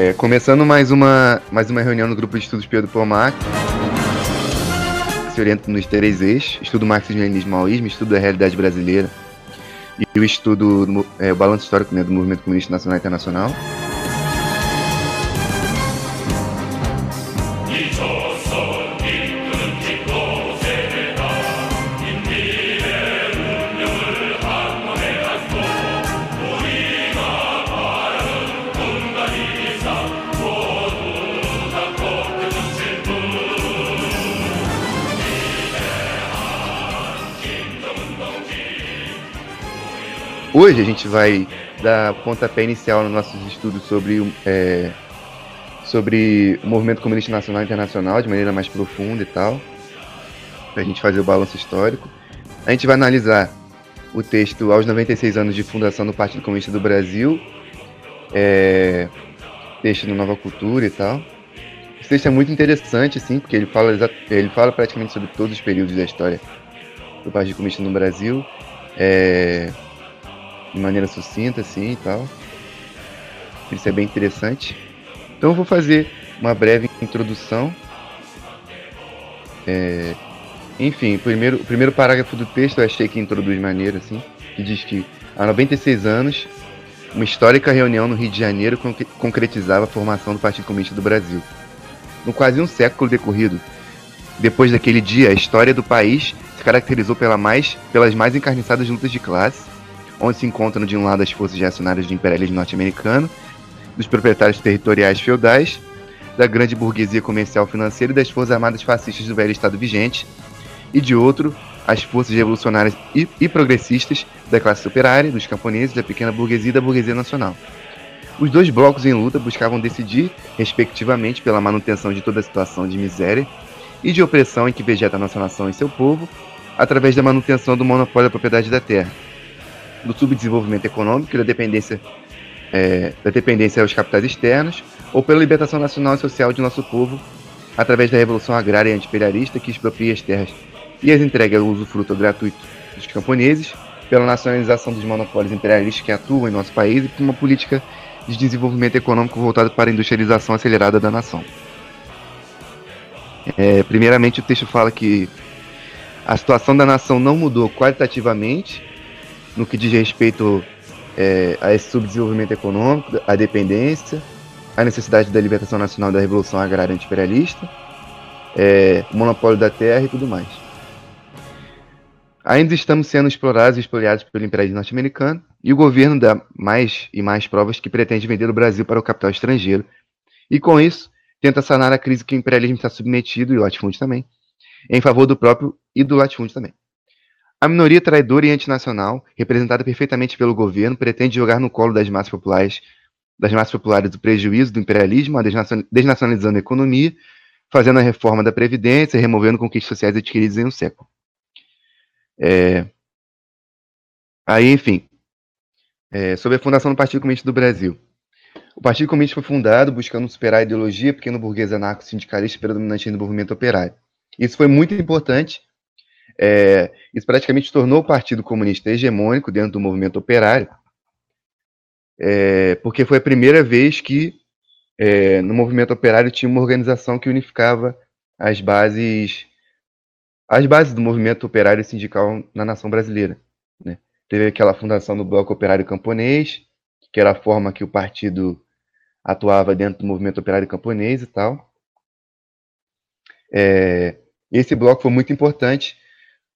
É, começando mais uma, mais uma reunião no grupo de estudos Pedro Pomac. Se orienta nos três eixos: estudo marxismo, leninismo, maoísmo, estudo da realidade brasileira e o estudo, é, o balanço histórico né, do movimento comunista nacional e internacional. Hoje a gente vai dar pontapé inicial nos nossos estudos sobre, é, sobre o movimento comunista nacional e internacional de maneira mais profunda e tal, para a gente fazer o balanço histórico. A gente vai analisar o texto aos 96 anos de fundação do Partido Comunista do Brasil, é, texto no Nova Cultura e tal. Esse texto é muito interessante, assim, porque ele fala, ele fala praticamente sobre todos os períodos da história do Partido Comunista no Brasil. É, de maneira sucinta assim e tal. Isso é bem interessante. Então eu vou fazer uma breve introdução. É, enfim, o primeiro, o primeiro parágrafo do texto eu achei que introduz maneira, assim, que diz que há 96 anos, uma histórica reunião no Rio de Janeiro concretizava a formação do Partido Comunista do Brasil. No quase um século decorrido, depois daquele dia, a história do país se caracterizou pela mais, pelas mais encarniçadas lutas de classe, onde se encontram de um lado as forças reacionárias do imperialismo norte-americano, dos proprietários territoriais feudais, da grande burguesia comercial financeira e das forças armadas fascistas do velho Estado vigente, e de outro, as forças revolucionárias e, e progressistas da classe operária, dos camponeses, da pequena burguesia e da burguesia nacional. Os dois blocos em luta buscavam decidir, respectivamente, pela manutenção de toda a situação de miséria e de opressão em que vegeta a nossa nação e seu povo, através da manutenção do monopólio da propriedade da terra, do subdesenvolvimento econômico e da dependência, é, da dependência aos capitais externos, ou pela libertação nacional e social de nosso povo através da revolução agrária e antiimperialista que expropria as terras e as entrega ao usufruto gratuito dos camponeses, pela nacionalização dos monopólios imperialistas que atuam em nosso país e por uma política de desenvolvimento econômico voltada para a industrialização acelerada da nação. É, primeiramente, o texto fala que a situação da nação não mudou qualitativamente no que diz respeito é, a esse subdesenvolvimento econômico, a dependência, a necessidade da libertação nacional da revolução agrária anti-imperialista, é, o monopólio da terra e tudo mais. Ainda estamos sendo explorados e expoliados pelo imperialismo norte-americano e o governo dá mais e mais provas que pretende vender o Brasil para o capital estrangeiro e, com isso, tenta sanar a crise que o imperialismo está submetido e o latifúndio também, em favor do próprio e do latifúndio também. A minoria traidora e antinacional, representada perfeitamente pelo governo, pretende jogar no colo das massas populares, das massas populares o prejuízo do imperialismo, desnacionalizando a economia, fazendo a reforma da previdência, removendo conquistas sociais adquiridas em um século. É... Aí, enfim, é, sobre a fundação do Partido Comunista do Brasil. O Partido Comunista foi fundado buscando superar a ideologia pequeno-burguesa anarco-sindicalista predominante no movimento operário. Isso foi muito importante é, isso praticamente tornou o Partido Comunista hegemônico dentro do movimento operário, é, porque foi a primeira vez que é, no movimento operário tinha uma organização que unificava as bases as bases do movimento operário e sindical na nação brasileira. Né? Teve aquela fundação do Bloco Operário Camponês, que era a forma que o partido atuava dentro do movimento operário camponês e tal. É, esse bloco foi muito importante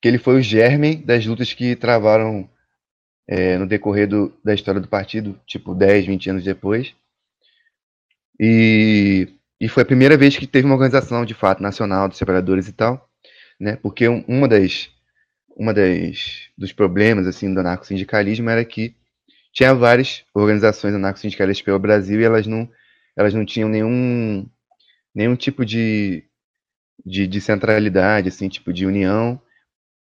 que ele foi o germe das lutas que travaram é, no decorrer do, da história do partido, tipo 10, 20 anos depois. E, e foi a primeira vez que teve uma organização, de fato, nacional dos separadores e tal, né? Porque uma das uma das dos problemas assim do anarcossindicalismo era que tinha várias organizações anarcossindicalistas pelo Brasil e elas não elas não tinham nenhum nenhum tipo de, de, de centralidade assim tipo de união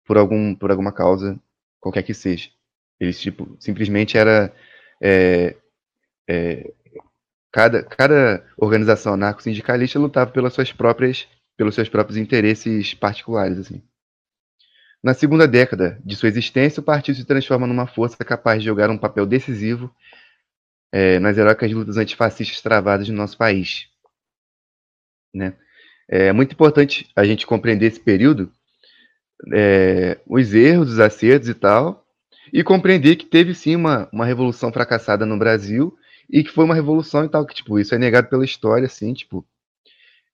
por algum por alguma causa qualquer que seja. Eles tipo simplesmente era é, é, cada cada organização anarco-sindicalista lutava pelas suas próprias pelos seus próprios interesses particulares assim. Na segunda década de sua existência, o partido se transforma numa força capaz de jogar um papel decisivo é, nas heróicas lutas antifascistas travadas no nosso país. Né? É muito importante a gente compreender esse período, é, os erros, os acertos e tal, e compreender que teve sim uma, uma revolução fracassada no Brasil e que foi uma revolução e tal, que tipo, isso é negado pela história, assim, tipo,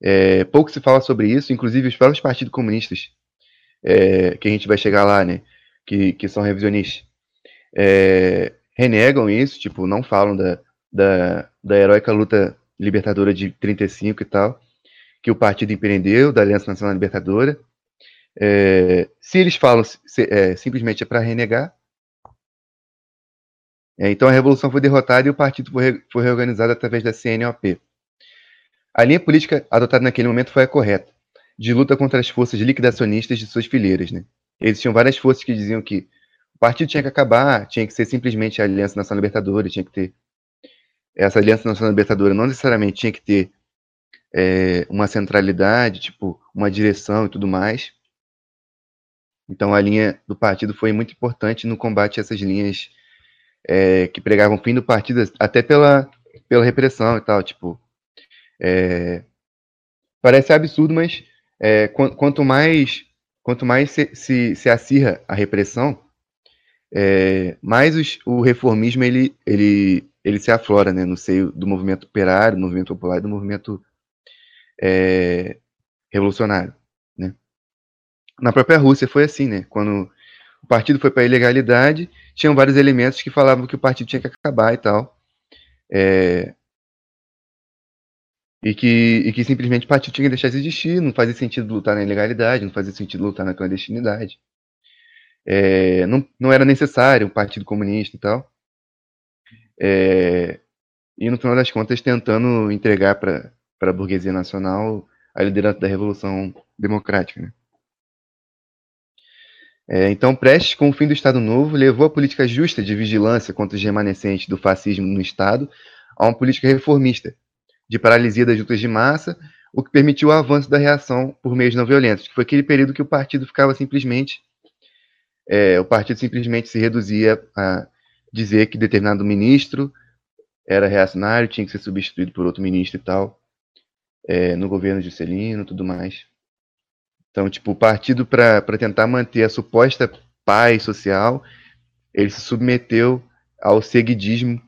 é, pouco se fala sobre isso, inclusive os próprios partidos comunistas, é, que a gente vai chegar lá, né, que, que são revisionistas, é, renegam isso, tipo, não falam da, da, da heróica luta libertadora de 35 e tal, que o partido empreendeu, da Aliança Nacional Libertadora. É, se eles falam se, é, simplesmente é para renegar. É, então a revolução foi derrotada e o partido foi, re, foi reorganizado através da CNOP. A linha política adotada naquele momento foi a correta, de luta contra as forças liquidacionistas de suas fileiras. Né? Existiam várias forças que diziam que o partido tinha que acabar, tinha que ser simplesmente a Aliança Nacional Libertadora, tinha que ter. Essa Aliança Nacional Libertadora não necessariamente tinha que ter é, uma centralidade, tipo, uma direção e tudo mais. Então a linha do partido foi muito importante no combate a essas linhas é, que pregavam o fim do partido, até pela, pela repressão e tal, tipo. É, parece absurdo, mas é, quanto mais quanto mais se, se, se acirra a repressão, é, mais os, o reformismo ele, ele, ele se aflora né, no seio do movimento operário, do movimento popular e do movimento é, revolucionário. Na própria Rússia foi assim, né? Quando o partido foi para a ilegalidade, tinham vários elementos que falavam que o partido tinha que acabar e tal. É, e que, e que simplesmente o partido tinha que deixar de existir, não fazia sentido lutar na ilegalidade, não fazia sentido lutar na clandestinidade. É, não, não era necessário um partido comunista e tal. É, e no final das contas tentando entregar para a burguesia nacional a liderança da Revolução Democrática. Né? É, então, Prestes, com o fim do Estado Novo, levou a política justa de vigilância contra os remanescentes do fascismo no Estado a uma política reformista, de paralisia das lutas de massa, o que permitiu o avanço da reação por meios não violentos, que foi aquele período que o partido ficava simplesmente. É, o partido simplesmente se reduzia a dizer que determinado ministro era reacionário, tinha que ser substituído por outro ministro e tal é, no governo de Juscelino tudo mais. Então, tipo, o partido, para tentar manter a suposta paz social, ele se submeteu ao seguidismo,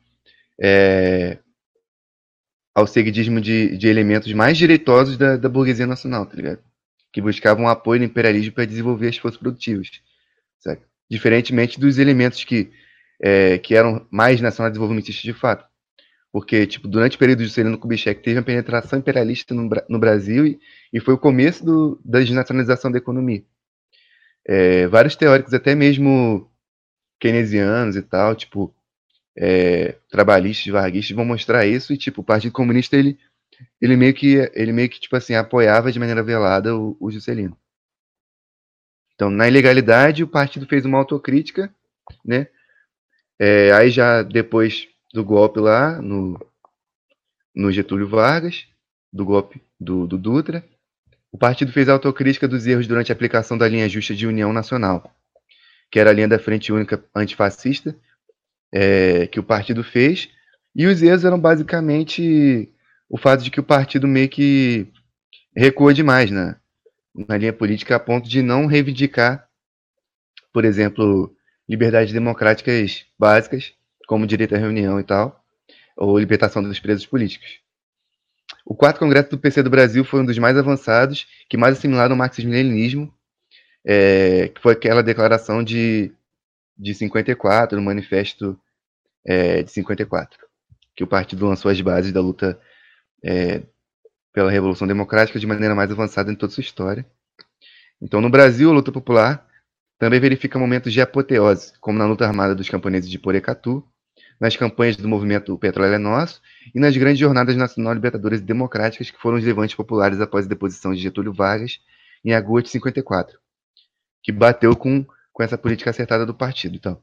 é, ao seguidismo de, de elementos mais direitosos da, da burguesia nacional, tá ligado? Que buscavam apoio do imperialismo para desenvolver as forças produtivas? Diferentemente dos elementos que, é, que eram mais nacional-desenvolvimentistas de fato. Porque, tipo, durante o período de Juscelino Kubitschek teve uma penetração imperialista no, no Brasil e, e, foi o começo do, da desnacionalização da economia. É, vários teóricos, até mesmo keynesianos e tal, tipo, é, trabalhistas, varguistas, vão mostrar isso e, tipo, o Partido Comunista, ele, ele meio que, ele meio que, tipo assim, apoiava de maneira velada o, o Juscelino. Então, na ilegalidade, o partido fez uma autocrítica, né? É, aí já depois do golpe lá no, no Getúlio Vargas, do golpe do, do Dutra. O partido fez autocrítica dos erros durante a aplicação da linha justa de União Nacional, que era a linha da Frente Única Antifascista, é, que o partido fez. E os erros eram basicamente o fato de que o partido meio que recuou demais na, na linha política a ponto de não reivindicar, por exemplo, liberdades democráticas básicas como direito à reunião e tal, ou libertação dos presos políticos. O quarto congresso do PC do Brasil foi um dos mais avançados, que mais assimilaram o marxismo-leninismo, é, que foi aquela declaração de, de 54, no manifesto é, de 54, que o partido lançou as bases da luta é, pela Revolução Democrática de maneira mais avançada em toda sua história. Então, no Brasil, a luta popular também verifica momentos de apoteose, como na luta armada dos camponeses de Porecatu, nas campanhas do movimento Petróleo é Nosso e nas grandes jornadas nacional libertadoras e democráticas que foram os levantes populares após a deposição de Getúlio Vargas em agosto de 54, que bateu com, com essa política acertada do partido. Então,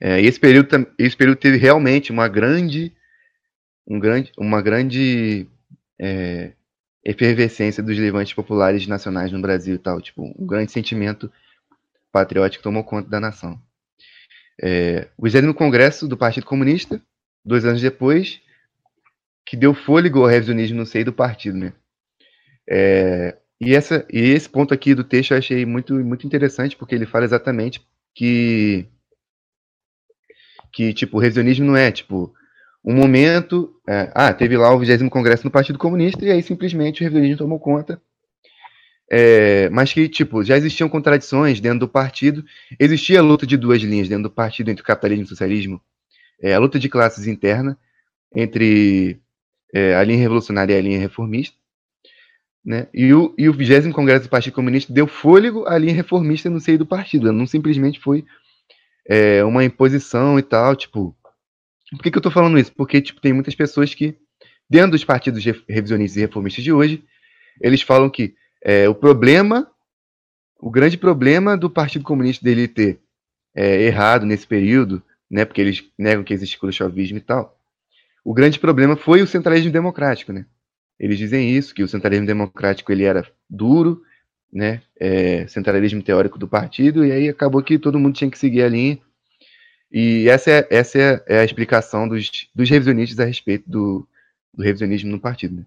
é, esse, período, esse período teve realmente uma grande, um grande, uma grande é, efervescência dos levantes populares nacionais no Brasil e tal, tipo, um grande sentimento patriótico tomou conta da nação. É, o 20 Congresso do Partido Comunista, dois anos depois, que deu fôlego ao revisionismo no seio do partido, né? É, e, essa, e esse ponto aqui do texto eu achei muito, muito interessante, porque ele fala exatamente que, que tipo, o revisionismo não é, tipo, um momento, é, ah, teve lá o 20 Congresso no Partido Comunista, e aí simplesmente o revisionismo tomou conta, é, mas que, tipo, já existiam contradições dentro do partido, existia a luta de duas linhas dentro do partido entre o capitalismo e o socialismo, é, a luta de classes interna entre é, a linha revolucionária e a linha reformista, né? E o, e o 20 Congresso do Partido Comunista deu fôlego à linha reformista no seio do partido, não simplesmente foi é, uma imposição e tal, tipo... Por que, que eu tô falando isso? Porque, tipo, tem muitas pessoas que, dentro dos partidos revisionistas e reformistas de hoje, eles falam que é, o problema, o grande problema do Partido Comunista dele ter é, errado nesse período, né, porque eles negam que existe khrushchevismo e tal, o grande problema foi o centralismo democrático, né? Eles dizem isso, que o centralismo democrático ele era duro, né, é, centralismo teórico do partido, e aí acabou que todo mundo tinha que seguir a linha. E essa é, essa é, é a explicação dos, dos revisionistas a respeito do, do revisionismo no partido. Né?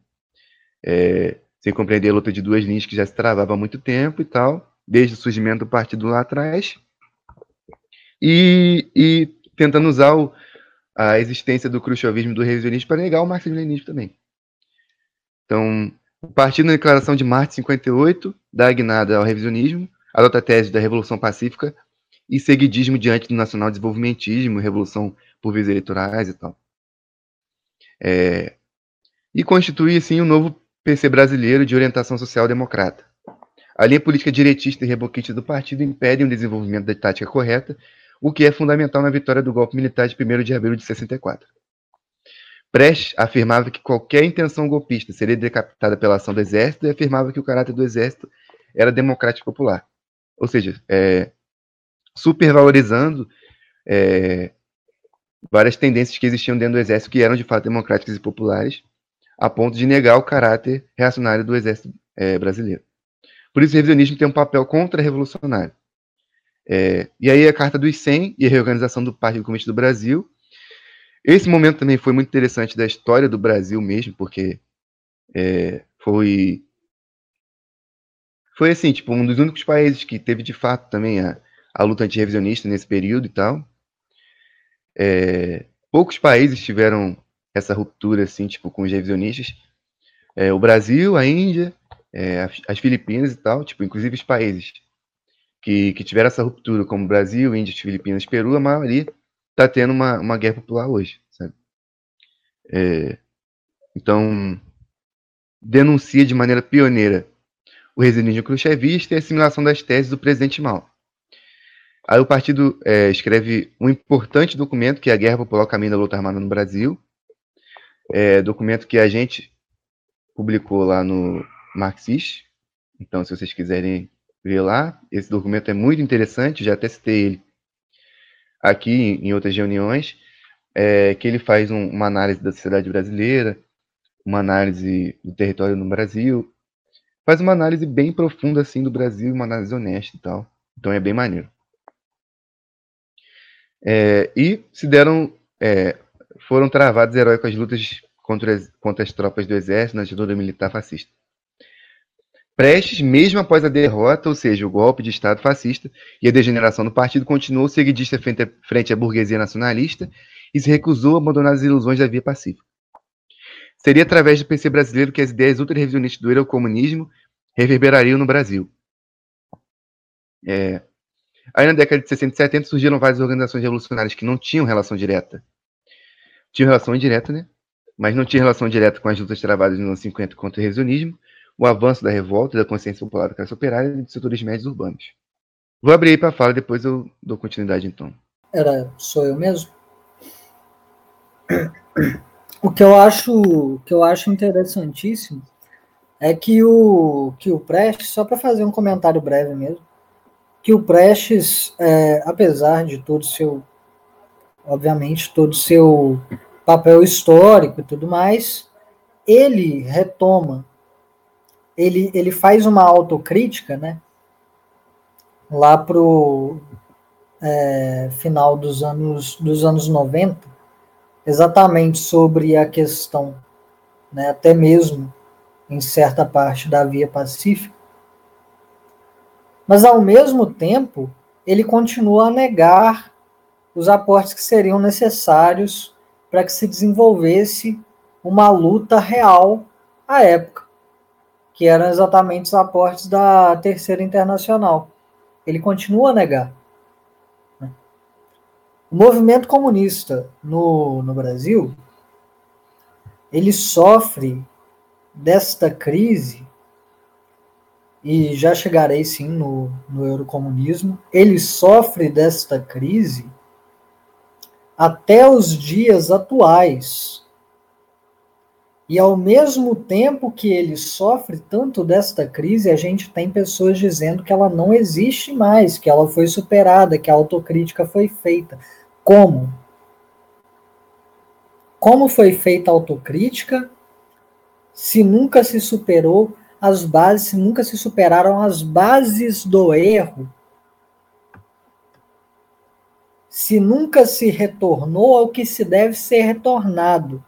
É, sem compreender a luta de duas linhas que já se travava há muito tempo e tal, desde o surgimento do partido lá atrás, e, e tentando usar o, a existência do khrushchevismo e do revisionismo para negar o marxismo-leninismo também. Então, o partido na declaração de de 58 dá guinada ao revisionismo, adota a tese da Revolução Pacífica e seguidismo diante do nacional desenvolvimentismo, revolução por vias eleitorais e tal. É, e constitui, assim, um novo PC brasileiro de orientação social-democrata. A linha política direitista e reboquista do partido impede o desenvolvimento da tática correta, o que é fundamental na vitória do golpe militar de 1 de abril de 64. Prestes afirmava que qualquer intenção golpista seria decapitada pela ação do exército e afirmava que o caráter do exército era democrático popular. Ou seja, é, supervalorizando é, várias tendências que existiam dentro do exército que eram de fato democráticas e populares, a ponto de negar o caráter reacionário do exército é, brasileiro. Por isso, o revisionismo tem um papel contra-revolucionário. É, e aí a Carta dos 100 e a reorganização do Partido Comunista do Brasil. Esse momento também foi muito interessante da história do Brasil mesmo, porque é, foi foi assim, tipo, um dos únicos países que teve de fato também a, a luta antirrevisionista nesse período e tal. É, poucos países tiveram essa ruptura, assim, tipo, com os revisionistas. É, o Brasil, a Índia, é, as Filipinas e tal, tipo, inclusive os países que, que tiveram essa ruptura, como Brasil, Índia, Filipinas, Peru, a maioria está tendo uma, uma guerra popular hoje, sabe? É, então, denuncia de maneira pioneira o resionismo khrushchevista e a assimilação das teses do presidente Mao. Aí o partido é, escreve um importante documento, que é a Guerra Popular Caminho da Luta Armada no Brasil, é, documento que a gente publicou lá no Marxist. Então, se vocês quiserem ver lá, esse documento é muito interessante, já até citei ele aqui em outras reuniões, é, que ele faz um, uma análise da sociedade brasileira, uma análise do território no Brasil, faz uma análise bem profunda assim do Brasil, uma análise honesta e tal. Então é bem maneiro. É, e se deram é, foram travadas heróicas lutas contra, contra as tropas do exército na ditadura militar fascista. Prestes, mesmo após a derrota, ou seja, o golpe de Estado fascista e a degeneração do partido, continuou seguidista frente, frente à burguesia nacionalista e se recusou a abandonar as ilusões da via pacífica. Seria através do PC brasileiro que as ideias ultra-revisionistas do eurocomunismo reverberariam no Brasil. É. Aí na década de 60 e 70 surgiram várias organizações revolucionárias que não tinham relação direta tinha relação indireta, né? Mas não tinha relação direta com as lutas travadas nos anos 50 contra o revisionismo, o avanço da revolta, da consciência popular da classe operária e dos setores médios urbanos. Vou abrir aí para fala, depois eu dou continuidade então. Era sou eu mesmo. O que eu acho, que eu acho interessantíssimo é que o que o Prestes, só para fazer um comentário breve mesmo, que o Prestes, é, apesar de todo o seu obviamente, todo o seu papel histórico e tudo mais, ele retoma, ele, ele faz uma autocrítica, né? Lá pro é, final dos anos, dos anos 90, exatamente sobre a questão, né, até mesmo em certa parte da Via Pacífica, mas ao mesmo tempo ele continua a negar os aportes que seriam necessários para que se desenvolvesse uma luta real à época, que eram exatamente os aportes da Terceira Internacional. Ele continua a negar. O movimento comunista no, no Brasil, ele sofre desta crise, e já chegarei sim no, no eurocomunismo, ele sofre desta crise até os dias atuais. E ao mesmo tempo que ele sofre tanto desta crise, a gente tem pessoas dizendo que ela não existe mais, que ela foi superada, que a autocrítica foi feita. Como? Como foi feita a autocrítica se nunca se superou as bases, se nunca se superaram as bases do erro se nunca se retornou ao que se deve ser retornado.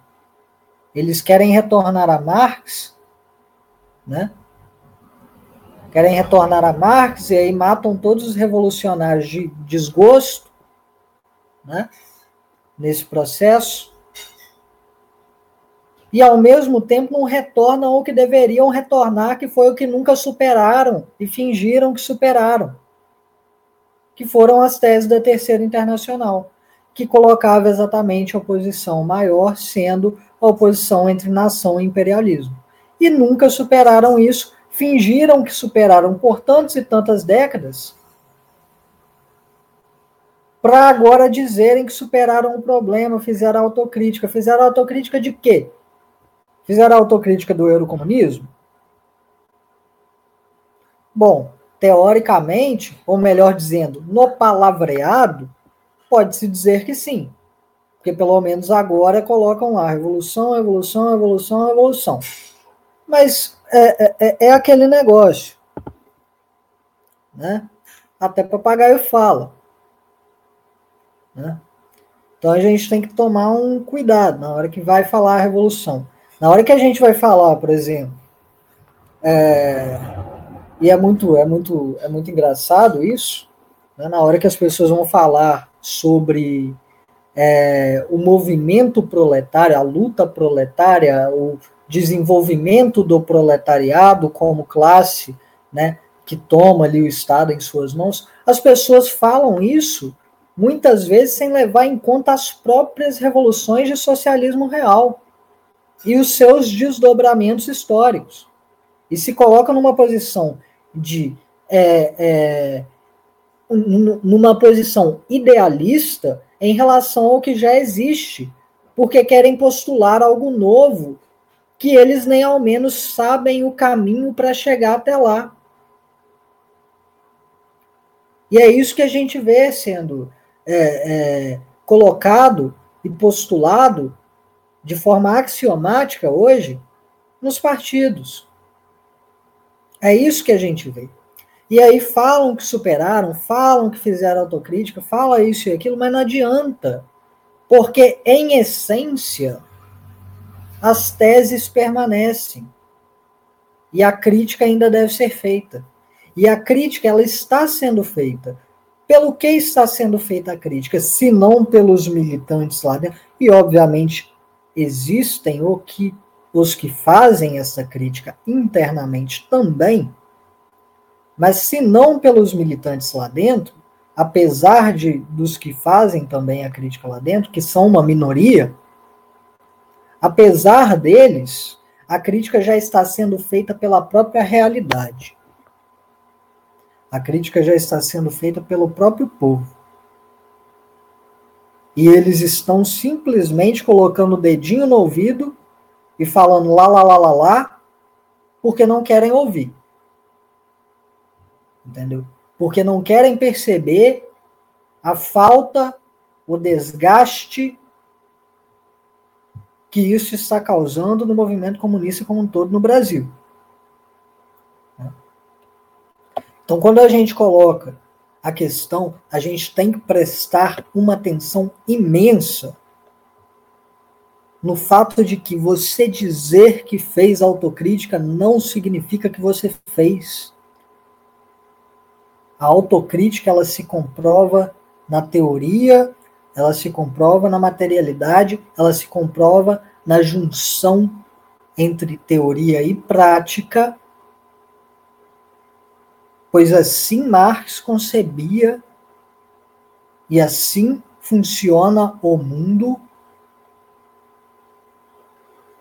Eles querem retornar a Marx, né? Querem retornar a Marx e aí matam todos os revolucionários de desgosto, né? Nesse processo. E ao mesmo tempo não retornam o que deveriam retornar, que foi o que nunca superaram e fingiram que superaram que foram as teses da Terceira Internacional, que colocava exatamente a oposição maior sendo a oposição entre nação e imperialismo. E nunca superaram isso, fingiram que superaram por tantas e tantas décadas, para agora dizerem que superaram o problema, fizeram autocrítica. Fizeram autocrítica de quê? Fizeram autocrítica do eurocomunismo? Bom, teoricamente, ou melhor dizendo, no palavreado, pode-se dizer que sim. Porque pelo menos agora colocam lá revolução, evolução, evolução, evolução. Mas é, é, é, é aquele negócio. Né? Até papagaio fala. Né? Então a gente tem que tomar um cuidado na hora que vai falar a revolução. Na hora que a gente vai falar, por exemplo, é, e é muito, é muito, é muito engraçado isso, né? na hora que as pessoas vão falar sobre é, o movimento proletário, a luta proletária, o desenvolvimento do proletariado como classe, né, que toma ali o Estado em suas mãos, as pessoas falam isso muitas vezes sem levar em conta as próprias revoluções de socialismo real e os seus desdobramentos históricos. E se colocam numa posição de é, é, numa posição idealista em relação ao que já existe, porque querem postular algo novo que eles nem ao menos sabem o caminho para chegar até lá. E é isso que a gente vê sendo é, é, colocado e postulado de forma axiomática hoje nos partidos. É isso que a gente vê. E aí falam que superaram, falam que fizeram autocrítica, fala isso e aquilo, mas não adianta. Porque, em essência, as teses permanecem. E a crítica ainda deve ser feita. E a crítica, ela está sendo feita. Pelo que está sendo feita a crítica? Se não pelos militantes lá dentro. E, obviamente, existem o que os que fazem essa crítica internamente também, mas se não pelos militantes lá dentro, apesar de dos que fazem também a crítica lá dentro, que são uma minoria, apesar deles, a crítica já está sendo feita pela própria realidade. A crítica já está sendo feita pelo próprio povo. E eles estão simplesmente colocando o dedinho no ouvido e falando lá, lá, lá, lá, lá, porque não querem ouvir. Entendeu? Porque não querem perceber a falta, o desgaste que isso está causando no movimento comunista como um todo no Brasil. Então, quando a gente coloca a questão, a gente tem que prestar uma atenção imensa no fato de que você dizer que fez autocrítica não significa que você fez. A autocrítica ela se comprova na teoria, ela se comprova na materialidade, ela se comprova na junção entre teoria e prática, pois assim Marx concebia e assim funciona o mundo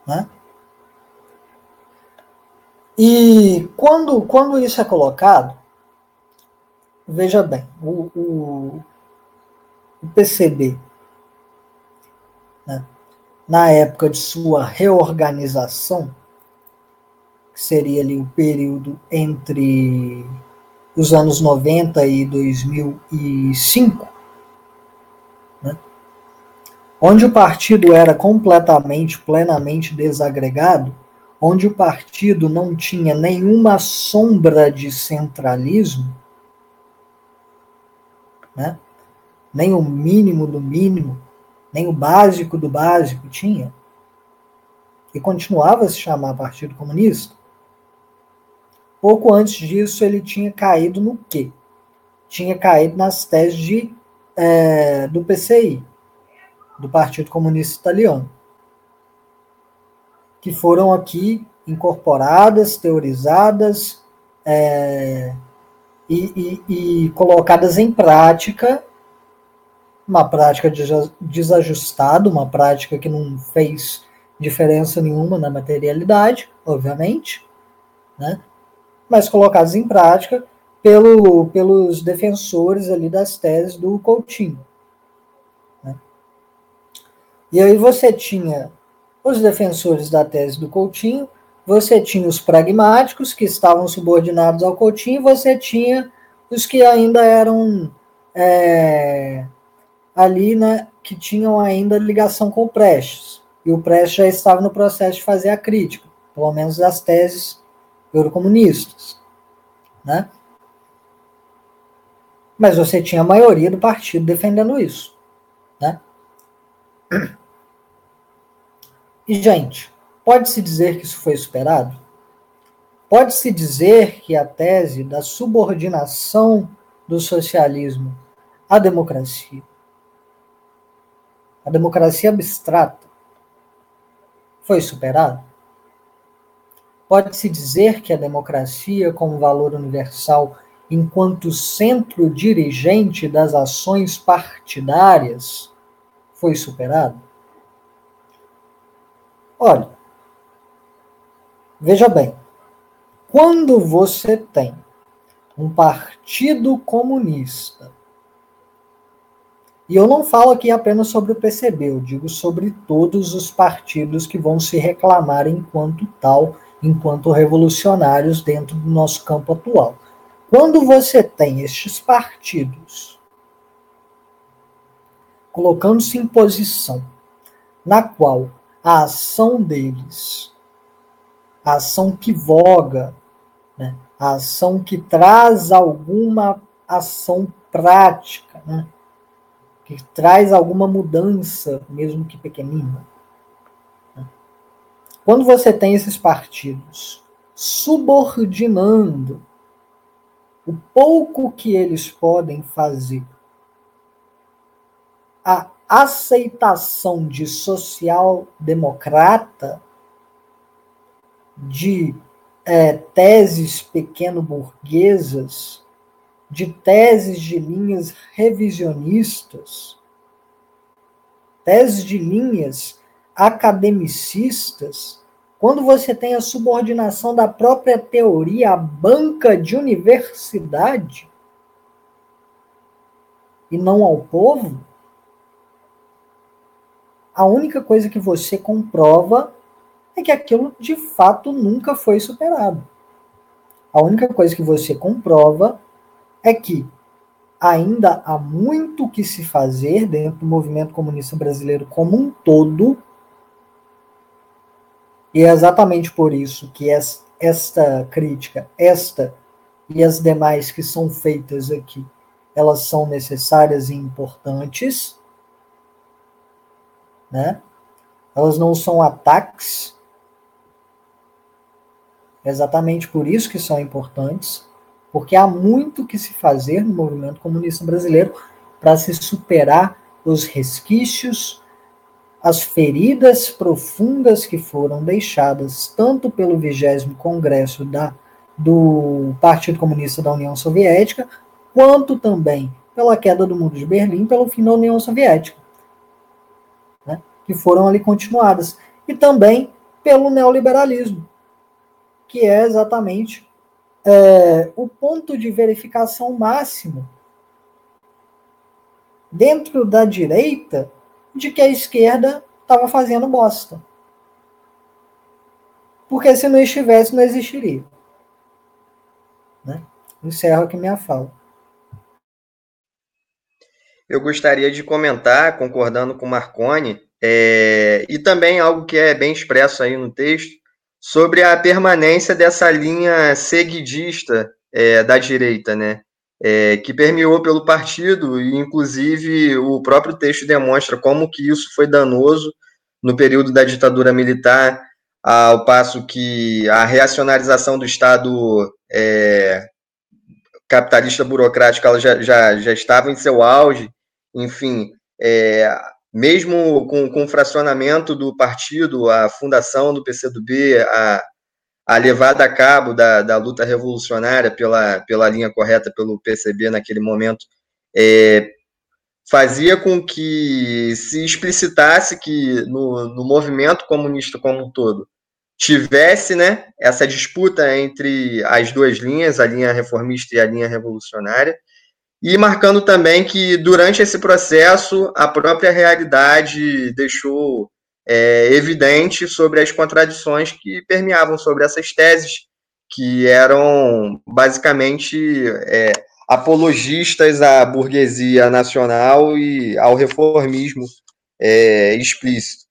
né? E quando, quando isso é colocado, veja bem, o, o, o PCB, né, na época de sua reorganização, que seria ali o período entre os anos 90 e 2005, onde o partido era completamente, plenamente desagregado, onde o partido não tinha nenhuma sombra de centralismo, né? nem o mínimo do mínimo, nem o básico do básico tinha, e continuava a se chamar Partido Comunista. Pouco antes disso, ele tinha caído no quê? Tinha caído nas teses de, é, do PCI, do Partido Comunista Italiano, que foram aqui incorporadas, teorizadas é, e, e, e colocadas em prática, uma prática desajustada, uma prática que não fez diferença nenhuma na materialidade, obviamente, né? mas colocadas em prática pelo, pelos defensores ali das teses do Coutinho. E aí você tinha os defensores da tese do Coutinho, você tinha os pragmáticos, que estavam subordinados ao Coutinho, você tinha os que ainda eram é, ali, né, que tinham ainda ligação com o Prestes. E o Prestes já estava no processo de fazer a crítica, pelo menos das teses eurocomunistas. Né? Mas você tinha a maioria do partido defendendo isso. Né? E, gente, pode-se dizer que isso foi superado? Pode-se dizer que a tese da subordinação do socialismo à democracia, a democracia abstrata, foi superada? Pode-se dizer que a democracia, como valor universal, enquanto centro dirigente das ações partidárias, foi superada? Olha, veja bem, quando você tem um partido comunista, e eu não falo aqui apenas sobre o PCB, eu digo sobre todos os partidos que vão se reclamar enquanto tal, enquanto revolucionários dentro do nosso campo atual. Quando você tem estes partidos colocando-se em posição na qual a ação deles, a ação que voga, né? a ação que traz alguma ação prática, né? que traz alguma mudança, mesmo que pequenina. Né? Quando você tem esses partidos subordinando o pouco que eles podem fazer a aceitação de social-democrata, de é, teses pequeno-burguesas, de teses de linhas revisionistas, teses de linhas academicistas, quando você tem a subordinação da própria teoria à banca de universidade e não ao povo, a única coisa que você comprova é que aquilo de fato nunca foi superado. A única coisa que você comprova é que ainda há muito que se fazer dentro do movimento comunista brasileiro como um todo. E é exatamente por isso que esta crítica, esta e as demais que são feitas aqui, elas são necessárias e importantes, né? Elas não são ataques, é exatamente por isso que são importantes, porque há muito que se fazer no movimento comunista brasileiro para se superar os resquícios, as feridas profundas que foram deixadas tanto pelo 20 Congresso da, do Partido Comunista da União Soviética, quanto também pela queda do Muro de Berlim, pelo fim da União Soviética, que foram ali continuadas, e também pelo neoliberalismo, que é exatamente é, o ponto de verificação máximo dentro da direita de que a esquerda estava fazendo bosta. Porque se não estivesse, não existiria. Né? Encerro aqui minha fala. Eu gostaria de comentar, concordando com Marconi, é, e também algo que é bem expresso aí no texto, sobre a permanência dessa linha seguidista é, da direita, né? É, que permeou pelo partido, e inclusive o próprio texto demonstra como que isso foi danoso no período da ditadura militar, ao passo que a reacionarização do Estado é, capitalista burocrático ela já, já, já estava em seu auge, enfim, é, mesmo com, com o fracionamento do partido, a fundação do PCdoB, a, a levada a cabo da, da luta revolucionária pela, pela linha correta pelo PCB naquele momento, é, fazia com que se explicitasse que no, no movimento comunista como um todo tivesse né, essa disputa entre as duas linhas, a linha reformista e a linha revolucionária, e marcando também que durante esse processo a própria realidade deixou é, evidente sobre as contradições que permeavam sobre essas teses, que eram basicamente é, apologistas à burguesia nacional e ao reformismo é, explícito.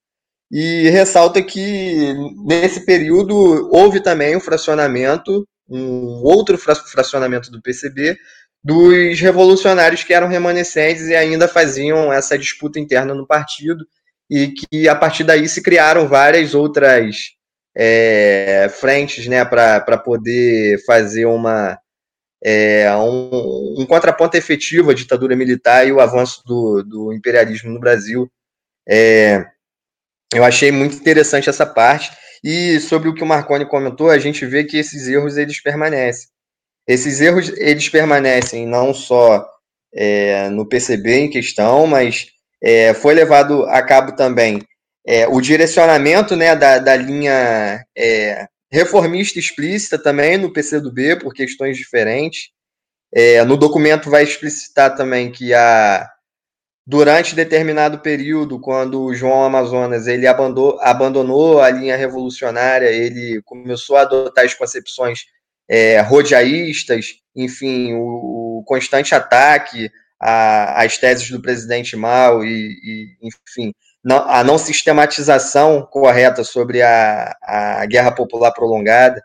E ressalta que nesse período houve também um fracionamento, um outro fracionamento do PCB, dos revolucionários que eram remanescentes e ainda faziam essa disputa interna no partido, e que a partir daí se criaram várias outras é, frentes né, para poder fazer uma, é, um, um, contraponto efetivo à ditadura militar e o avanço do, do imperialismo no Brasil. É, eu achei muito interessante essa parte. E sobre o que o Marconi comentou, a gente vê que esses erros eles permanecem. Esses erros eles permanecem não só é, no PCB em questão, mas é, foi levado a cabo também é, o direcionamento né, da, da linha é, reformista explícita também no PCdoB, por questões diferentes. É, no documento vai explicitar também que a, durante determinado período, quando o João Amazonas ele abandonou, abandonou a linha revolucionária, ele começou a adotar as concepções é, rodeaístas, enfim, o, o constante ataque às teses do presidente Mao e, e enfim, não, a não sistematização correta sobre a, a guerra popular prolongada.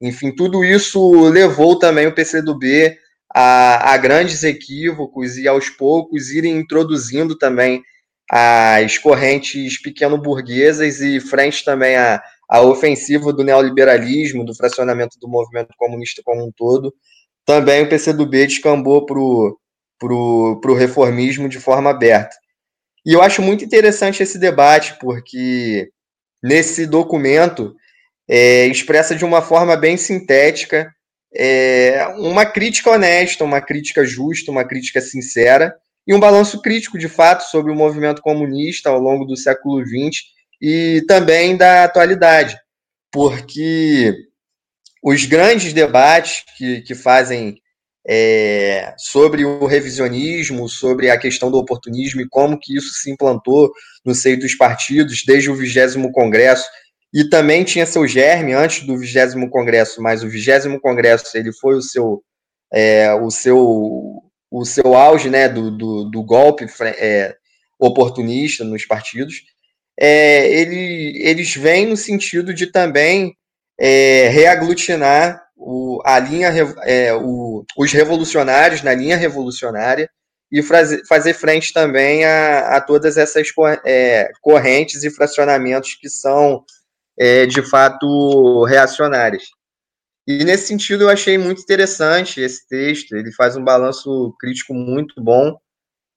Enfim, tudo isso levou também o PCdoB a, a grandes equívocos e aos poucos irem introduzindo também as correntes pequeno-burguesas e frente também a, a ofensiva do neoliberalismo, do fracionamento do movimento comunista como um todo, também o PCdoB descambou para o reformismo de forma aberta. E eu acho muito interessante esse debate, porque nesse documento é, expressa de uma forma bem sintética é, uma crítica honesta, uma crítica justa, uma crítica sincera e um balanço crítico, de fato, sobre o movimento comunista ao longo do século XX e também da atualidade, porque os grandes debates que, que fazem é, sobre o revisionismo, sobre a questão do oportunismo e como que isso se implantou no seio dos partidos desde o vigésimo congresso e também tinha seu germe antes do vigésimo congresso, mas o vigésimo congresso ele foi o seu é, o seu o seu auge né do, do, do golpe é, oportunista nos partidos é, ele, eles vêm no sentido de também é, reaglutinar o, a linha, é, o, os revolucionários na linha revolucionária e fazer, fazer frente também a, a todas essas é, correntes e fracionamentos que são é, de fato reacionárias. E nesse sentido eu achei muito interessante esse texto, ele faz um balanço crítico muito bom.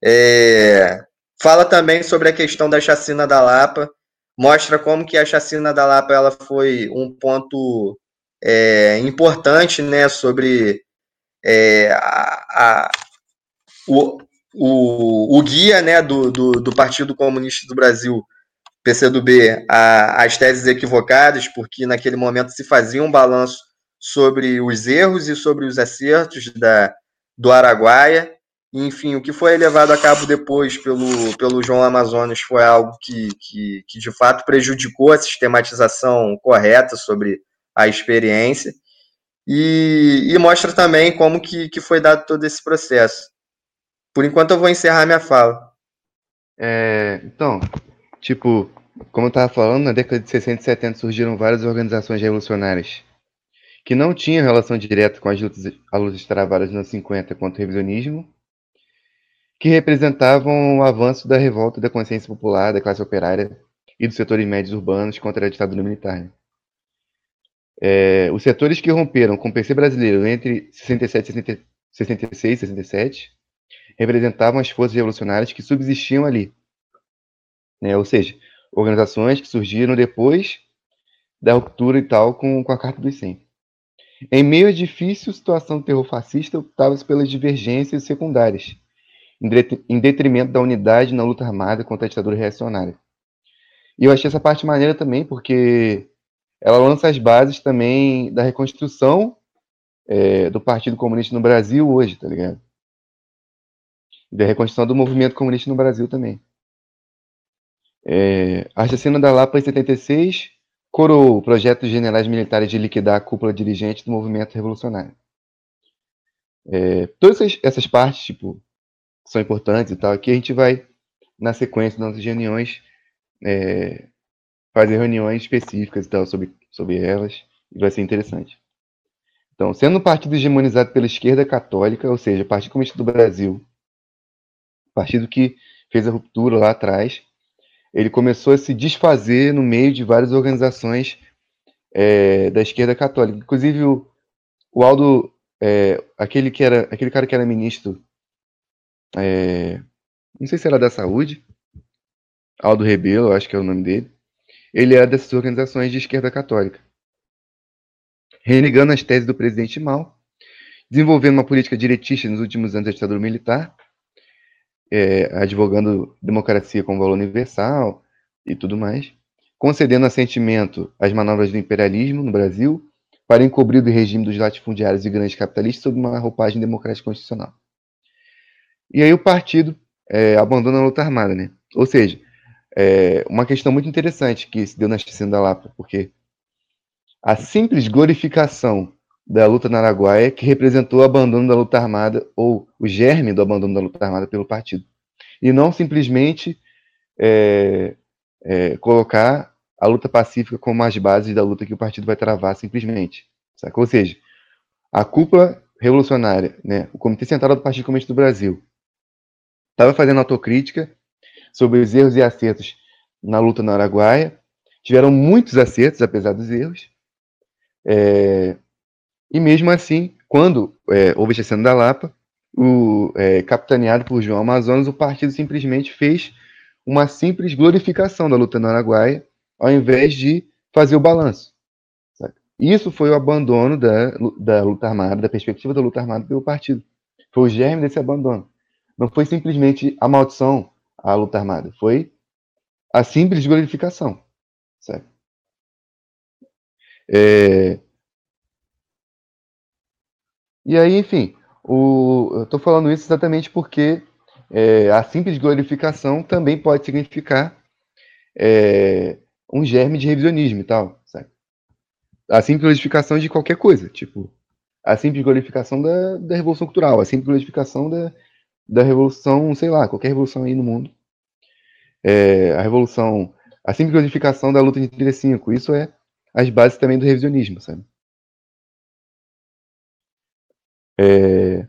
É, fala também sobre a questão da chacina da Lapa, mostra como que a chacina da Lapa ela foi um ponto é, importante né, sobre é, a, a, o, o, o guia né, do, do, do Partido Comunista do Brasil PCdoB a, as teses equivocadas, porque naquele momento se fazia um balanço sobre os erros e sobre os acertos da, do Araguaia. Enfim, o que foi levado a cabo depois pelo, pelo João Amazonas foi algo que, que, que de fato prejudicou a sistematização correta sobre a experiência e, e mostra também como que, que foi dado todo esse processo. Por enquanto eu vou encerrar minha fala. É, então, Tipo, como eu estava falando, na década de 60 e 70 surgiram várias organizações revolucionárias que não tinham relação direta com as lutas, as lutas travadas nos 50 contra o revisionismo, que representavam o avanço da revolta da consciência popular, da classe operária e dos setores médios urbanos contra a ditadura militar. É, os setores que romperam com o PC brasileiro entre 67 e 66 e 67 representavam as forças revolucionárias que subsistiam ali, né? Ou seja, organizações que surgiram depois da ruptura e tal com, com a Carta dos 100. Em meio à difícil situação do terror fascista, optava-se pelas divergências secundárias, em detrimento da unidade na luta armada contra a ditadura reacionária. E eu achei essa parte maneira também, porque ela lança as bases também da reconstrução é, do Partido Comunista no Brasil hoje, tá ligado? Da reconstrução do movimento comunista no Brasil também. É, a assassina da Lapa em 76 coroou o projeto dos generais militares de liquidar a cúpula dirigente do movimento revolucionário. É, todas essas, essas, partes, tipo, são importantes e tal. Aqui a gente vai, na sequência das nossas reuniões, é, fazer reuniões específicas e tal sobre, sobre elas, e vai ser interessante. Então, sendo um partido hegemonizado pela esquerda católica, ou seja, Partido Comunista do Brasil, partido que fez a ruptura lá atrás, ele começou a se desfazer no meio de várias organizações é, da esquerda católica. Inclusive o, o Aldo, é, aquele que era, aquele cara que era ministro, é, não sei se era da saúde, Aldo Rebelo, acho que é o nome dele. Ele era dessas organizações de esquerda católica, renegando as teses do presidente Mao, desenvolvendo uma política diretista nos últimos anos da ditadura militar é, advogando democracia como valor universal e tudo mais, concedendo assentimento às manobras do imperialismo no Brasil para encobrir o regime dos latifundiários e grandes capitalistas sob uma roupagem democrática constitucional. E aí o partido é, abandona a luta armada, né? Ou seja, é uma questão muito interessante que se deu na Chacina da Lapa, porque a simples glorificação da luta na Araguaia, que representou o abandono da luta armada, ou o germe do abandono da luta armada pelo partido. E não simplesmente é, é, colocar a luta pacífica como as bases da luta que o partido vai travar simplesmente. Saca? Ou seja, a cúpula revolucionária, né, o Comitê Central do Partido Comunista do Brasil, estava fazendo autocrítica sobre os erros e acertos na luta na Araguaia. Tiveram muitos acertos, apesar dos erros. É, e mesmo assim, quando é, houve a cena da Lapa, o, é, capitaneado por João Amazonas, o partido simplesmente fez uma simples glorificação da luta no Araguaia, ao invés de fazer o balanço. Isso foi o abandono da, da luta armada, da perspectiva da luta armada pelo partido. Foi o germe desse abandono. Não foi simplesmente a maldição à luta armada, foi a simples glorificação. Sabe? É, e aí, enfim, o, eu estou falando isso exatamente porque é, a simples glorificação também pode significar é, um germe de revisionismo e tal. A simples glorificação de qualquer coisa, tipo, a simples glorificação da, da revolução cultural, a simples glorificação da, da revolução, sei lá, qualquer revolução aí no mundo. É, a revolução, a simples glorificação da luta de 35, isso é as bases também do revisionismo, sabe? É,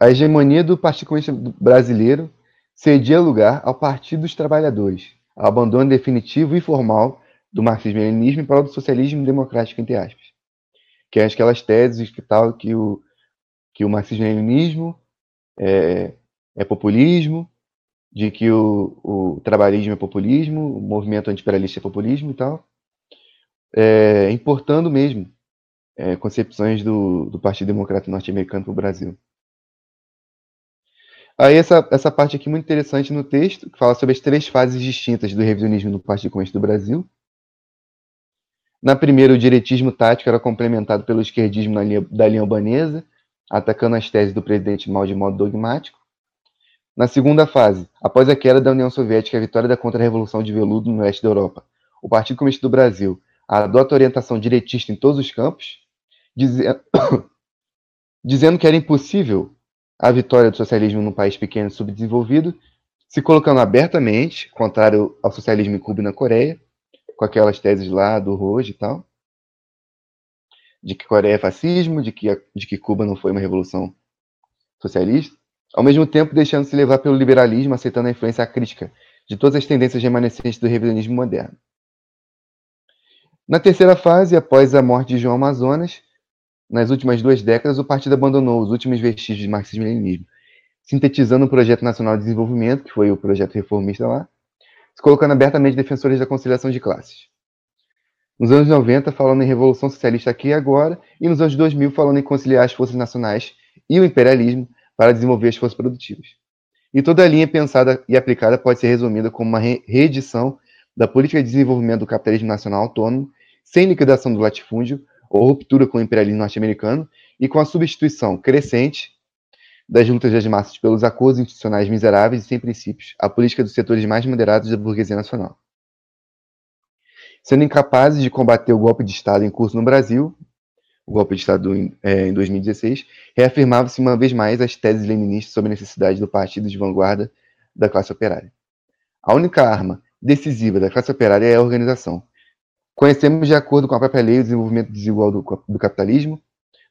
a hegemonia do Partido Comunista Brasileiro cedia lugar ao Partido dos Trabalhadores, ao abandono definitivo e formal do marxismo-leninismo prol do socialismo democrático, entre aspas. Que é aquelas teses que tal que o, que o marxismo-leninismo é, é populismo, de que o, o trabalhismo é populismo, o movimento antiimperialista é populismo e tal, é, importando mesmo é, concepções do, do Partido Democrata Norte-Americano para o Brasil. Aí essa, essa parte aqui muito interessante no texto, que fala sobre as três fases distintas do revisionismo no Partido Comunista do Brasil. Na primeira, o diretismo tático era complementado pelo esquerdismo linha, da linha albanesa, atacando as teses do presidente Mao de modo dogmático. Na segunda fase, após a queda da União Soviética e a vitória da contra-revolução de Veludo no oeste da Europa, o Partido Comunista do Brasil adota orientação diretista em todos os campos, dizendo, dizendo que era impossível a vitória do socialismo num país pequeno e subdesenvolvido, se colocando abertamente, contrário ao socialismo em Cuba e na Coreia, com aquelas teses lá do Rojo e tal, de que Coreia é fascismo, de que, de que Cuba não foi uma revolução socialista, ao mesmo tempo deixando-se levar pelo liberalismo, aceitando a influência crítica de todas as tendências remanescentes do revisionismo moderno. Na terceira fase, após a morte de João Amazonas, nas últimas duas décadas, o partido abandonou os últimos vestígios de marxismo-leninismo, sintetizando o Projeto Nacional de Desenvolvimento, que foi o projeto reformista lá, se colocando abertamente defensores da conciliação de classes. Nos anos 90, falando em Revolução Socialista aqui e agora, e nos anos 2000, falando em conciliar as forças nacionais e o imperialismo para desenvolver as forças produtivas. E toda a linha pensada e aplicada pode ser resumida como uma reedição da política de desenvolvimento do capitalismo nacional autônomo, sem liquidação do latifúndio ou ruptura com o imperialismo norte-americano, e com a substituição crescente das lutas das massas pelos acordos institucionais miseráveis e sem princípios, a política dos setores mais moderados da burguesia nacional. Sendo incapazes de combater o golpe de Estado em curso no Brasil, o golpe de Estado em, é, em 2016, reafirmava-se uma vez mais as teses leninistas sobre a necessidade do partido de vanguarda da classe operária. A única arma decisiva da classe operária é a organização. Conhecemos, de acordo com a própria lei, o desenvolvimento desigual do, do capitalismo,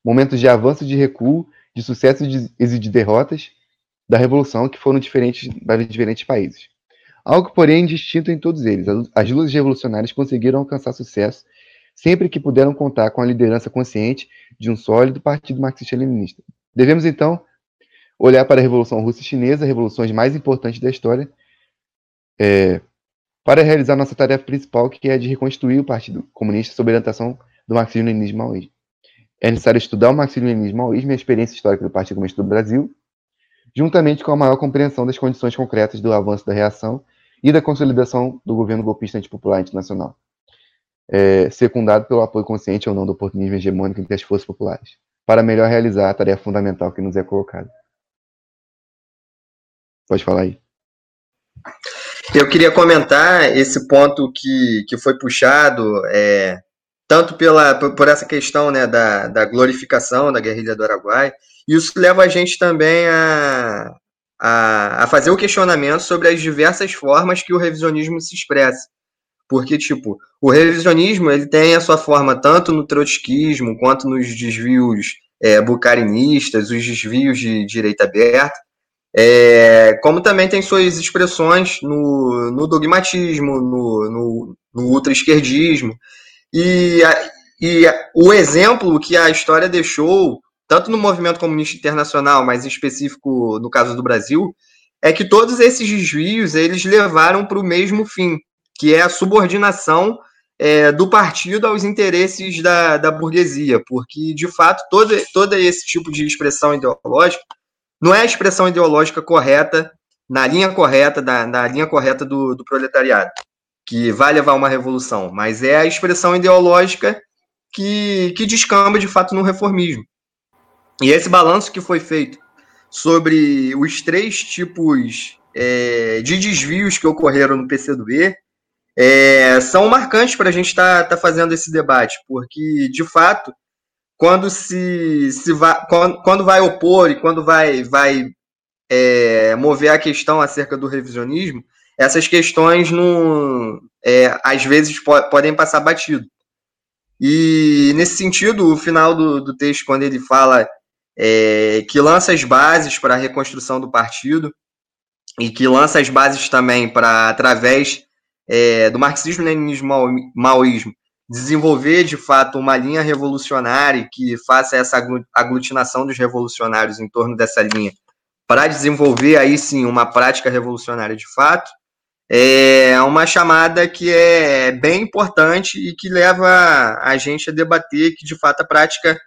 momentos de avanço e de recuo, de sucesso e de derrotas da Revolução que foram diferentes para diferentes países. Algo, porém, distinto em todos eles. As lutas revolucionárias conseguiram alcançar sucesso sempre que puderam contar com a liderança consciente de um sólido partido marxista-leninista. Devemos, então, olhar para a Revolução Russa e Chinesa, revoluções mais importantes da história, é, para realizar nossa tarefa principal, que é a de reconstruir o Partido Comunista sob orientação do marxismo-leninismo maoísmo. É necessário estudar o marxismo-leninismo maoísmo e a experiência histórica do Partido Comunista do Brasil, juntamente com a maior compreensão das condições concretas do avanço da reação e da consolidação do governo golpista antipopular internacional é, secundado pelo apoio consciente ou não do oportunismo hegemônico entre as forças populares, para melhor realizar a tarefa fundamental que nos é colocada. Pode falar aí. Eu queria comentar esse ponto que, que foi puxado, é, tanto pela, por essa questão né, da, da glorificação da guerrilha do Araguai, e isso leva a gente também a, a, a fazer o questionamento sobre as diversas formas que o revisionismo se expressa. Porque, tipo, o revisionismo ele tem a sua forma tanto no trotskismo quanto nos desvios é, bucarinistas, os desvios de direita aberta, é, como também tem suas expressões no, no dogmatismo, no, no, no ultra-esquerdismo. E, e o exemplo que a história deixou, tanto no movimento comunista internacional, mas em específico no caso do Brasil, é que todos esses desvios eles levaram para o mesmo fim, que é a subordinação é, do partido aos interesses da, da burguesia, porque, de fato, todo, todo esse tipo de expressão ideológica não é a expressão ideológica correta, na linha correta, da, na linha correta do, do proletariado, que vai levar uma revolução, mas é a expressão ideológica que, que descamba, de fato, no reformismo. E esse balanço que foi feito sobre os três tipos é, de desvios que ocorreram no PCdoB, é, são marcantes para a gente estar tá, tá fazendo esse debate, porque, de fato, quando se, se vai, quando, quando vai opor e quando vai, vai é, mover a questão acerca do revisionismo, essas questões não, é, às vezes po podem passar batido. E nesse sentido, o final do, do texto, quando ele fala é, que lança as bases para a reconstrução do partido e que lança as bases também para, através é, do marxismo-leninismo-maoísmo, desenvolver de fato uma linha revolucionária que faça essa aglutinação dos revolucionários em torno dessa linha, para desenvolver aí sim uma prática revolucionária de fato, é uma chamada que é bem importante e que leva a gente a debater que de fato a prática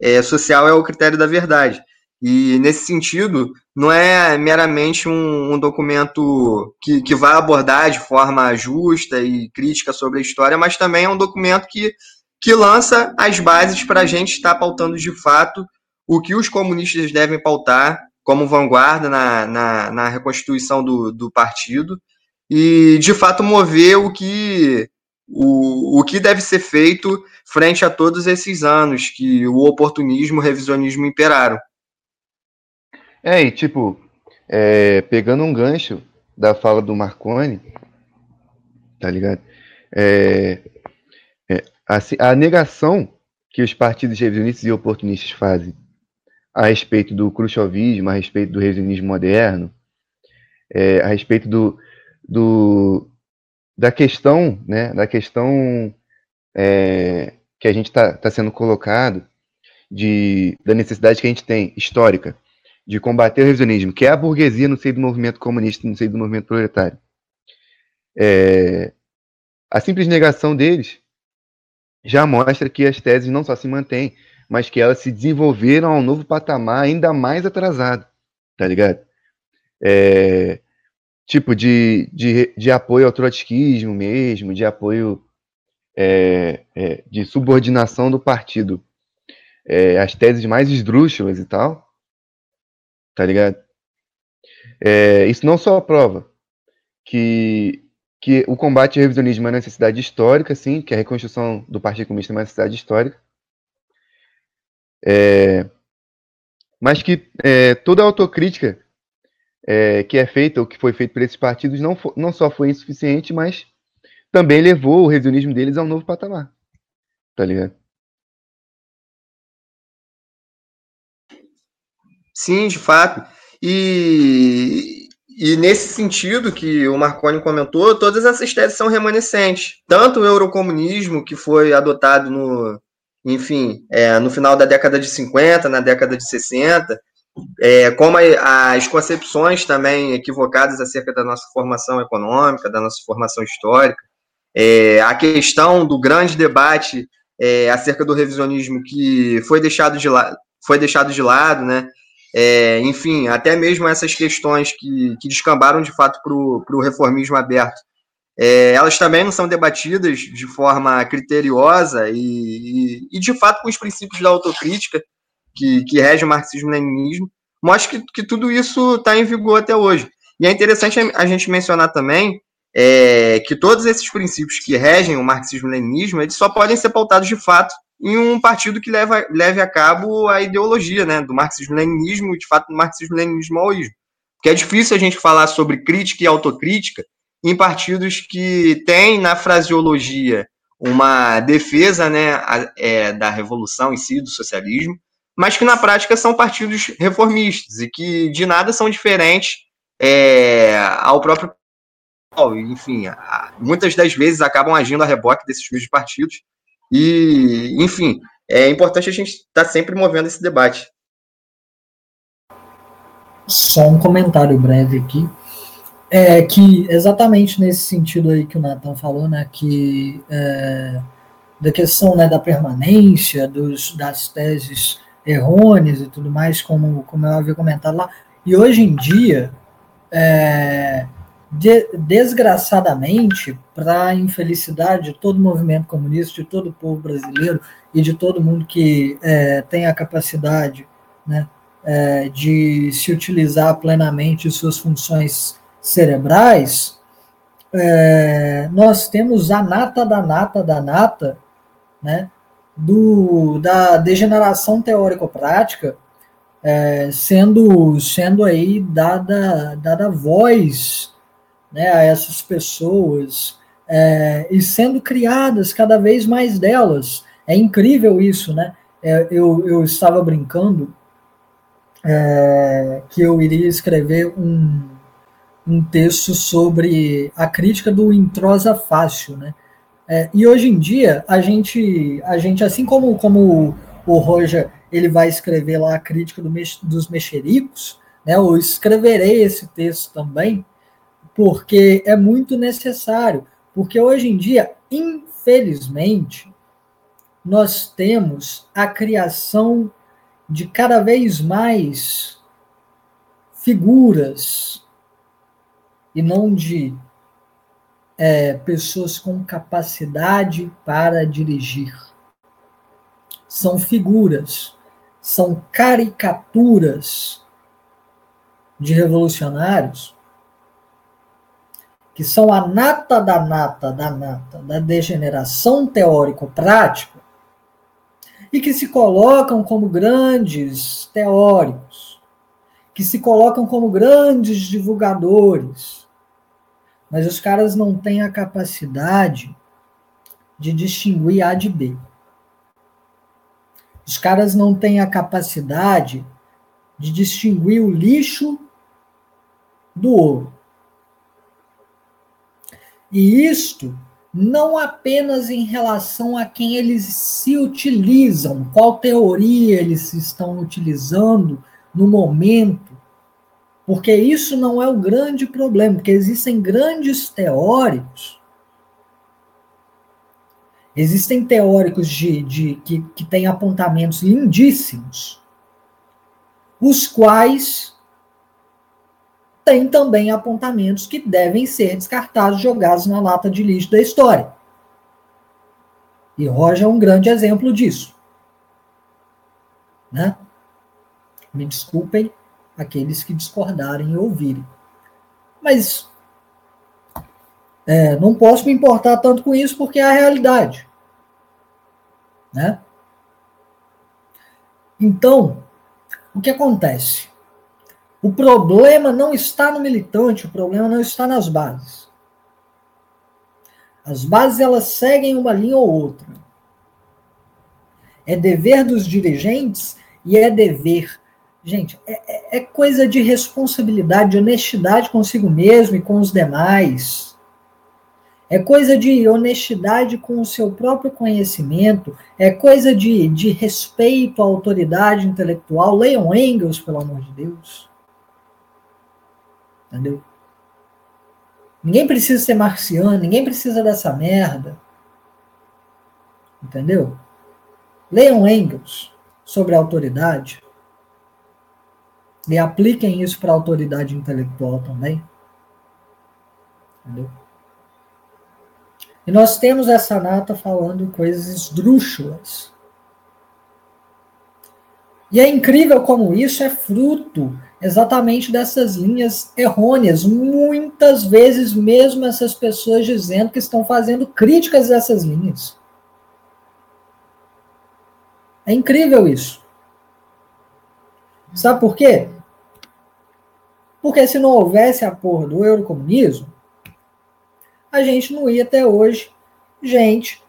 é, social é o critério da verdade. E nesse sentido, não é meramente um, um documento que, que vai abordar de forma justa e crítica sobre a história, mas também é um documento que, que lança as bases para a gente estar pautando de fato o que os comunistas devem pautar como vanguarda na, na, na reconstituição do, do partido e de fato mover o que o, o que deve ser feito frente a todos esses anos que o oportunismo, o revisionismo imperaram. É, e tipo, é, pegando um gancho da fala do Marconi, tá ligado? É, é, a, a, negação que os partidos revisionistas e oportunistas fazem a respeito do khrushchevismo, a respeito do revisionismo moderno, é, a respeito do, do, da questão, né, da questão é, que a gente está tá sendo colocado, de, da necessidade que a gente tem, histórica, de combater o revisionismo, que é a burguesia no seio do movimento comunista, no seio do movimento proletário. É, a simples negação deles já mostra que as teses não só se mantêm, mas que elas se desenvolveram a um novo patamar ainda mais atrasado, tá ligado? É, tipo, de, de, de apoio ao trotskismo mesmo, de apoio é, é, de subordinação do partido, é, as teses mais esdrúxulas e tal, tá ligado? É, isso não só prova que, que o combate ao revisionismo é uma necessidade histórica, sim, que a reconstrução do Partido Comunista é uma necessidade histórica, é, mas que é, toda autocrítica é, que é feita, ou que foi feita por esses partidos, não, for, não só foi insuficiente, mas também levou o revisionismo deles a um novo patamar. Tá ligado? Sim, de fato. E, e nesse sentido que o Marconi comentou, todas essas teses são remanescentes. Tanto o eurocomunismo, que foi adotado no, enfim, é, no final da década de 50, na década de 60, é, como as concepções também equivocadas acerca da nossa formação econômica, da nossa formação histórica, é, a questão do grande debate é, acerca do revisionismo que foi deixado de, la foi deixado de lado, né? É, enfim, até mesmo essas questões que, que descambaram de fato para o reformismo aberto, é, elas também não são debatidas de forma criteriosa e, e, e, de fato com os princípios da autocrítica que, que rege o marxismo-leninismo, mostra que, que tudo isso está em vigor até hoje. E é interessante a gente mencionar também é, que todos esses princípios que regem o marxismo-leninismo, eles só podem ser pautados de fato em um partido que leva, leve a cabo a ideologia né, do marxismo-leninismo de fato, do marxismo-leninismo-maoísmo. Porque é difícil a gente falar sobre crítica e autocrítica em partidos que têm na fraseologia uma defesa né, é, da revolução em si, do socialismo, mas que na prática são partidos reformistas e que de nada são diferentes é, ao próprio. Enfim, muitas das vezes acabam agindo a reboque desses mesmos partidos e, enfim, é importante a gente estar tá sempre movendo esse debate. Só um comentário breve aqui. É que exatamente nesse sentido aí que o Nathan falou, né, que é, da questão né, da permanência dos, das teses errôneas e tudo mais, como, como eu havia comentado lá, e hoje em dia, é, de, desgraçadamente, para a infelicidade de todo o movimento comunista, de todo o povo brasileiro e de todo mundo que é, tem a capacidade né, é, de se utilizar plenamente suas funções cerebrais, é, nós temos a nata da nata da nata, né, do, da degeneração teórico-prática é, sendo, sendo aí dada, dada voz né, a essas pessoas é, e sendo criadas cada vez mais delas É incrível isso, né? É, eu, eu estava brincando é, que eu iria escrever um, um texto sobre a crítica do introsa fácil, né? É, e hoje em dia a gente, a gente assim como como o Roger ele vai escrever lá a crítica do, dos mexericos, né? Eu escreverei esse texto também porque é muito necessário, porque hoje em dia, infelizmente, nós temos a criação de cada vez mais figuras e não de é, pessoas com capacidade para dirigir. São figuras, são caricaturas de revolucionários que são a nata da nata da nata da degeneração teórico-prática e que se colocam como grandes teóricos, que se colocam como grandes divulgadores, mas os caras não têm a capacidade de distinguir A de B. Os caras não têm a capacidade de distinguir o lixo do ouro. E isto não apenas em relação a quem eles se utilizam, qual teoria eles estão utilizando no momento, porque isso não é o grande problema, porque existem grandes teóricos, existem teóricos de, de que, que têm apontamentos lindíssimos, os quais têm também apontamentos que devem ser descartados, jogados na lata de lixo da história. E Roger é um grande exemplo disso. Né? Me desculpem aqueles que discordarem e ouvirem. Mas é, não posso me importar tanto com isso porque é a realidade. Né? Então, o que acontece? O problema não está no militante, o problema não está nas bases. As bases elas seguem uma linha ou outra. É dever dos dirigentes e é dever Gente, é, é, é, coisa de responsabilidade, de honestidade consigo mesmo e com os demais. É coisa de honestidade com o seu próprio conhecimento. É coisa de, de respeito à autoridade intelectual. Leiam Engels, pelo amor de Deus. Entendeu? Ninguém precisa ser marciano, ninguém precisa dessa merda. Entendeu? Leiam Engels sobre a autoridade. E apliquem isso para a autoridade intelectual também. Entendeu? E nós temos essa nata falando coisas esdrúxulas. E é incrível como isso é fruto exatamente dessas linhas errôneas. Muitas vezes, mesmo essas pessoas dizendo que estão fazendo críticas a essas linhas. É incrível isso. Sabe por quê? Porque se não houvesse a porra do eurocomunismo, a gente não ia até hoje gente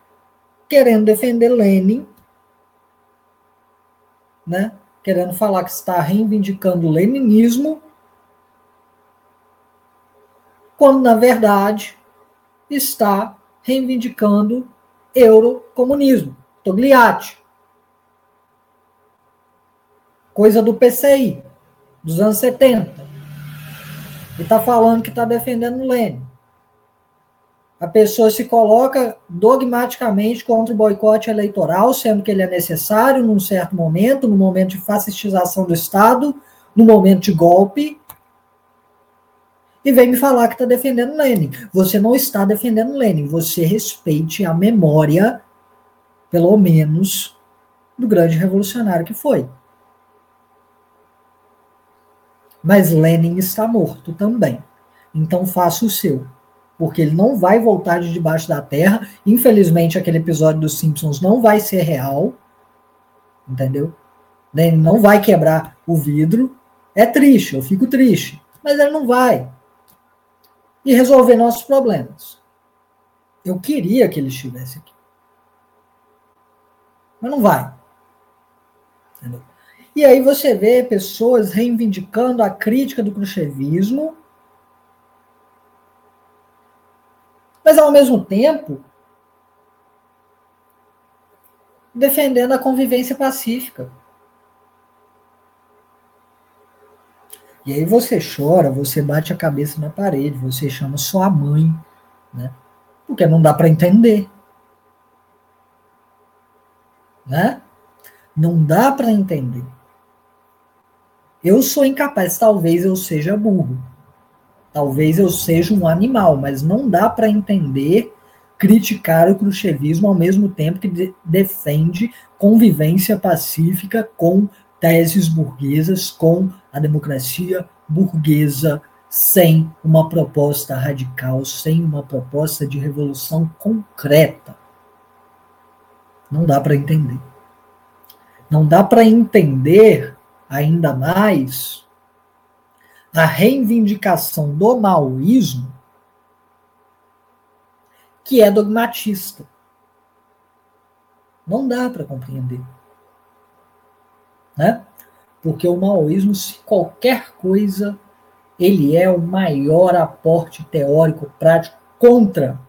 querendo defender Lenin, né? querendo falar que está reivindicando o leninismo, quando na verdade está reivindicando eurocomunismo, Togliatti. Coisa do PCI, dos anos 70 e está falando que está defendendo o Lênin. A pessoa se coloca dogmaticamente contra o boicote eleitoral, sendo que ele é necessário num certo momento, no momento de fascistização do Estado, no momento de golpe, e vem me falar que está defendendo Lenin. Você não está defendendo Lenin, você respeite a memória, pelo menos, do grande revolucionário que foi. Mas Lenin está morto também. Então faça o seu. Porque ele não vai voltar de debaixo da terra. Infelizmente, aquele episódio dos Simpsons não vai ser real. Entendeu? Lenin não vai quebrar o vidro. É triste, eu fico triste. Mas ele não vai. E resolver nossos problemas. Eu queria que ele estivesse aqui. Mas não vai. Entendeu? E aí você vê pessoas reivindicando a crítica do cruchevismo, mas ao mesmo tempo defendendo a convivência pacífica. E aí você chora, você bate a cabeça na parede, você chama sua mãe, né? Porque não dá para entender. Né? Não dá para entender. Eu sou incapaz, talvez eu seja burro. Talvez eu seja um animal, mas não dá para entender criticar o cruchevismo ao mesmo tempo que de defende convivência pacífica com teses burguesas, com a democracia burguesa, sem uma proposta radical, sem uma proposta de revolução concreta. Não dá para entender. Não dá para entender ainda mais a reivindicação do maoísmo que é dogmatista. Não dá para compreender. Né? Porque o maoísmo, se qualquer coisa, ele é o maior aporte teórico prático contra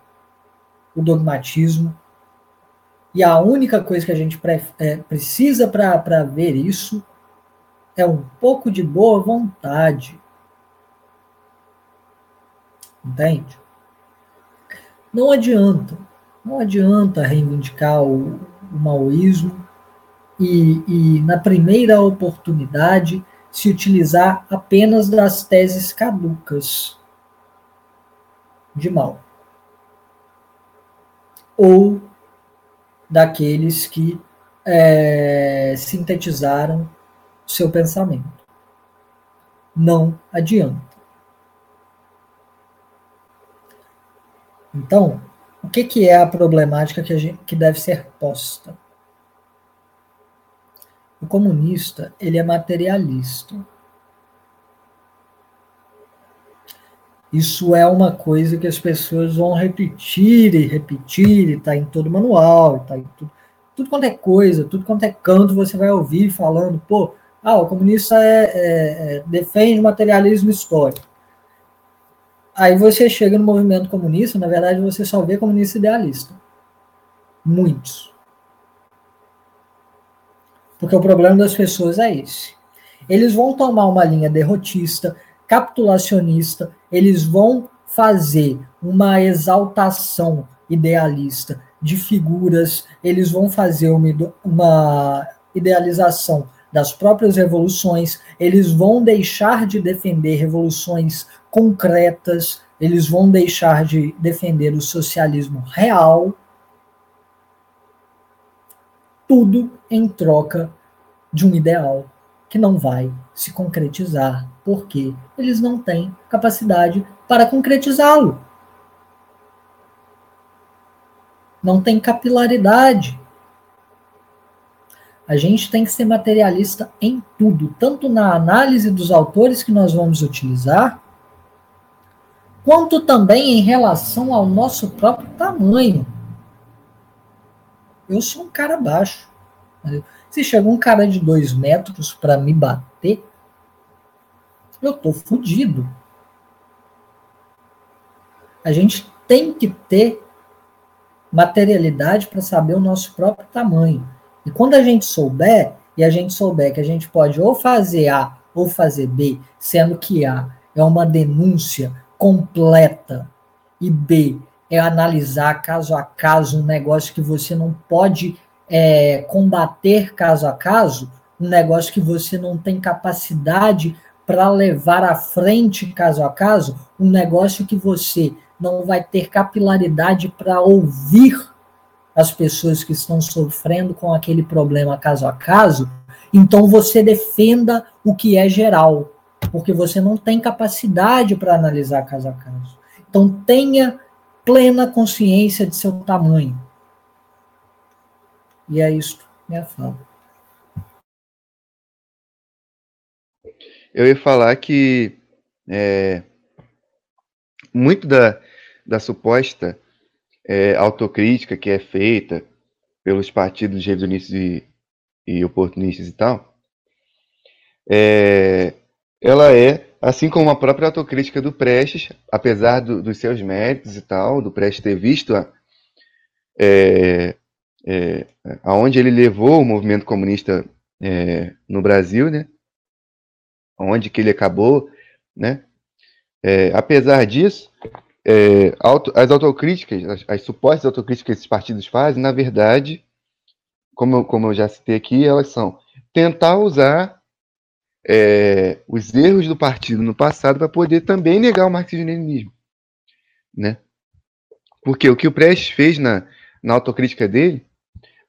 o dogmatismo. E a única coisa que a gente é, precisa para ver isso é um pouco de boa vontade. Entende? Não adianta. Não adianta reivindicar o, o maoísmo e, e, na primeira oportunidade, se utilizar apenas das teses caducas de mal. Ou daqueles que é, sintetizaram seu pensamento. Não adianta. Então, o que, que é a problemática que, a gente, que deve ser posta? O comunista, ele é materialista. Isso é uma coisa que as pessoas vão repetir e repetir, está em todo manual, está em tudo, tudo quanto é coisa, tudo quanto é canto, você vai ouvir falando, pô, ah, o comunista é, é, é, defende o materialismo histórico. Aí você chega no movimento comunista, na verdade você só vê comunista idealista. Muitos. Porque o problema das pessoas é esse. Eles vão tomar uma linha derrotista, capitulacionista, eles vão fazer uma exaltação idealista de figuras, eles vão fazer uma, uma idealização das próprias revoluções, eles vão deixar de defender revoluções concretas, eles vão deixar de defender o socialismo real, tudo em troca de um ideal que não vai se concretizar, porque eles não têm capacidade para concretizá-lo. Não tem capilaridade. A gente tem que ser materialista em tudo, tanto na análise dos autores que nós vamos utilizar, quanto também em relação ao nosso próprio tamanho. Eu sou um cara baixo. Se chega um cara de dois metros para me bater, eu tô fudido. A gente tem que ter materialidade para saber o nosso próprio tamanho. E quando a gente souber, e a gente souber que a gente pode ou fazer A ou fazer B, sendo que A é uma denúncia completa e B é analisar caso a caso um negócio que você não pode é, combater caso a caso, um negócio que você não tem capacidade para levar à frente caso a caso, um negócio que você não vai ter capilaridade para ouvir as pessoas que estão sofrendo com aquele problema caso a caso, então você defenda o que é geral porque você não tem capacidade para analisar caso a caso. Então tenha plena consciência de seu tamanho. E é isso, minha fala. Eu ia falar que é, muito da, da suposta é, autocrítica que é feita pelos partidos revisionistas e, e oportunistas e tal, é, ela é, assim como a própria autocrítica do Prestes, apesar do, dos seus méritos e tal, do Prestes ter visto a, é, é, aonde ele levou o movimento comunista é, no Brasil, né? Onde que ele acabou, né? É, apesar disso, é, auto, as autocríticas, as, as, supostas autocríticas que esses partidos fazem, na verdade, como, como eu já citei aqui, elas são tentar usar é, os erros do partido no passado para poder também negar o marxismo-leninismo, né? Porque o que o Prestes fez na, na autocrítica dele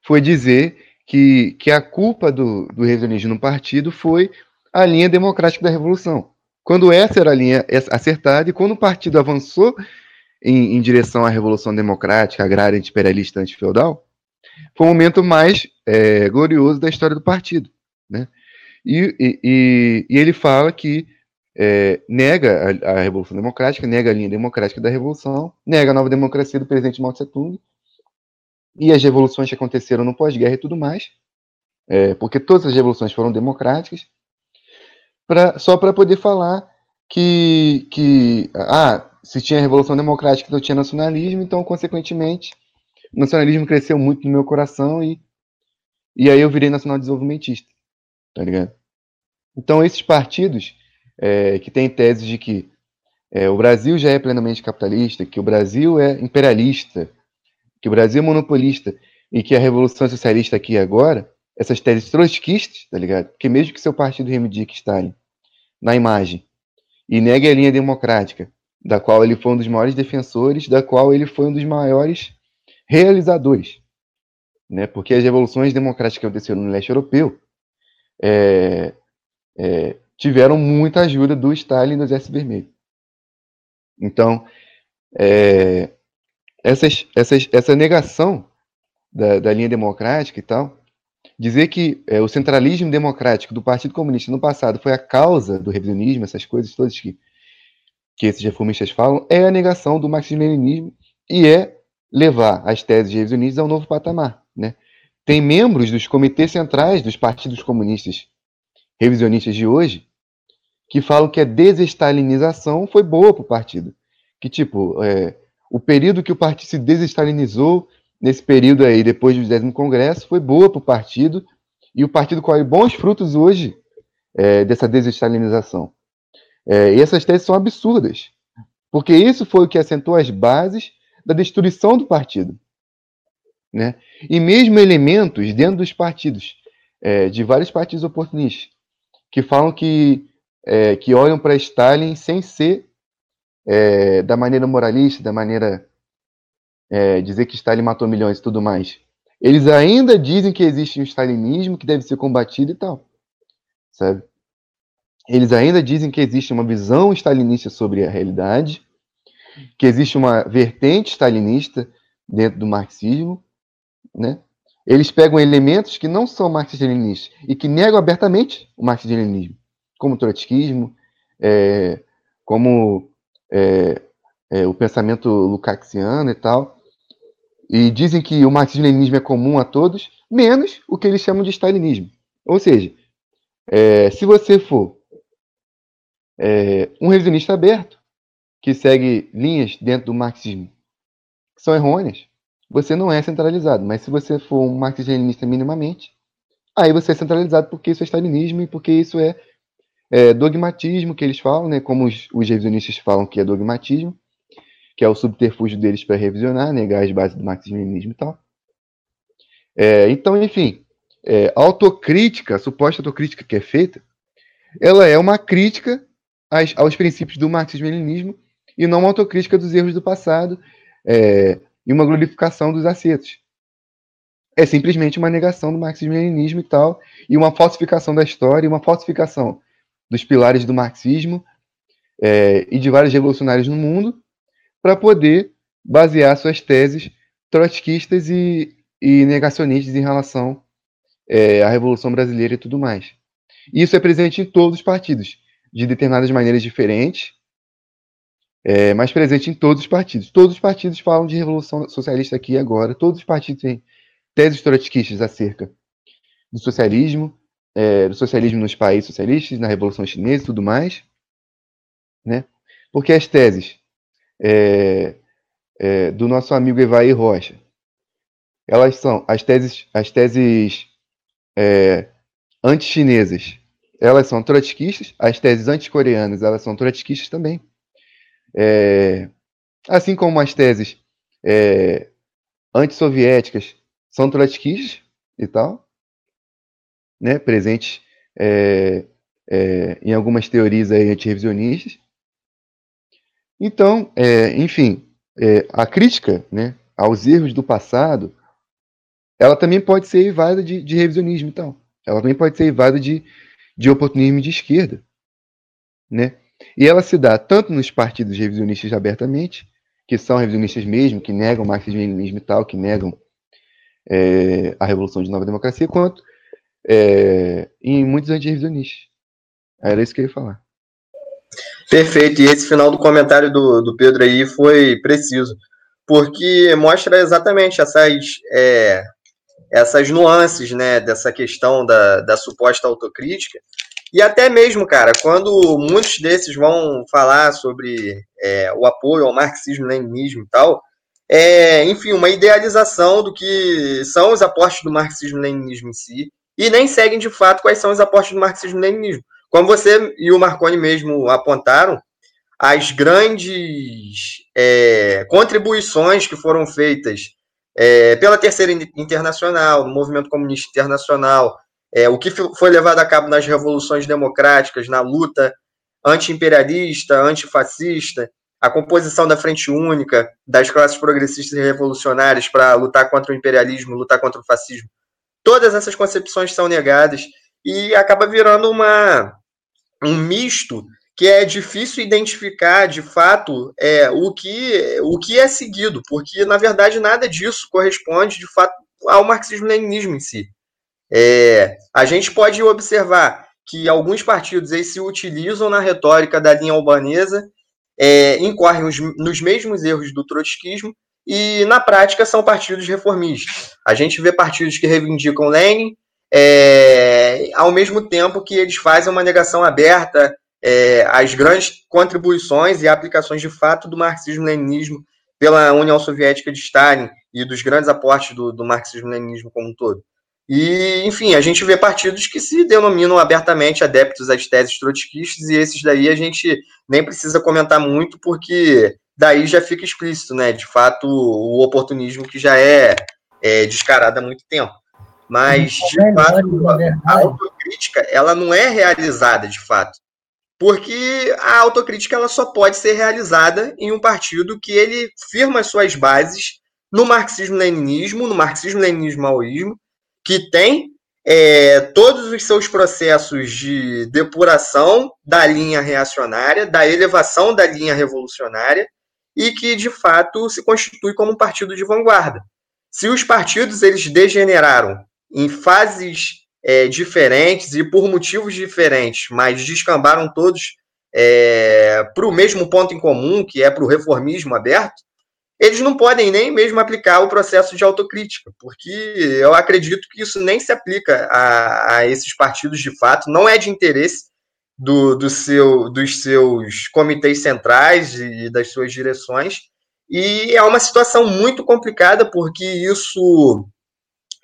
foi dizer que, que a culpa do, do revisionismo no partido foi a linha democrática da revolução. Quando essa era a linha acertada e quando o partido avançou em, em direção à revolução democrática, agrária, imperialista, antifeudal, foi o momento mais é, glorioso da história do partido. Né? E, e, e ele fala que é, nega a, a, Revolução Democrática, nega a linha democrática da Revolução, nega a nova democracia do presidente Mao Tse-tung e as revoluções que aconteceram no pós-guerra e tudo mais, é, porque todas as revoluções foram democráticas, pra, só para poder falar que, que ah, se tinha revolução democrática, não tinha nacionalismo, então, consequentemente, o nacionalismo cresceu muito no meu coração e, e aí eu virei nacional desenvolvimentista, tá ligado? Então, esses partidos é, que têm teses de que é, o Brasil já é plenamente capitalista, que o Brasil é imperialista, que o Brasil é monopolista e que a Revolução Socialista aqui agora, essas teses trotskistas, tá ligado? Porque mesmo que seu partido reivindique Stalin na imagem e negue a linha democrática, da qual ele foi um dos maiores defensores, da qual ele foi um dos maiores realizadores, né? Porque as revoluções democráticas que aconteceram no leste europeu é, é, tiveram muita ajuda do Stalin e do Exército Vermelho. Então, é, essas, essas, essa negação da, da linha democrática e tal, dizer que é, o centralismo democrático do Partido Comunista no passado foi a causa do revisionismo, essas coisas todas que, que esses reformistas falam, é a negação do marxismo-leninismo e é levar as teses revisionistas ao novo patamar. Né? Tem membros dos comitês centrais dos partidos comunistas revisionistas de hoje que falam que a desestalinização foi boa para o partido. Que, tipo, é, o período que o partido se desestalinizou, nesse período aí, depois do 20 Congresso, foi boa para o partido, e o partido colhe bons frutos hoje é, dessa desestalinização. É, e essas teses são absurdas, porque isso foi o que assentou as bases da destruição do partido. Né? E mesmo elementos dentro dos partidos, é, de vários partidos oportunistas, que falam que, é, que olham para Stalin sem ser é, da maneira moralista, da maneira é, dizer que Stalin matou milhões e tudo mais. Eles ainda dizem que existe um stalinismo que deve ser combatido e tal, sabe? Eles ainda dizem que existe uma visão stalinista sobre a realidade, que existe uma vertente stalinista dentro do marxismo, né? Eles pegam elementos que não são marxistas-leninistas e que negam abertamente o marxismo-leninismo, como o trotskismo, é, como é, é, o pensamento lukácsiano e tal, e dizem que o marxismo-leninismo é comum a todos, menos o que eles chamam de stalinismo. Ou seja, é, se você for é, um revisionista aberto, que segue linhas dentro do marxismo que são errôneas, você não é centralizado. Mas se você for um marxista-leninista minimamente, aí você é centralizado porque isso é stalinismo e porque isso é é, dogmatismo que eles falam, né, como os, os revisionistas falam que é dogmatismo, que é o subterfúgio deles para revisionar, negar as bases do marxismo-leninismo e tal. É, então, enfim, é, a autocrítica, a suposta autocrítica que é feita, ela é uma crítica às, aos princípios do marxismo-leninismo e não uma autocrítica dos erros do passado é, e uma glorificação dos acertos. É simplesmente uma negação do marxismo-leninismo e tal, e uma falsificação da história, e uma falsificação dos pilares do marxismo é, e de vários revolucionários no mundo, para poder basear suas teses trotskistas e, e negacionistas em relação é, à Revolução Brasileira e tudo mais. Isso é presente em todos os partidos, de determinadas maneiras diferentes, é, mas presente em todos os partidos. Todos os partidos falam de Revolução Socialista aqui e agora, todos os partidos têm teses trotskistas acerca do socialismo, é, do socialismo nos países socialistas, na Revolução Chinesa e tudo mais, né? Porque as teses é, é, do nosso amigo Evaí Rocha, elas são as teses, as teses é, anti-chinesas, elas são trotskistas, as teses anti-coreanas, elas são trotskistas também. É, assim como as teses é, antissoviéticas são trotskistas e tal, né, presentes é, é, em algumas teorias aí antirrevisionistas. Então, é, enfim, é, a crítica né, aos erros do passado, ela também pode ser evada de, de revisionismo, então. Ela também pode ser evada de, de oportunismo de esquerda, né? E ela se dá tanto nos partidos revisionistas abertamente, que são revisionistas mesmo, que negam o marxismo-leninismo e tal, que negam é, a Revolução de Nova Democracia, quanto é, em muitos antirrevisionistas. Era isso que eu ia falar. Perfeito, e esse final do comentário do, do Pedro aí foi preciso, porque mostra exatamente essas, é, essas nuances né, dessa questão da, da suposta autocrítica, e até mesmo, cara, quando muitos desses vão falar sobre é, o apoio ao marxismo-leninismo e tal, é, enfim, uma idealização do que são os aportes do marxismo-leninismo em si, e nem seguem de fato quais são os aportes do marxismo-leninismo. Como você e o Marconi mesmo apontaram, as grandes é, contribuições que foram feitas é, pela Terceira Internacional, no Movimento Comunista Internacional, é, o que foi levado a cabo nas revoluções democráticas, na luta anti-imperialista, antifascista, a composição da Frente Única das classes progressistas e revolucionárias para lutar contra o imperialismo, lutar contra o fascismo, todas essas concepções são negadas e acaba virando uma, um misto que é difícil identificar de fato é, o, que, o que é seguido, porque na verdade nada disso corresponde de fato ao marxismo-leninismo em si. É, a gente pode observar que alguns partidos eles se utilizam na retórica da linha albanesa, é, incorrem os, nos mesmos erros do trotskismo e na prática são partidos reformistas. A gente vê partidos que reivindicam Lenin, é, ao mesmo tempo que eles fazem uma negação aberta é, às grandes contribuições e aplicações de fato do marxismo-leninismo pela União Soviética de Stalin e dos grandes aportes do, do marxismo-leninismo como um todo. E, enfim, a gente vê partidos que se denominam abertamente adeptos às teses trotskistas, e esses daí a gente nem precisa comentar muito, porque daí já fica explícito, né? De fato, o oportunismo que já é, é descarado há muito tempo. Mas, de fato, a autocrítica, ela não é realizada, de fato. Porque a autocrítica ela só pode ser realizada em um partido que ele firma suas bases no marxismo-leninismo, no marxismo-leninismo-maoísmo, que tem é, todos os seus processos de depuração da linha reacionária, da elevação da linha revolucionária, e que de fato se constitui como um partido de vanguarda. Se os partidos eles degeneraram em fases é, diferentes e por motivos diferentes, mas descambaram todos é, para o mesmo ponto em comum, que é para o reformismo aberto, eles não podem nem mesmo aplicar o processo de autocrítica, porque eu acredito que isso nem se aplica a, a esses partidos de fato, não é de interesse do, do seu, dos seus comitês centrais e das suas direções. E é uma situação muito complicada, porque isso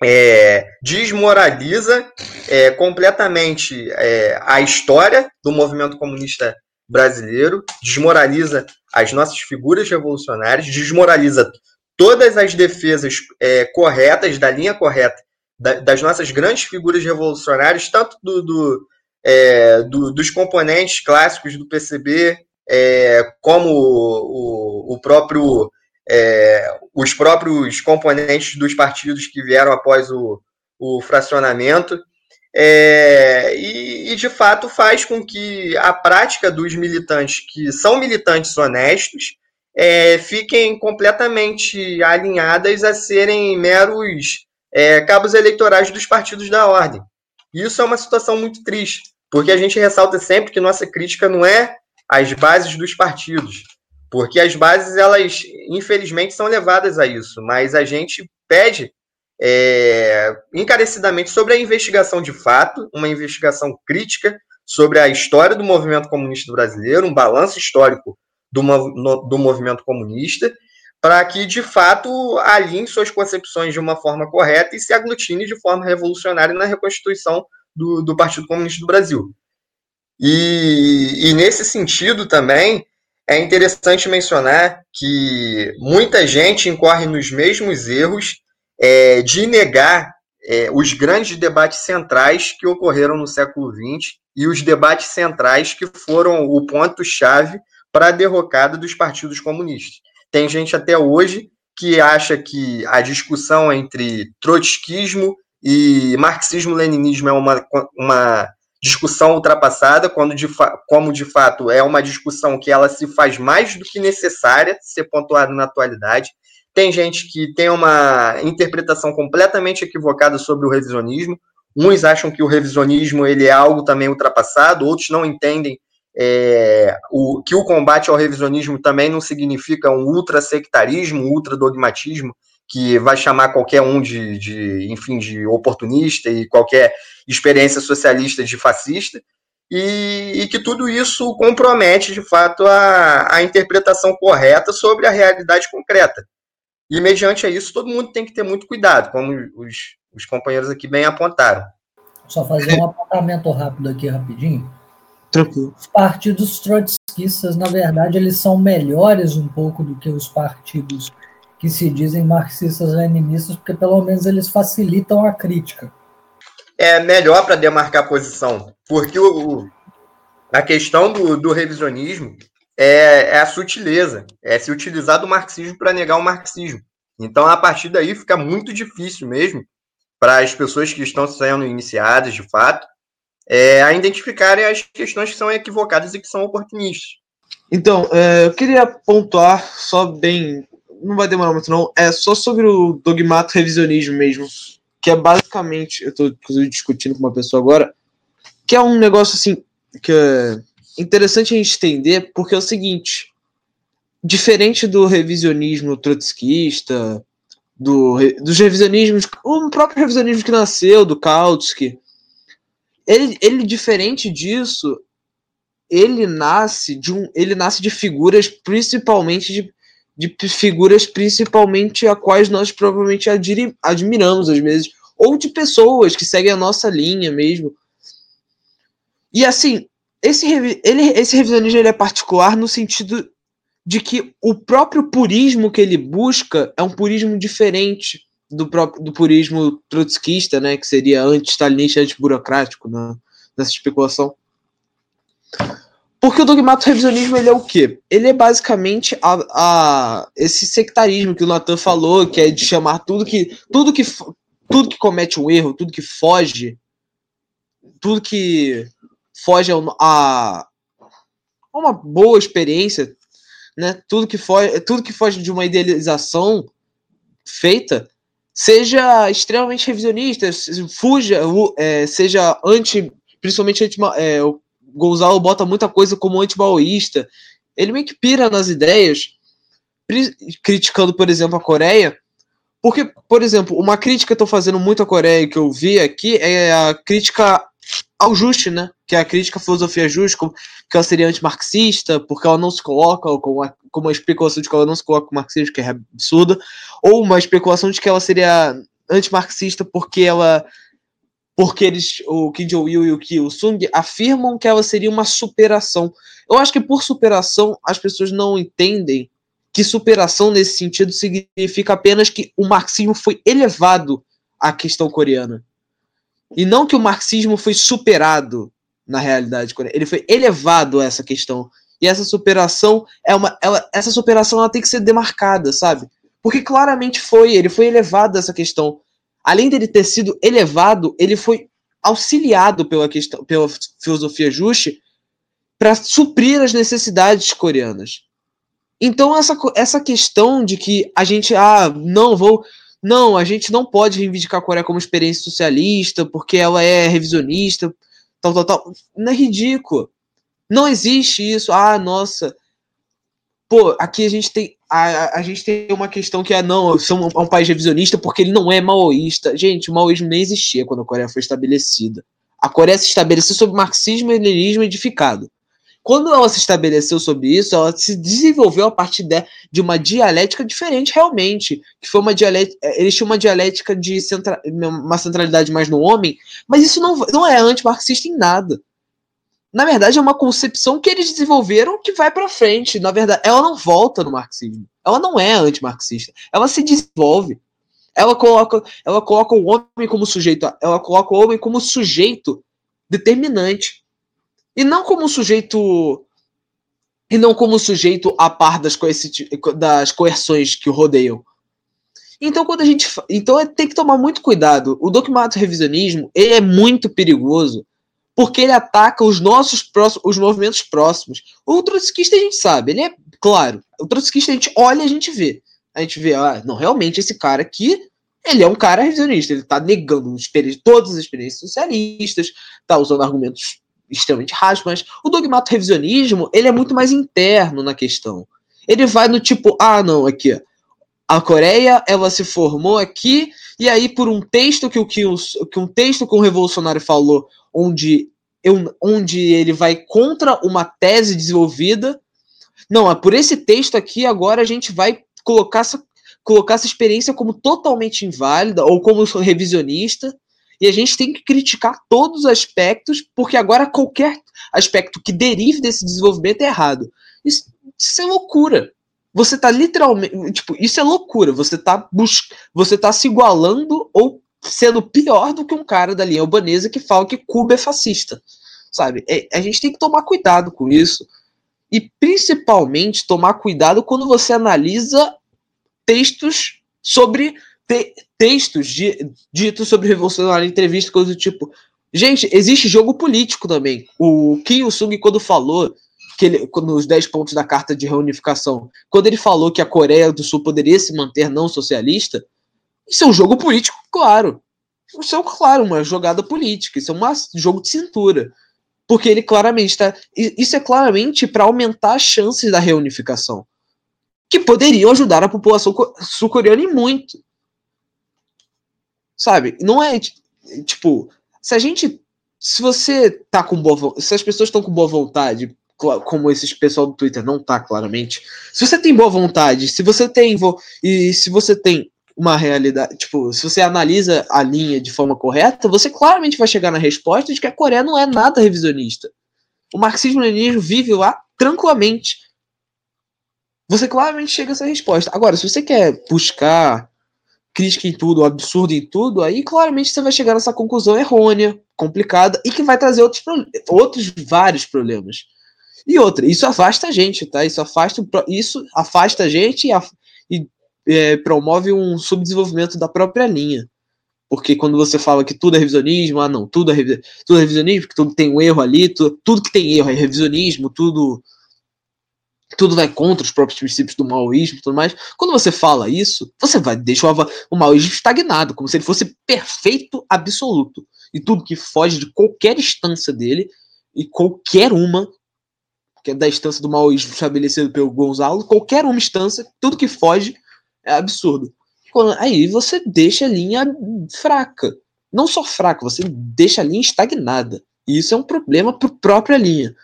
é, desmoraliza é, completamente é, a história do movimento comunista brasileiro, desmoraliza as nossas figuras revolucionárias, desmoraliza todas as defesas é, corretas, da linha correta, da, das nossas grandes figuras revolucionárias, tanto do, do, é, do, dos componentes clássicos do PCB, é, como o, o, o próprio, é, os próprios componentes dos partidos que vieram após o, o fracionamento. É, e, e, de fato faz com que a prática dos militantes que são militantes honestos é, fiquem completamente alinhadas a serem meros é, cabos eleitorais dos partidos da ordem. Isso é uma situação muito triste, porque a gente ressalta sempre que nossa crítica não é às bases dos partidos, porque as bases, elas, infelizmente, são levadas a isso, mas a gente pede é, encarecidamente sobre a investigação de fato, uma investigação crítica sobre a história do movimento comunista brasileiro, um balanço histórico do, do movimento comunista, para que, de fato, alinhe suas concepções de uma forma correta e se aglutine de forma revolucionária na reconstituição do, do Partido Comunista do Brasil. E, e, nesse sentido também, é interessante mencionar que muita gente incorre nos mesmos erros é, de negar é, os grandes debates centrais que ocorreram no século XX e os debates centrais que foram o ponto-chave para a derrocada dos partidos comunistas. Tem gente até hoje que acha que a discussão entre trotskismo e marxismo-leninismo é uma, uma discussão ultrapassada, quando de como de fato é uma discussão que ela se faz mais do que necessária ser pontuada na atualidade. Tem gente que tem uma interpretação completamente equivocada sobre o revisionismo. Uns acham que o revisionismo ele é algo também ultrapassado, outros não entendem é, o, que o combate ao revisionismo também não significa um ultra-sectarismo, um ultra-dogmatismo, que vai chamar qualquer um de, de, enfim, de oportunista e qualquer experiência socialista de fascista, e, e, que tudo isso compromete, de fato, a, a interpretação correta sobre a realidade concreta. E, mediante isso, todo mundo tem que ter muito cuidado, como os, os companheiros aqui bem apontaram. Só fazer um apontamento rápido aqui, rapidinho. Tranquilo. Os partidos trotskistas, na verdade, eles são melhores um pouco do que os partidos que se dizem marxistas-leninistas, porque pelo menos eles facilitam a crítica. É melhor para demarcar posição, porque o, a questão do, do revisionismo é, é, a sutileza, é se utilizar do marxismo para negar o marxismo. Então, a partir daí, fica muito difícil mesmo para as pessoas que estão sendo iniciadas, de fato, é, a identificarem as questões que são equivocadas e que são oportunistas. Então, é, eu queria pontuar só bem, não vai demorar muito não, é só sobre o dogmato revisionismo mesmo, que é basicamente, eu estou discutindo com uma pessoa agora, que é um negócio assim, que é interessante a gente entender, porque é o seguinte, diferente do revisionismo trotskista, do, dos revisionismos, o próprio revisionismo que nasceu, do Kautsky, ele, ele diferente disso, ele nasce de um, ele nasce de figuras principalmente de, de figuras principalmente a quais nós provavelmente admiramos às vezes, ou de pessoas que seguem a nossa linha mesmo. E assim, esse, ele, esse revisionismo ele é particular no sentido de que o próprio purismo que ele busca é um purismo diferente do próprio do purismo trotskista, né, que seria anti-stalinista, anti-burocrático né, nessa especulação. Porque o dogmato revisionismo ele é o quê? Ele é basicamente a, a, esse sectarismo que o Nathan falou, que é de chamar tudo que tudo que tudo que comete um erro, tudo que foge, tudo que foge a, a uma boa experiência, né? Tudo que foge, tudo que foge de uma idealização feita seja extremamente revisionista, fuja, é, seja anti, principalmente anti, é, o Gonzalo bota muita coisa como anti-maoísta. Ele meio que pira nas ideias, criticando, por exemplo, a Coreia. Porque, por exemplo, uma crítica que eu tô fazendo muito à Coreia que eu vi aqui é a crítica ao Juste, né? Que é a crítica à filosofia Juste, que ela seria antimarxista, porque ela não se coloca como uma, como uma especulação de que ela não se coloca com marxismo, que é absurda, ou uma especulação de que ela seria antimarxista porque ela porque eles, o Kim Jong-il e o Kim Il-sung afirmam que ela seria uma superação. Eu acho que por superação as pessoas não entendem que superação nesse sentido significa apenas que o marxismo foi elevado à questão coreana. E não que o marxismo foi superado na realidade coreana. Ele foi elevado a essa questão. E essa superação é uma. Ela, essa superação ela tem que ser demarcada, sabe? Porque claramente foi, ele foi elevado a essa questão. Além dele ter sido elevado, ele foi auxiliado pela, questão, pela filosofia Juche para suprir as necessidades coreanas. Então, essa, essa questão de que a gente, ah, não, vou não, a gente não pode reivindicar a Coreia como experiência socialista, porque ela é revisionista, tal, tal, tal. Não é ridículo. Não existe isso. Ah, nossa. Pô, aqui a gente tem. A, a, gente tem uma questão que é, não, são um, um país revisionista porque ele não é maoísta. Gente, o maoísmo nem existia quando a Coreia foi estabelecida. A Coreia se estabeleceu sobre marxismo e leninismo edificado. Quando ela se estabeleceu sobre isso, ela se desenvolveu a partir de, de uma dialética diferente, realmente. Que foi uma dialética. Eh, eles tinham uma dialética de centra, uma centralidade mais no homem, mas isso não, não é antimarxista em nada. Na verdade, é uma concepção que eles desenvolveram que vai para frente. Na verdade, ela não volta no marxismo. Ela não é antimarxista. Ela se desenvolve. Ela coloca, ela coloca o homem como sujeito, ela coloca o homem como sujeito determinante e não como sujeito e não como sujeito a par das, das coerções que o rodeiam. Então, quando a gente. Então tem que tomar muito cuidado. O dogmato revisionismo ele é muito perigoso porque ele ataca os nossos próximos, os movimentos próximos. O trotskista a gente sabe, ele é claro. O trotskista a gente olha a gente vê. A gente vê, ah, não, realmente esse cara aqui, ele é um cara revisionista, ele tá negando todas as experiências socialistas, tá usando argumentos extremamente rasos, mas o dogmato revisionismo, ele é muito mais interno na questão. Ele vai no tipo, ah, não, aqui, a Coreia, ela se formou aqui, e aí por um texto que, o, que um texto que um revolucionário falou, onde, eu, onde ele vai contra uma tese desenvolvida, não, é por esse texto aqui, agora a gente vai colocar essa, colocar essa experiência como totalmente inválida, ou como revisionista, e a gente tem que criticar todos os aspectos, porque agora qualquer aspecto que derive desse desenvolvimento é errado. Isso, isso é loucura. Você tá literalmente. Tipo, isso é loucura. Você tá, bus você tá se igualando ou sendo pior do que um cara da linha albanesa que fala que Cuba é fascista. Sabe? É, a gente tem que tomar cuidado com isso. E principalmente tomar cuidado quando você analisa textos sobre te, textos de, ditos sobre revolucionário, entrevista, coisa do tipo. Gente, existe jogo político também. O Kim Il-sung, quando falou que ele, nos 10 pontos da carta de reunificação, quando ele falou que a Coreia do Sul poderia se manter não socialista, isso é um jogo político, claro. Isso é, claro, uma jogada política. Isso é um jogo de cintura. Porque ele claramente está. Isso é claramente para aumentar as chances da reunificação. Que poderiam ajudar a população sul-coreana e muito. Sabe? Não é tipo, se a gente se você tá com boa se as pessoas estão com boa vontade, como esse pessoal do Twitter não tá claramente, se você tem boa vontade, se você tem e se você tem uma realidade, tipo, se você analisa a linha de forma correta, você claramente vai chegar na resposta de que a Coreia não é nada revisionista. O marxismo-leninismo vive lá tranquilamente. Você claramente chega a essa resposta. Agora, se você quer buscar crítica em tudo, absurdo em tudo, aí claramente você vai chegar nessa conclusão errônea, complicada e que vai trazer outros, outros vários problemas. E outra, isso afasta a gente, tá? Isso afasta, isso afasta a gente e, a, e é, promove um subdesenvolvimento da própria linha. Porque quando você fala que tudo é revisionismo, ah não, tudo é, tudo é revisionismo, que tudo tem um erro ali, tudo, tudo que tem erro é revisionismo, tudo tudo vai contra os próprios princípios do maoísmo e tudo mais. Quando você fala isso, você vai deixar o maoísmo estagnado, como se ele fosse perfeito absoluto. E tudo que foge de qualquer instância dele, e qualquer uma, que é da instância do maoísmo estabelecido pelo Gonzalo, qualquer uma instância, tudo que foge é absurdo. Aí você deixa a linha fraca. Não só fraca, você deixa a linha estagnada. E isso é um problema para a própria linha.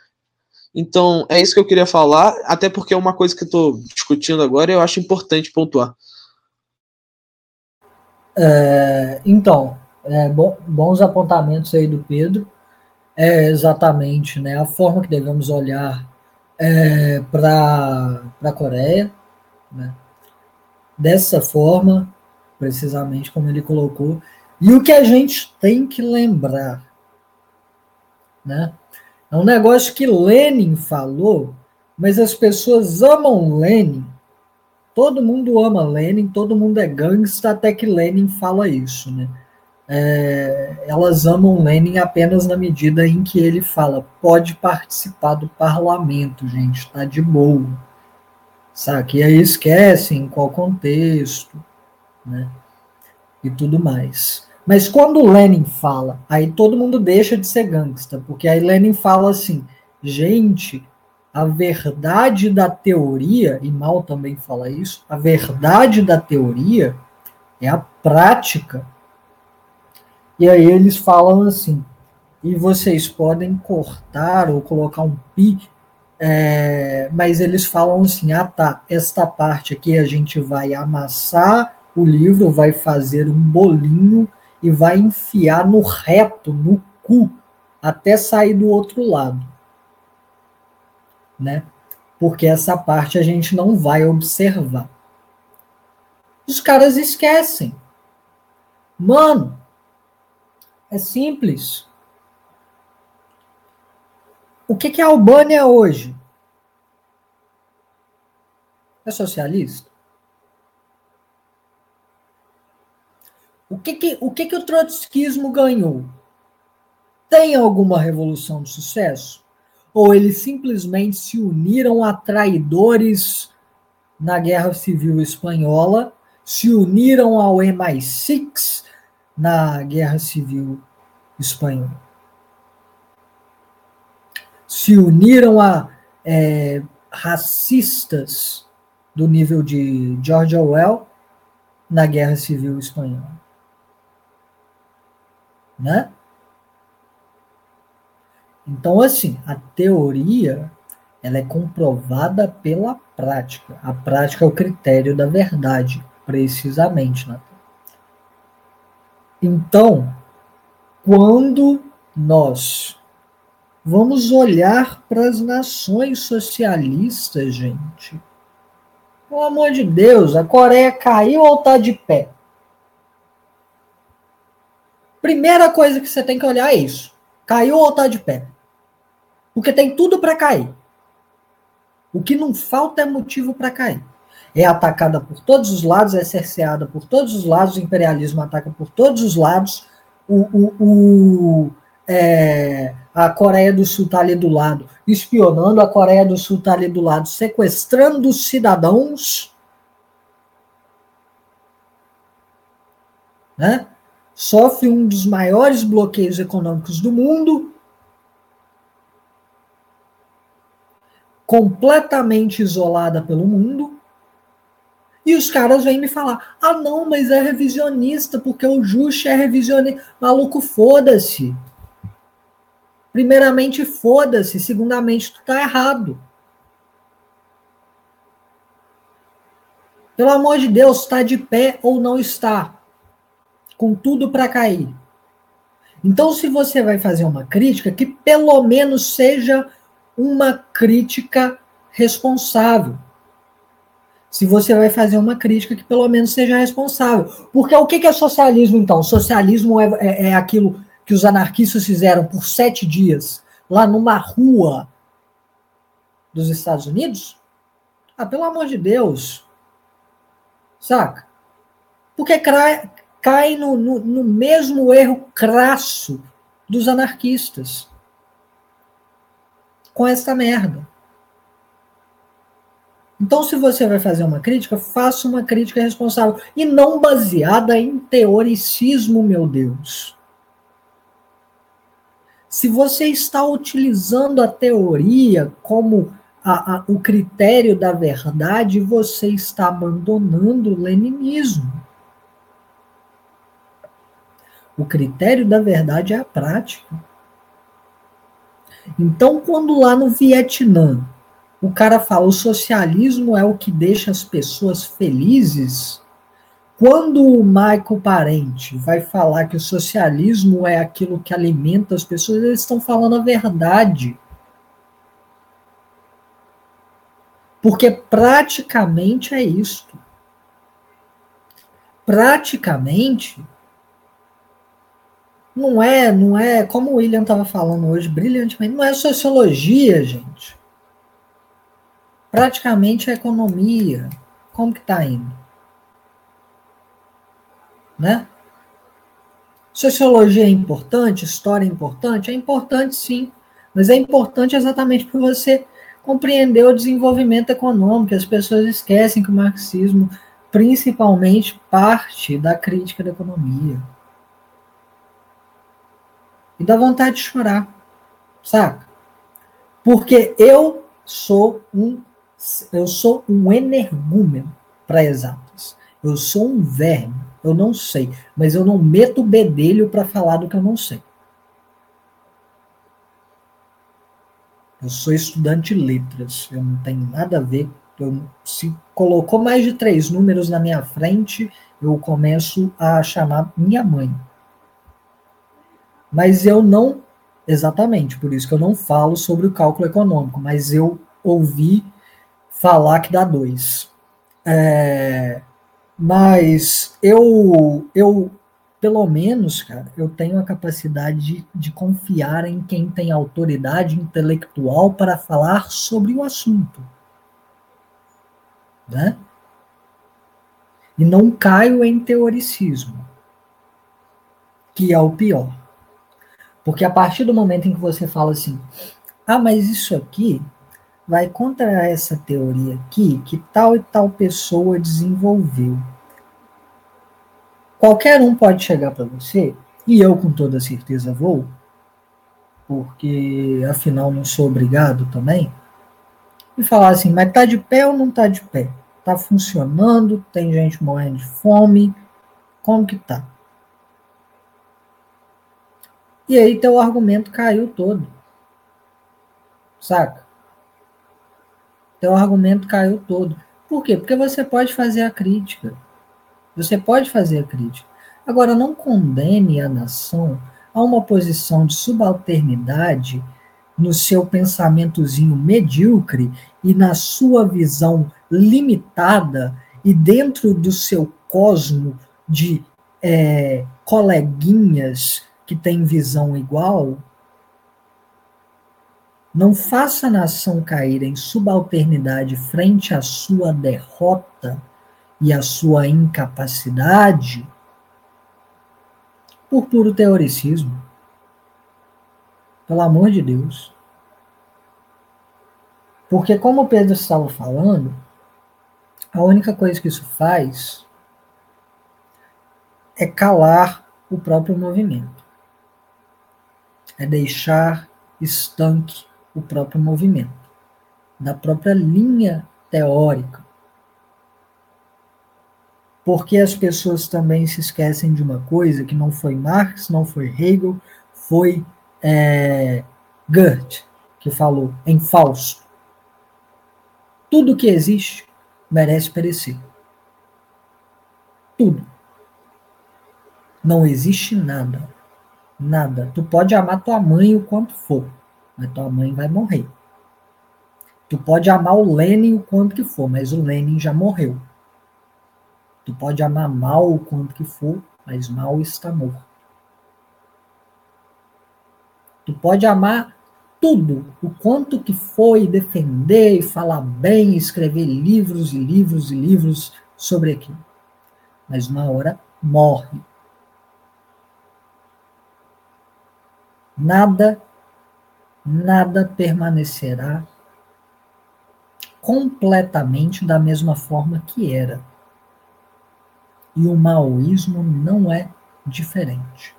Então, é isso que eu queria falar, até porque é uma coisa que eu estou discutindo agora e eu acho importante pontuar. É, então, é, bons apontamentos aí do Pedro. É exatamente né, a forma que devemos olhar é, para a Coreia. Né? Dessa forma, precisamente como ele colocou. E o que a gente tem que lembrar, né? É um negócio que Lenin falou, mas as pessoas amam Lenin. Todo mundo ama Lenin, todo mundo é gangsta, até que Lenin fala isso, né? É, elas amam Lenin apenas na medida em que ele fala, pode participar do parlamento, gente, tá de boa. Sabe? E aí esquecem em qual contexto, né? E tudo mais. Mas quando o Lenin fala, aí todo mundo deixa de ser gangsta, porque aí Lenin fala assim: gente, a verdade da teoria, e Mal também fala isso, a verdade da teoria é a prática. E aí eles falam assim, e vocês podem cortar ou colocar um pi, é, mas eles falam assim, ah tá, esta parte aqui a gente vai amassar o livro, vai fazer um bolinho e vai enfiar no reto, no cu, até sair do outro lado né? Porque essa parte a gente não vai observar. Os caras esquecem. Mano, é simples. O que, que é a Albânia hoje? É socialista? O que, que, o, que, que o trotskismo ganhou? Tem alguma revolução de sucesso? ou eles simplesmente se uniram a traidores na Guerra Civil Espanhola, se uniram ao MI6 na Guerra Civil Espanhola. Se uniram a é, racistas do nível de George Orwell na Guerra Civil Espanhola. Né? Então, assim, a teoria ela é comprovada pela prática. A prática é o critério da verdade, precisamente. Né? Então, quando nós vamos olhar para as nações socialistas, gente, pelo amor de Deus, a Coreia caiu ou está de pé? Primeira coisa que você tem que olhar é isso. Caiu ou está de pé? Porque tem tudo para cair. O que não falta é motivo para cair. É atacada por todos os lados, é cerceada por todos os lados, o imperialismo ataca por todos os lados, o, o, o é, a Coreia do Sul está ali do lado, espionando, a Coreia do Sul está ali do lado, sequestrando os cidadãos. Né? Sofre um dos maiores bloqueios econômicos do mundo, completamente isolada pelo mundo. E os caras vêm me falar: ah, não, mas é revisionista, porque o Just é revisionista. Maluco, foda-se. Primeiramente, foda-se. Segundamente, tu tá errado. Pelo amor de Deus, está de pé ou não está? Com tudo para cair. Então, se você vai fazer uma crítica, que pelo menos seja uma crítica responsável. Se você vai fazer uma crítica que pelo menos seja responsável. Porque o que é socialismo, então? Socialismo é, é, é aquilo que os anarquistas fizeram por sete dias lá numa rua dos Estados Unidos? Ah, pelo amor de Deus. Saca? Porque cai, cai no, no, no mesmo erro crasso dos anarquistas com essa merda. Então, se você vai fazer uma crítica, faça uma crítica responsável. E não baseada em teoricismo, meu Deus. Se você está utilizando a teoria como a, a, o critério da verdade, você está abandonando o leninismo. O critério da verdade é a prática. Então, quando lá no Vietnã o cara fala o socialismo é o que deixa as pessoas felizes, quando o Michael Parente vai falar que o socialismo é aquilo que alimenta as pessoas, eles estão falando a verdade. Porque praticamente é isto. Praticamente não é, não é, como o William estava falando hoje brilhantemente, não é sociologia, gente. Praticamente é economia. Como que está indo? Né? Sociologia é importante, história é importante? É importante sim, mas é importante exatamente por você compreender o desenvolvimento econômico. As pessoas esquecem que o marxismo, principalmente, parte da crítica da economia. E dá vontade de chorar, saca? Porque eu sou um eu sou um energúmeno para exatas. Eu sou um verme, eu não sei, mas eu não meto bedelho para falar do que eu não sei. Eu sou estudante de letras, eu não tenho nada a ver. Eu, se colocou mais de três números na minha frente, eu começo a chamar minha mãe. Mas eu não, exatamente, por isso que eu não falo sobre o cálculo econômico, mas eu ouvi falar que dá dois. É, mas eu, eu, pelo menos, cara, eu tenho a capacidade de, de confiar em quem tem autoridade intelectual para falar sobre o assunto. Né? E não caio em teoricismo, que é o pior. Porque a partir do momento em que você fala assim, ah, mas isso aqui vai contra essa teoria aqui que tal e tal pessoa desenvolveu. Qualquer um pode chegar para você, e eu com toda certeza vou, porque afinal não sou obrigado também, e falar assim, mas tá de pé ou não tá de pé? Tá funcionando? Tem gente morrendo de fome? Como que tá? E aí teu argumento caiu todo. Saca? Teu argumento caiu todo. Por quê? Porque você pode fazer a crítica. Você pode fazer a crítica. Agora, não condene a nação a uma posição de subalternidade no seu pensamentozinho medíocre e na sua visão limitada e dentro do seu cosmo de é, coleguinhas que têm visão igual, não faça a nação cair em subalternidade frente à sua derrota e à sua incapacidade por puro teoricismo. Pelo amor de Deus. Porque, como o Pedro estava falando, a única coisa que isso faz é calar o próprio movimento. É deixar estanque o próprio movimento, da própria linha teórica. Porque as pessoas também se esquecem de uma coisa que não foi Marx, não foi Hegel, foi é, Goethe que falou em Fausto. Tudo que existe merece perecer. Tudo. Não existe nada. Nada. Tu pode amar tua mãe o quanto for, mas tua mãe vai morrer. Tu pode amar o Lenin o quanto que for, mas o Lenin já morreu. Tu pode amar mal o quanto que for, mas mal está morto. Tu pode amar tudo, o quanto que foi defender e falar bem, escrever livros e livros e livros sobre aquilo. Mas uma hora morre. Nada, nada permanecerá completamente da mesma forma que era. E o maoísmo não é diferente.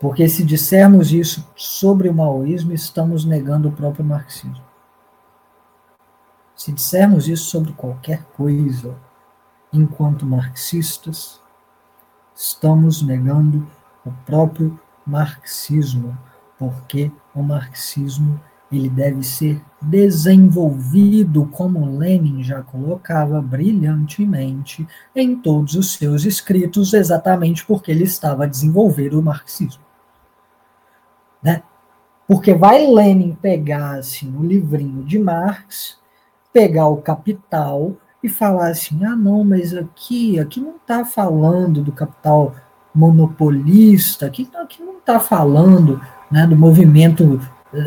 Porque se dissermos isso sobre o maoísmo, estamos negando o próprio marxismo. Se dissermos isso sobre qualquer coisa, enquanto marxistas, estamos negando o próprio marxismo, porque o marxismo ele deve ser desenvolvido, como Lenin já colocava brilhantemente em todos os seus escritos, exatamente porque ele estava desenvolver o marxismo. Né? Porque vai Lenin pegar assim, o livrinho de Marx, pegar o Capital e falar assim: ah, não, mas aqui, aqui não está falando do capital monopolista, aqui, aqui não está falando né, do movimento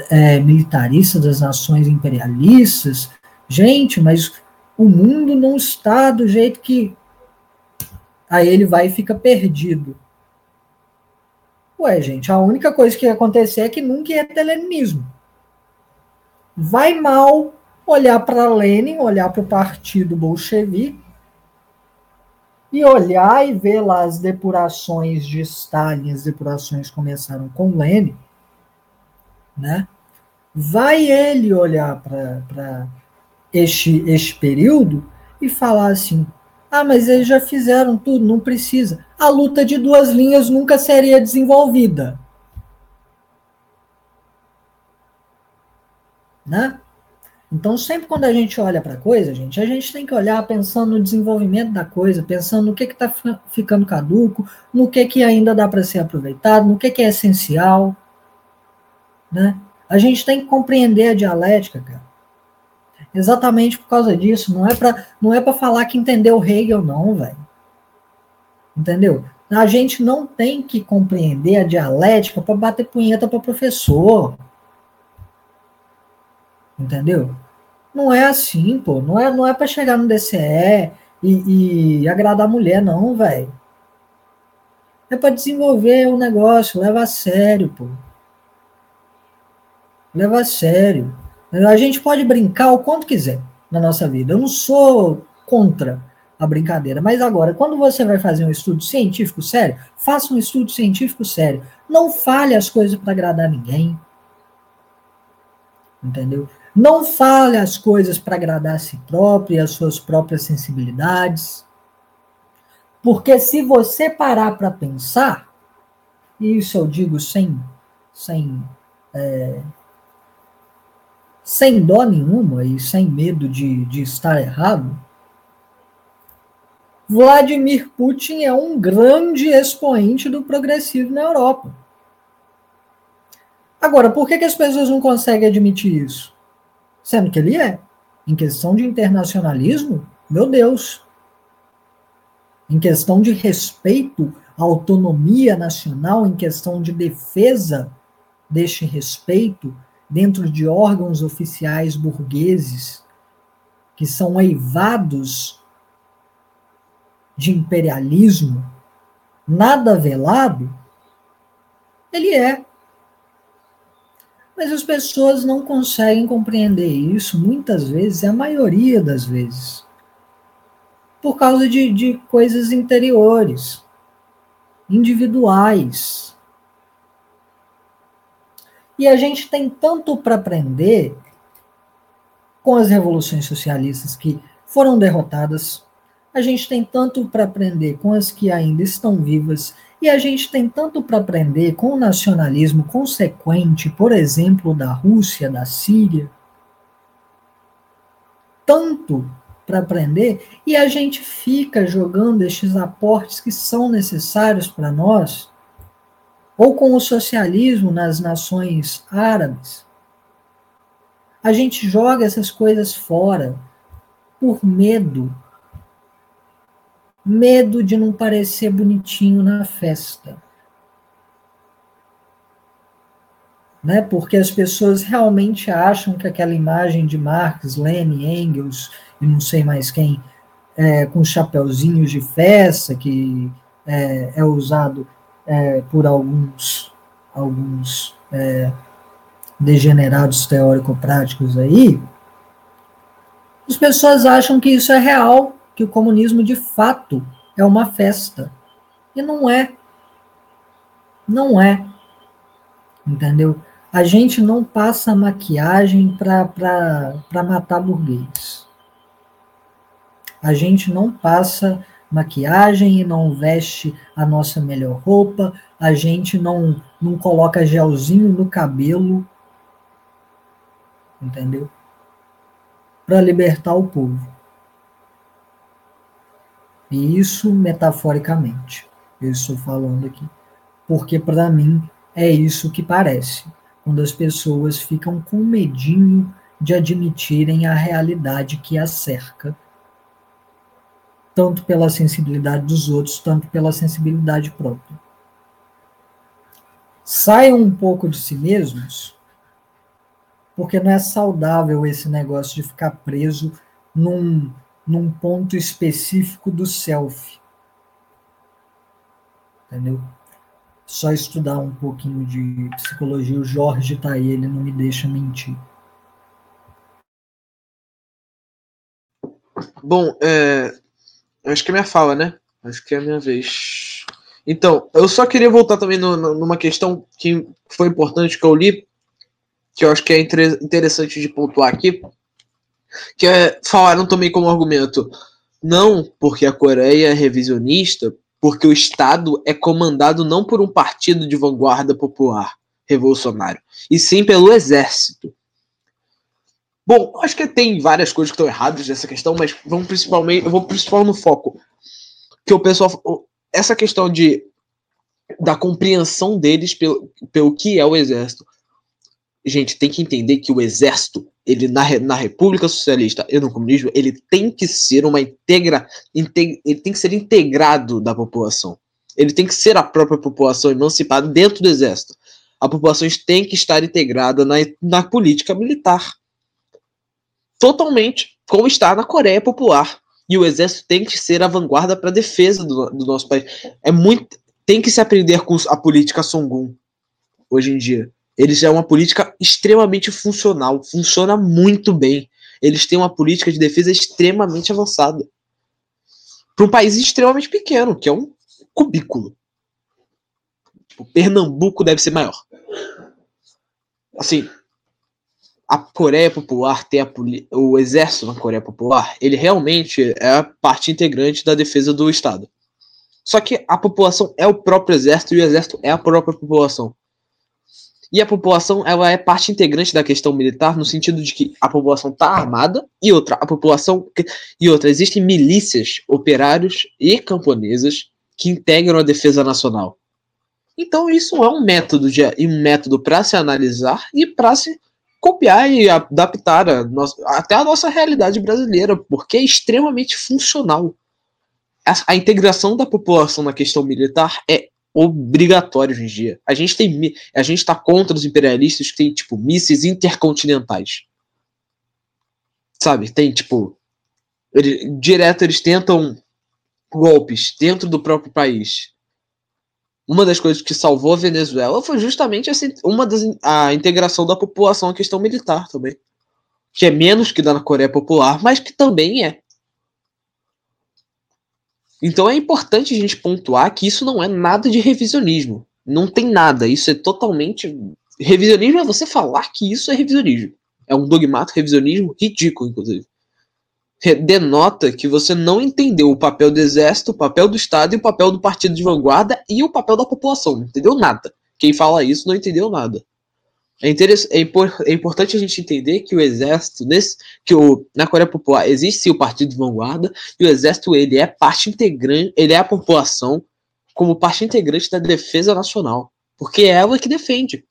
é, militarista das nações imperialistas. Gente, mas o mundo não está do jeito que. Aí ele vai e fica perdido. Ué, gente, a única coisa que ia acontecer é que nunca ia ter leninismo. Vai mal olhar para Lenin, olhar para o partido bolchevique e olhar e ver lá as depurações de Stalin, as depurações começaram com Lenin, né? vai ele olhar para este, este período e falar assim: ah, mas eles já fizeram tudo, não precisa. A luta de duas linhas nunca seria desenvolvida. Né? Então, sempre quando a gente olha para a coisa, gente, a gente tem que olhar pensando no desenvolvimento da coisa, pensando no que está ficando caduco, no que, que ainda dá para ser aproveitado, no que, que é essencial. Né? A gente tem que compreender a dialética, cara. Exatamente por causa disso. Não é para não é para falar que entendeu Hegel, não, velho. Entendeu? A gente não tem que compreender a dialética para bater punheta para professor. Entendeu? Não é assim, pô. Não é, não é para chegar no DCE e, e agradar a mulher, não, velho. É para desenvolver o um negócio, leva a sério, pô. Leva a sério. A gente pode brincar o quanto quiser na nossa vida. Eu não sou contra a brincadeira. Mas agora, quando você vai fazer um estudo científico sério, faça um estudo científico sério. Não fale as coisas para agradar ninguém. Entendeu? Não fale as coisas para agradar a si próprio e as suas próprias sensibilidades. Porque se você parar para pensar, e isso eu digo sem, sem é, sem dó nenhuma e sem medo de, de estar errado, Vladimir Putin é um grande expoente do progressivo na Europa. Agora, por que, que as pessoas não conseguem admitir isso? Sendo que ele é. Em questão de internacionalismo, meu Deus. Em questão de respeito à autonomia nacional, em questão de defesa deste respeito, dentro de órgãos oficiais burgueses que são eivados de imperialismo, nada velado, ele é. Mas as pessoas não conseguem compreender isso, muitas vezes, a maioria das vezes, por causa de, de coisas interiores, individuais, e a gente tem tanto para aprender com as revoluções socialistas que foram derrotadas, a gente tem tanto para aprender com as que ainda estão vivas, e a gente tem tanto para aprender com o nacionalismo consequente, por exemplo, da Rússia, da Síria. Tanto para aprender, e a gente fica jogando estes aportes que são necessários para nós ou com o socialismo nas nações árabes, a gente joga essas coisas fora por medo. Medo de não parecer bonitinho na festa. Né? Porque as pessoas realmente acham que aquela imagem de Marx, Lenin, Engels e não sei mais quem, é, com chapeuzinhos de festa, que é, é usado é, por alguns, alguns é, degenerados teórico-práticos aí, as pessoas acham que isso é real, que o comunismo de fato é uma festa. E não é. Não é. Entendeu? A gente não passa maquiagem para matar burguês. A gente não passa maquiagem e não veste a nossa melhor roupa, a gente não, não coloca gelzinho no cabelo, entendeu? Para libertar o povo. E isso metaforicamente, eu estou falando aqui, porque para mim é isso que parece, quando as pessoas ficam com medinho de admitirem a realidade que as cerca tanto pela sensibilidade dos outros, tanto pela sensibilidade própria. Saiam um pouco de si mesmos, porque não é saudável esse negócio de ficar preso num, num ponto específico do self. Entendeu? Só estudar um pouquinho de psicologia, o Jorge tá aí, ele não me deixa mentir. Bom, é, Acho que é minha fala, né? Acho que é a minha vez. Então, eu só queria voltar também no, no, numa questão que foi importante que eu li, que eu acho que é interessante de pontuar aqui, que é, falaram também como argumento, não porque a Coreia é revisionista, porque o Estado é comandado não por um partido de vanguarda popular revolucionário, e sim pelo exército. Bom, acho que tem várias coisas que estão erradas nessa questão, mas vamos principalmente, eu vou principal no foco que o pessoal, essa questão de da compreensão deles pelo, pelo que é o exército. Gente, tem que entender que o exército, ele na, na República Socialista e no comunismo, ele tem que ser uma integra, integ, ele tem que ser integrado da população. Ele tem que ser a própria população emancipada dentro do exército. A população tem que estar integrada na, na política militar totalmente como está na Coreia Popular. E o exército tem que ser a vanguarda para a defesa do, do, nosso país. É muito, tem que se aprender com a política Songun hoje em dia. Eles é uma política extremamente funcional, funciona muito bem. Eles têm uma política de defesa extremamente avançada. Para um país extremamente pequeno, que é um cubículo. O Pernambuco deve ser maior. Assim, a Coreia Popular tem a, o exército na Coreia Popular, ele realmente é a parte integrante da defesa do Estado. Só que a população é o próprio exército e o exército é a própria população. E a população ela é parte integrante da questão militar no sentido de que a população está armada e outra a população e outra existem milícias, operários e camponesas que integram a defesa nacional. Então isso é um método de um método para se analisar e para se copiar e adaptar a nossa, até a nossa realidade brasileira, porque é extremamente funcional. A, a integração da população na questão militar é obrigatória hoje em dia. A gente tem a gente está contra os imperialistas que tem tipo mísseis intercontinentais. Sabe? Tem tipo ele, direto eles tentam golpes dentro do próprio país uma das coisas que salvou a Venezuela foi justamente essa, uma das, a integração da população à questão militar também. Que é menos que da na Coreia Popular, mas que também é. Então é importante a gente pontuar que isso não é nada de revisionismo. Não tem nada. Isso é totalmente. Revisionismo é você falar que isso é revisionismo. É um dogmato revisionismo ridículo, inclusive denota que você não entendeu o papel do exército, o papel do Estado e o papel do partido de vanguarda e o papel da população. Não entendeu nada. Quem fala isso não entendeu nada. É, é, impor é, importante a gente entender que o exército, nesse, que o, na Coreia Popular existe o partido vanguarda e o exército ele é parte integrante, ele é a população como parte integrante da defesa nacional, porque é ela que defende.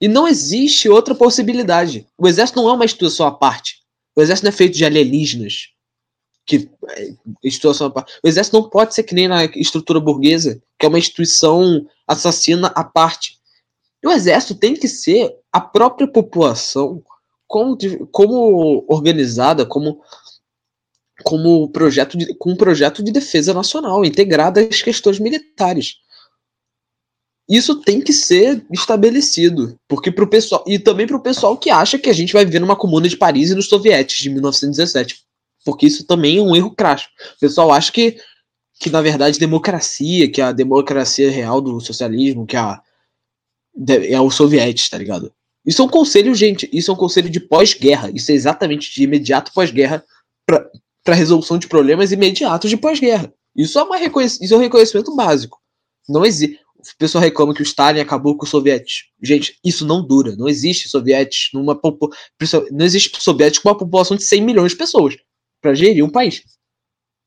E não existe outra possibilidade. O exército não é uma instituição à parte. O exército não é feito de alienígenas. Que, é, instituição, o exército não pode ser que nem na estrutura burguesa, que é uma instituição assassina à parte. E o exército tem que ser a própria população como, como organizada, como como projeto de, com um projeto de defesa nacional, integrada às questões militares. Isso tem que ser estabelecido, porque pro pessoal e também para o pessoal que acha que a gente vai viver numa comuna de Paris e nos sovietes de 1917, porque isso também é um erro crasso. O pessoal acha que que na verdade democracia, que a democracia real do socialismo, que a é o soviético, tá ligado? Isso é um conselho, gente, isso é um conselho de pós-guerra, isso é exatamente de imediato pós-guerra para resolução de problemas imediatos de pós-guerra. Isso é, uma isso é um reconhecimento básico. Não existe o pessoal reclama que o Stalin acabou com os sovietes. Gente, isso não dura. Não existe sovietes numa não existe sovietes com uma população de 100 milhões de pessoas para gerir um país.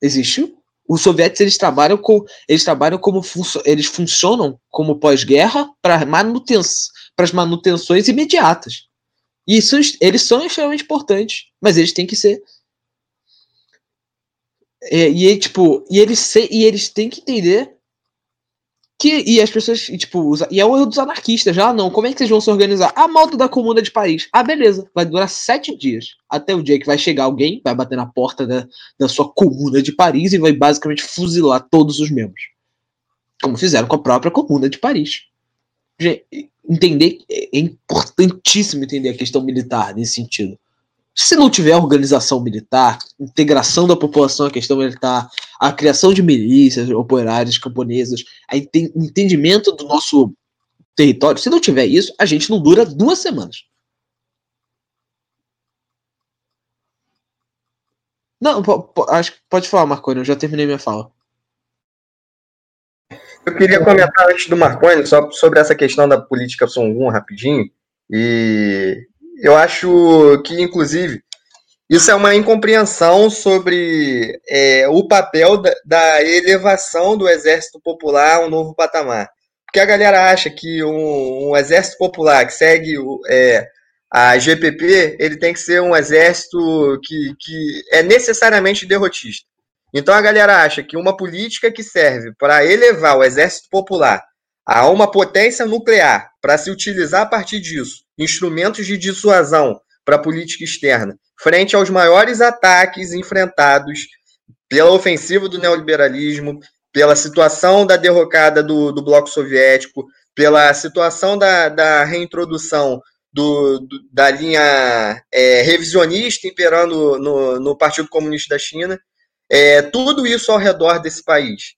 Existe os sovietes eles trabalham com eles trabalham como eles funcionam como pós-guerra para manutenção para as manutenções imediatas. E isso eles são extremamente importantes, mas eles têm que ser é, e tipo e eles e eles têm que entender que, e as pessoas, tipo, usa, e é o erro dos anarquistas já, ah, não, como é que vocês vão se organizar? A moto da comuna de Paris. Ah, beleza, vai durar sete dias. Até o dia que vai chegar alguém, vai bater na porta da, da sua comuna de Paris e vai basicamente fuzilar todos os membros. Como fizeram com a própria comuna de Paris. Entender, é importantíssimo entender a questão militar nesse sentido se não tiver organização militar, integração da população à questão militar, a criação de milícias operárias camponesas, o ente entendimento do nosso território, se não tiver isso, a gente não dura duas semanas. Não, acho que pode falar, Marconi, eu já terminei minha fala. Eu queria comentar antes do Marconi só sobre essa questão da política Songun rapidinho. E eu acho que, inclusive, isso é uma incompreensão sobre é, o papel da, da, elevação do Exército Popular a um novo patamar. Porque a galera acha que um, um Exército Popular que segue é, a GPP, ele tem que ser um exército que, que é necessariamente derrotista. Então a galera acha que uma política que serve para elevar o Exército Popular a uma potência nuclear, para se utilizar a partir disso instrumentos de dissuasão para a política externa, frente aos maiores ataques enfrentados pela ofensiva do neoliberalismo, pela situação da derrocada do, do bloco soviético, pela situação da, da reintrodução do, do, da linha é, revisionista imperando no, no, Partido Comunista da China, é, tudo isso ao redor desse país.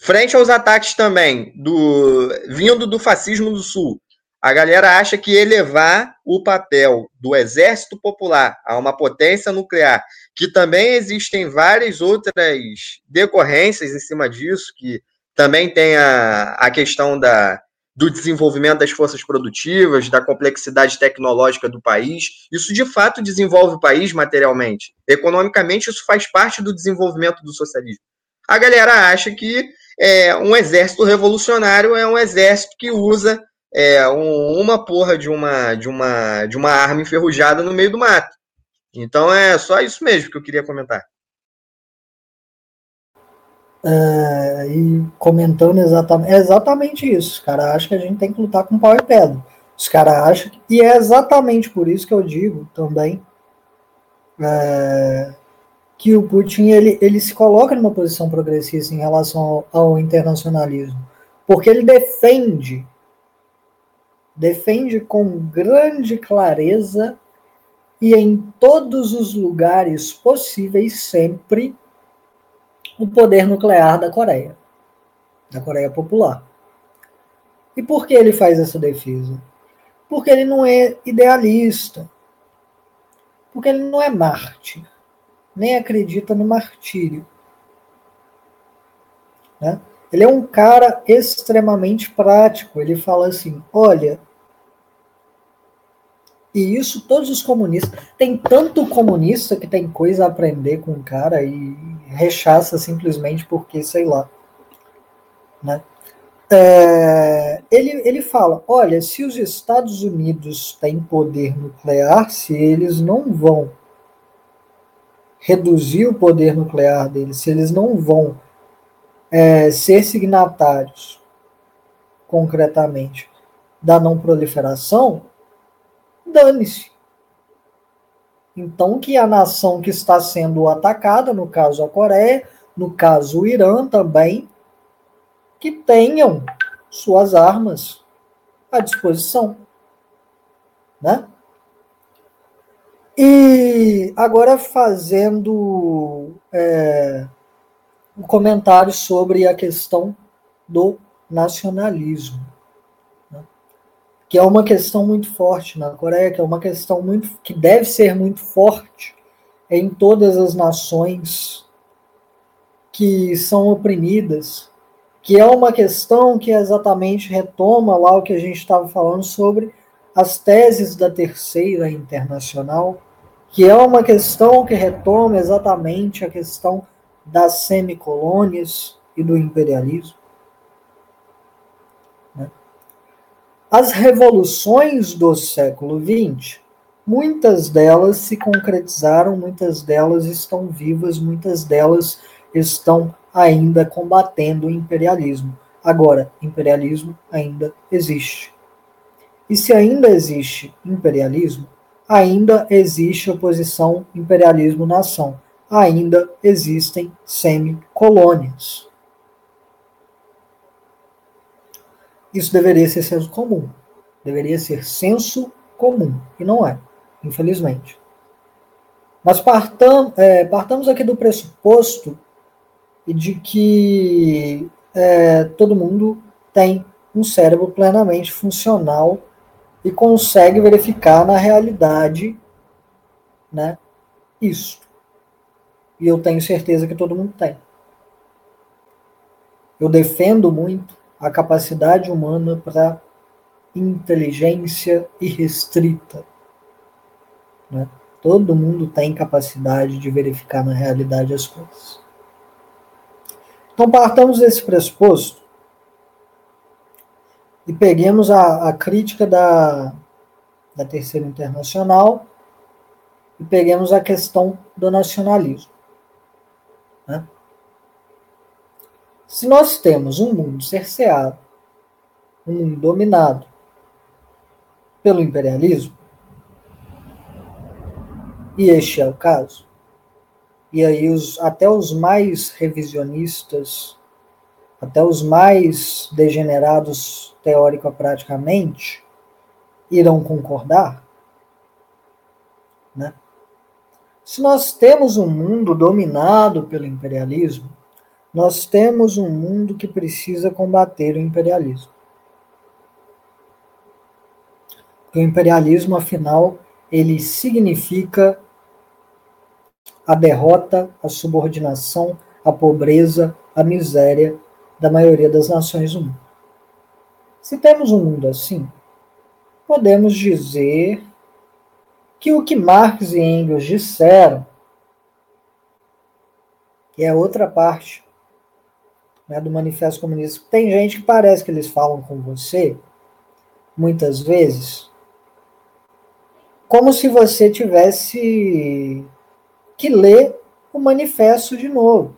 Frente aos ataques também do vindo do fascismo do Sul, a galera acha que elevar o papel do Exército Popular a uma potência nuclear, que também existem várias outras decorrências em cima disso, que também tem a, a questão da, do desenvolvimento das forças produtivas, da complexidade tecnológica do país. Isso de fato desenvolve o país materialmente. Economicamente, isso faz parte do desenvolvimento do socialismo. A galera acha que é, um exército revolucionário é um exército que usa é, um, uma porra de uma, de, uma, de uma arma enferrujada no meio do mato. Então é só isso mesmo que eu queria comentar. É, e comentando exatamente, é exatamente isso. Os caras acham que a gente tem que lutar com pau e pedra. Os caras acham, que, e é exatamente por isso que eu digo também é, que o Putin ele, ele se coloca numa posição progressista em relação ao, ao internacionalismo, porque ele defende defende com grande clareza e em todos os lugares possíveis sempre o poder nuclear da Coreia, da Coreia Popular. E por que ele faz essa defesa? Porque ele não é idealista, porque ele não é mártir, nem acredita no martírio. Né? Ele é um cara extremamente prático. Ele fala assim: olha, e isso todos os comunistas. Tem tanto comunista que tem coisa a aprender com o cara e rechaça simplesmente porque, sei lá. Né? É, ele, ele fala: olha, se os Estados Unidos têm poder nuclear, se eles não vão reduzir o poder nuclear deles, se eles não vão é, ser signatários, concretamente, da não proliferação, dane-se. Então, que a nação que está sendo atacada, no caso a Coreia, no caso o Irã também, que tenham suas armas à disposição. Né? E agora fazendo é, um comentário sobre a questão do nacionalismo que é uma questão muito forte na Coreia, que é uma questão muito que deve ser muito forte em todas as nações que são oprimidas, que é uma questão que exatamente retoma lá o que a gente estava falando sobre as teses da terceira internacional, que é uma questão que retoma exatamente a questão das semicolônias e do imperialismo. As revoluções do século XX, muitas delas se concretizaram, muitas delas estão vivas, muitas delas estão ainda combatendo o imperialismo. Agora, imperialismo ainda existe. E se ainda existe imperialismo, ainda existe oposição imperialismo-nação. Ainda existem semicolônias. Isso deveria ser senso comum. Deveria ser senso comum. E não é, infelizmente. Mas partam, é, partamos aqui do pressuposto de que é, todo mundo tem um cérebro plenamente funcional e consegue verificar na realidade né, isso. E eu tenho certeza que todo mundo tem. Eu defendo muito a capacidade humana para inteligência irrestrita. Né? Todo mundo tem capacidade de verificar na realidade as coisas. Então, partamos desse pressuposto e peguemos a, a crítica da, da Terceira Internacional e peguemos a questão do nacionalismo. Né? Se nós temos um mundo cerceado, um mundo dominado pelo imperialismo, e este é o caso, e aí os, até os mais revisionistas, até os mais degenerados teórico-praticamente, irão concordar, né? Se nós temos um mundo dominado pelo imperialismo, nós temos um mundo que precisa combater o imperialismo. O imperialismo, afinal, ele significa a derrota, a subordinação, a pobreza, a miséria da maioria das nações do mundo. Se temos um mundo assim, podemos dizer que o que Marx e Engels disseram, que é outra parte né, do Manifesto Comunista, tem gente que parece que eles falam com você, muitas vezes, como se você tivesse que ler o manifesto de novo.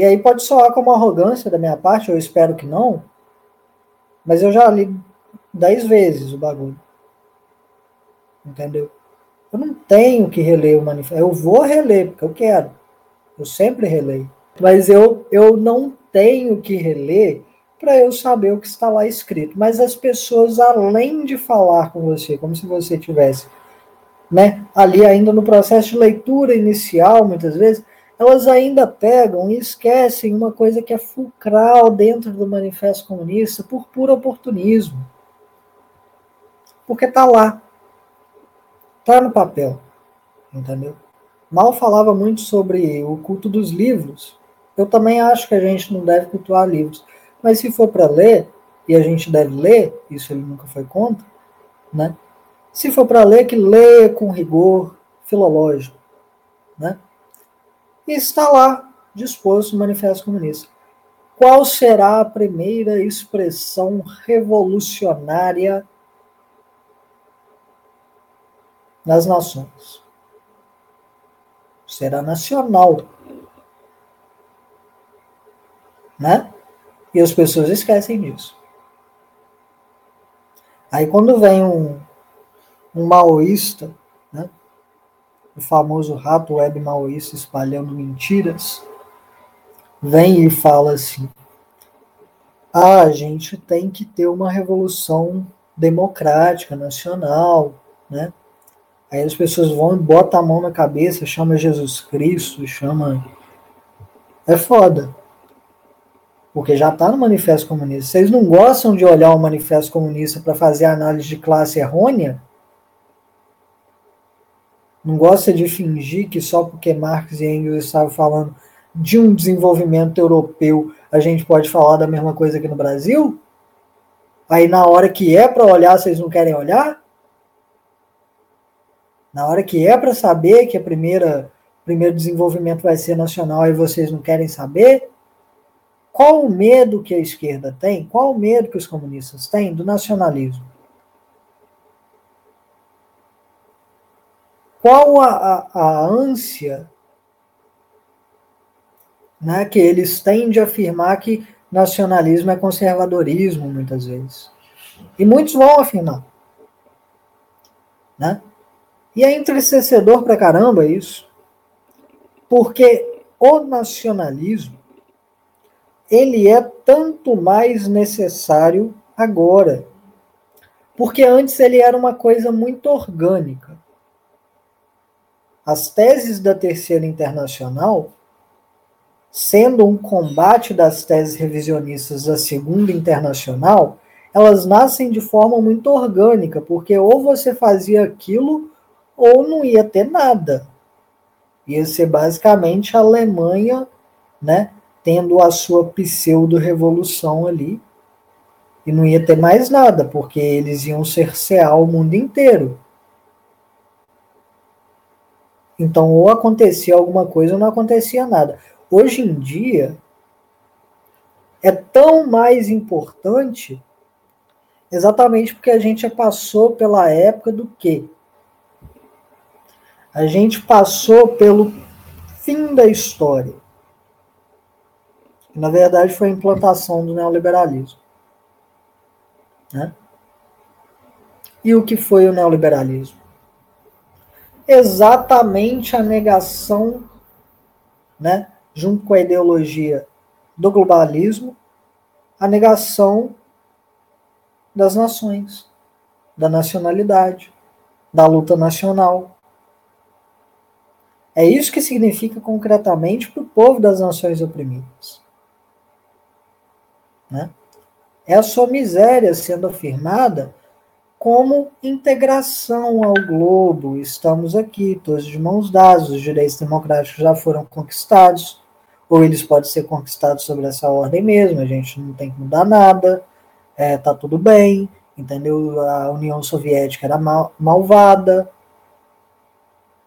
E aí pode soar como arrogância da minha parte, eu espero que não, mas eu já li dez vezes o bagulho. Entendeu? Eu não tenho que reler o manifesto. Eu vou reler, porque eu quero. Eu sempre releio. Mas eu, eu não tenho que reler para eu saber o que está lá escrito. Mas as pessoas, além de falar com você, como se você tivesse né, ali ainda no processo de leitura inicial, muitas vezes, elas ainda pegam e esquecem uma coisa que é fulcral dentro do Manifesto Comunista por puro oportunismo. Porque está lá. Está no papel. Entendeu? Mal falava muito sobre o culto dos livros. Eu também acho que a gente não deve cultuar livros. Mas se for para ler, e a gente deve ler, isso ele nunca foi contra, né? Se for para ler, que leia com rigor filológico, né? E está lá disposto o Manifesto Comunista. Qual será a primeira expressão revolucionária nas nações? Será nacional. Né? E as pessoas esquecem disso. Aí quando vem um, um maoísta? O famoso rato web maoísta espalhando mentiras, vem e fala assim: ah, a gente tem que ter uma revolução democrática, nacional, né? Aí as pessoas vão e botam a mão na cabeça, chama Jesus Cristo, chama. É foda. Porque já está no Manifesto Comunista. Vocês não gostam de olhar o Manifesto Comunista para fazer análise de classe errônea? Não gosta de fingir que só porque Marx e Engels estavam falando de um desenvolvimento europeu, a gente pode falar da mesma coisa aqui no Brasil? Aí na hora que é para olhar, vocês não querem olhar? Na hora que é para saber que a primeira primeiro desenvolvimento vai ser nacional e vocês não querem saber? Qual o medo que a esquerda tem? Qual o medo que os comunistas têm do nacionalismo? Qual a, a, a ânsia né, que eles têm de afirmar que nacionalismo é conservadorismo, muitas vezes? E muitos vão afirmar. Né? E é entristecedor pra caramba isso, porque o nacionalismo ele é tanto mais necessário agora, porque antes ele era uma coisa muito orgânica as teses da Terceira Internacional, sendo um combate das teses revisionistas da Segunda Internacional, elas nascem de forma muito orgânica, porque ou você fazia aquilo ou não ia ter nada. Ia ser basicamente a Alemanha, né, tendo a sua pseudo-revolução ali, e não ia ter mais nada, porque eles iam cercear o mundo inteiro. Então, ou acontecia alguma coisa ou não acontecia nada. Hoje em dia, é tão mais importante exatamente porque a gente passou pela época do quê? A gente passou pelo fim da história. Na verdade, foi a implantação do neoliberalismo. Né? E o que foi o neoliberalismo? Exatamente a negação, né, junto com a ideologia do globalismo, a negação das nações, da nacionalidade, da luta nacional. É isso que significa concretamente para o povo das nações oprimidas. Né? É a sua miséria sendo afirmada como integração ao globo. Estamos aqui, todos de mãos dadas, os direitos democráticos já foram conquistados, ou eles podem ser conquistados sobre essa ordem mesmo, a gente não tem que mudar nada, é, tá tudo bem, entendeu? A União Soviética era mal, malvada,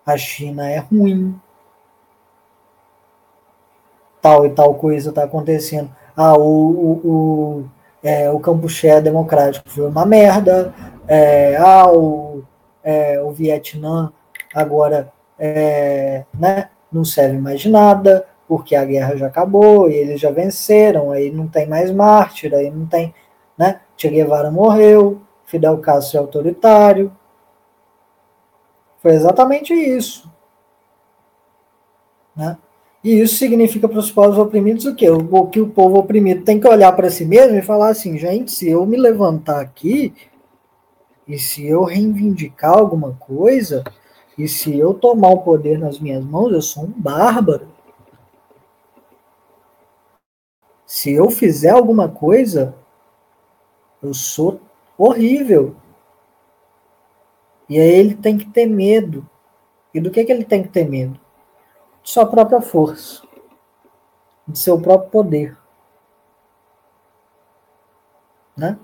a China é ruim, tal e tal coisa está acontecendo. Ah, o, o, o, é, o Campuché democrático foi uma merda. É, ah, o, é, o Vietnã agora é, né, não serve mais de nada, porque a guerra já acabou e eles já venceram, aí não tem mais mártir, aí não tem. Né? Che Guevara morreu, Fidel Castro é autoritário. Foi exatamente isso. Né? E isso significa para os povos oprimidos o quê? O que o povo oprimido tem que olhar para si mesmo e falar assim, gente, se eu me levantar aqui e se eu reivindicar alguma coisa, e se eu tomar o poder nas minhas mãos, eu sou um bárbaro. Se eu fizer alguma coisa, eu sou horrível. E aí ele tem que ter medo. E do que, que ele tem que ter medo? De sua própria força, de seu próprio poder. Né?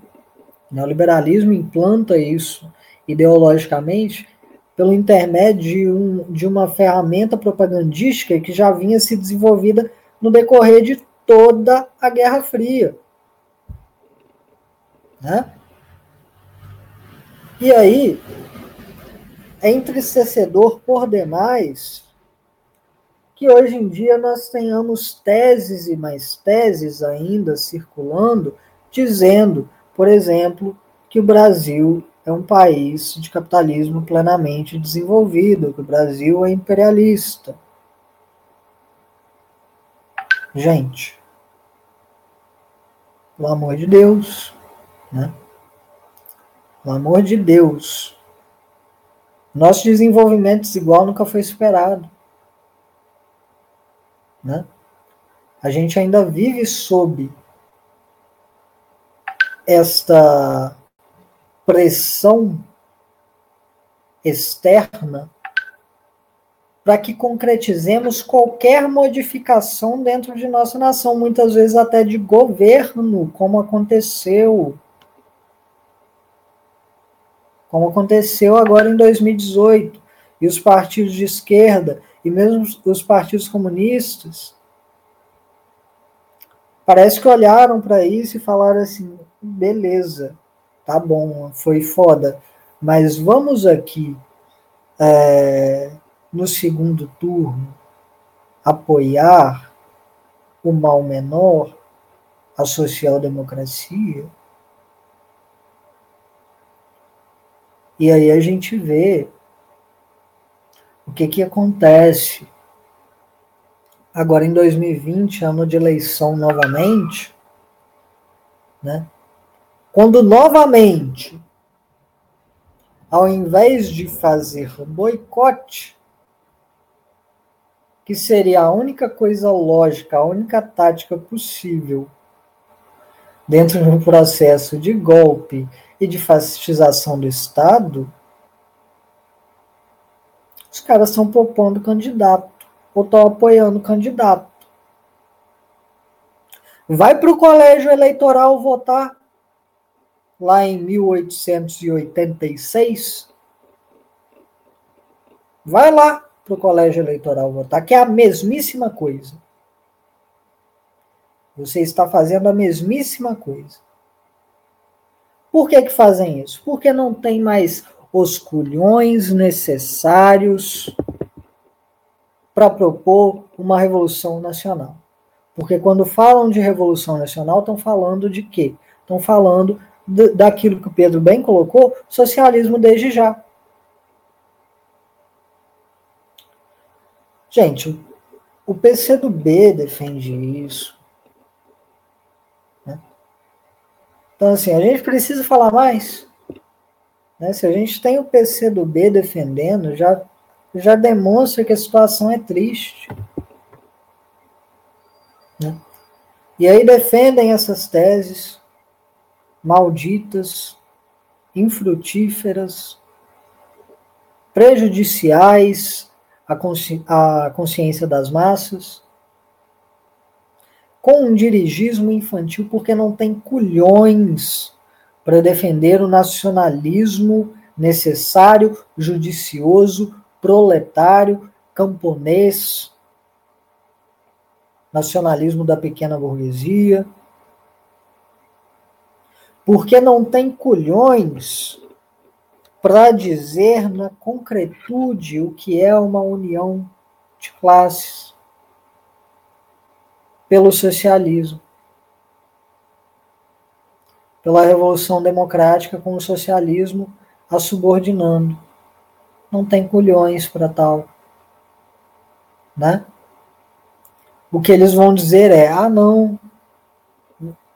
O neoliberalismo implanta isso ideologicamente pelo intermédio de, um, de uma ferramenta propagandística que já vinha se desenvolvida no decorrer de toda a Guerra Fria. Né? E aí, é entristecedor por demais que hoje em dia nós tenhamos teses e mais teses ainda circulando, dizendo, por exemplo, que o Brasil é um país de capitalismo plenamente desenvolvido, que o Brasil é imperialista. Gente, pelo amor de Deus, né? Pelo amor de Deus, nosso desenvolvimento desigual nunca foi esperado. Né? A gente ainda vive sob esta pressão externa para que concretizemos qualquer modificação dentro de nossa nação, muitas vezes até de governo, como aconteceu como aconteceu agora em 2018. E os partidos de esquerda e mesmo os partidos comunistas parece que olharam para isso e falaram assim: beleza, tá bom, foi foda, mas vamos aqui é, no segundo turno apoiar o mal menor, a social-democracia E aí a gente vê o que, que acontece. Agora em 2020, ano de eleição novamente, né? Quando novamente, ao invés de fazer boicote, que seria a única coisa lógica, a única tática possível dentro de um processo de golpe e de fascistização do Estado, os caras estão propondo candidato. ou estão apoiando candidato. Vai para o colégio eleitoral votar lá em 1886. Vai lá para o colégio eleitoral votar, que é a mesmíssima coisa. Você está fazendo a mesmíssima coisa. Por que, que fazem isso? Porque não tem mais os culhões necessários para propor uma revolução nacional. Porque quando falam de revolução nacional, estão falando de quê? Estão falando daquilo que o Pedro bem colocou, socialismo desde já. Gente, o PCdoB defende isso. Né? Então, assim, a gente precisa falar mais. Né? Se a gente tem o PCdoB defendendo, já, já demonstra que a situação é triste. Né? E aí defendem essas teses malditas, infrutíferas, prejudiciais à, consci à consciência das massas, com um dirigismo infantil, porque não tem culhões para defender o nacionalismo necessário, judicioso, proletário, camponês, nacionalismo da pequena burguesia, porque não tem culhões para dizer na concretude o que é uma união de classes pelo socialismo, pela revolução democrática com o socialismo a subordinando. Não tem culhões para tal, né? o que eles vão dizer é: ah, não,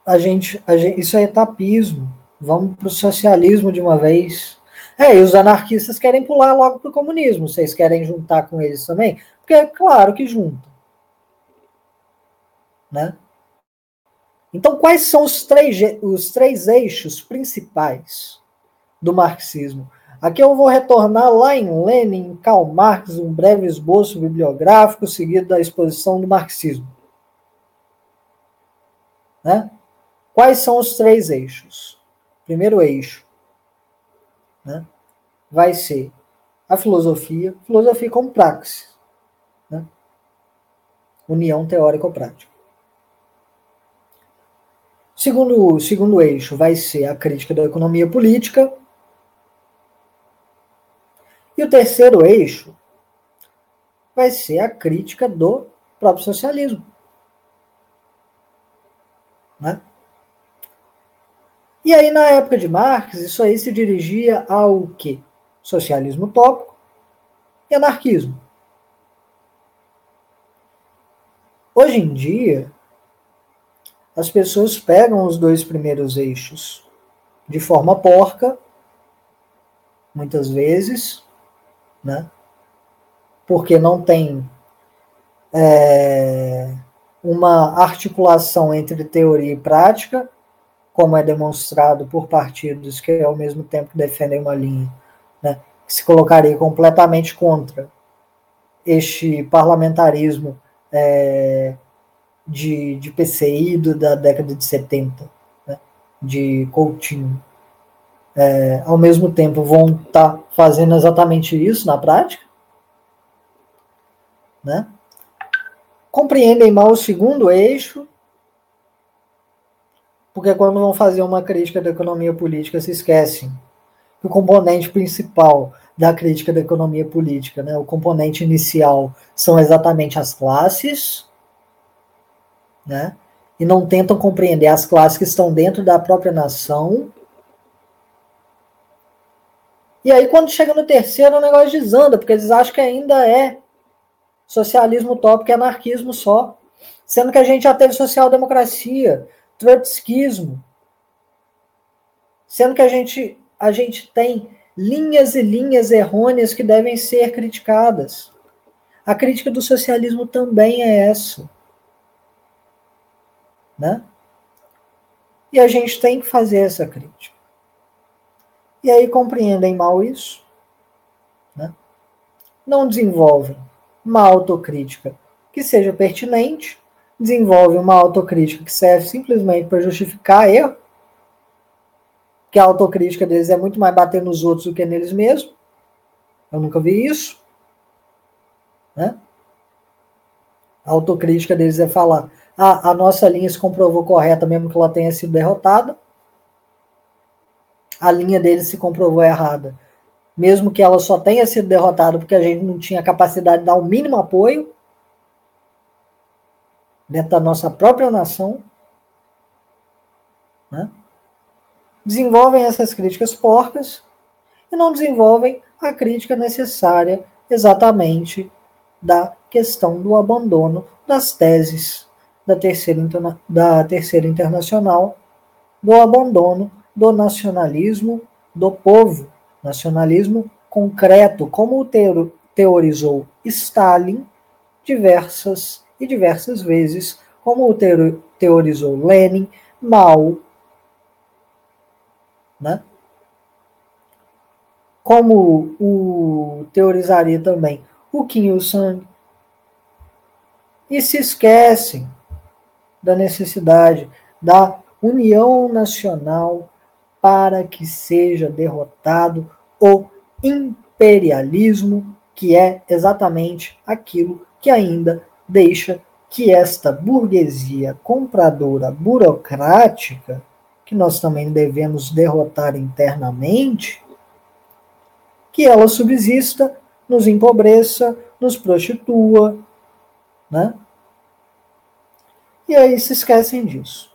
a gente, a gente isso é etapismo, vamos para o socialismo de uma vez. É, e os anarquistas querem pular logo para o comunismo. Vocês querem juntar com eles também? Porque é claro que juntam. Né? Então, quais são os três, os três eixos principais do marxismo? Aqui eu vou retornar lá em Lenin, Karl Marx, um breve esboço bibliográfico seguido da exposição do marxismo. Né? Quais são os três eixos? Primeiro eixo né, vai ser a filosofia, filosofia como praxis, né? união teórico-prática. Segundo, segundo eixo vai ser a crítica da economia política, e o terceiro eixo vai ser a crítica do próprio socialismo. Né? E aí, na época de Marx, isso aí se dirigia ao quê? Socialismo utópico e anarquismo. Hoje em dia, as pessoas pegam os dois primeiros eixos de forma porca, muitas vezes, né? porque não tem é, uma articulação entre teoria e prática, como é demonstrado por partidos que, ao mesmo tempo, defendem uma linha né, que se colocaria completamente contra este parlamentarismo é, de, de PCI do, da década de 70, né, de Coutinho é, ao mesmo tempo vão estar tá fazendo exatamente isso na prática, né? compreendem mal o segundo eixo, porque quando vão fazer uma crítica da economia política se esquecem. Que o componente principal da crítica da economia política, né, o componente inicial, são exatamente as classes, né, e não tentam compreender as classes que estão dentro da própria nação. E aí, quando chega no terceiro, o negócio desanda, porque eles acham que ainda é socialismo utópico e anarquismo só. Sendo que a gente já teve social-democracia, trotskismo. Sendo que a gente, a gente tem linhas e linhas errôneas que devem ser criticadas. A crítica do socialismo também é essa. Né? E a gente tem que fazer essa crítica. E aí compreendem mal isso, né? não desenvolvem uma autocrítica que seja pertinente, desenvolve uma autocrítica que serve simplesmente para justificar erro, que a autocrítica deles é muito mais bater nos outros do que neles mesmos. Eu nunca vi isso. Né? A autocrítica deles é falar: ah, a nossa linha se comprovou correta, mesmo que ela tenha sido derrotada. A linha deles se comprovou errada, mesmo que ela só tenha sido derrotada porque a gente não tinha capacidade de dar o mínimo apoio dentro da nossa própria nação. Né? Desenvolvem essas críticas porcas e não desenvolvem a crítica necessária exatamente da questão do abandono das teses da terceira, da terceira internacional, do abandono do nacionalismo do povo, nacionalismo concreto, como teorizou Stalin diversas e diversas vezes, como o teorizou Lenin, Mao, né? como o teorizaria também o Kim Il-sung, e se esquecem da necessidade da união nacional para que seja derrotado o imperialismo, que é exatamente aquilo que ainda deixa que esta burguesia compradora burocrática, que nós também devemos derrotar internamente, que ela subsista, nos empobreça, nos prostitua, né? E aí se esquecem disso.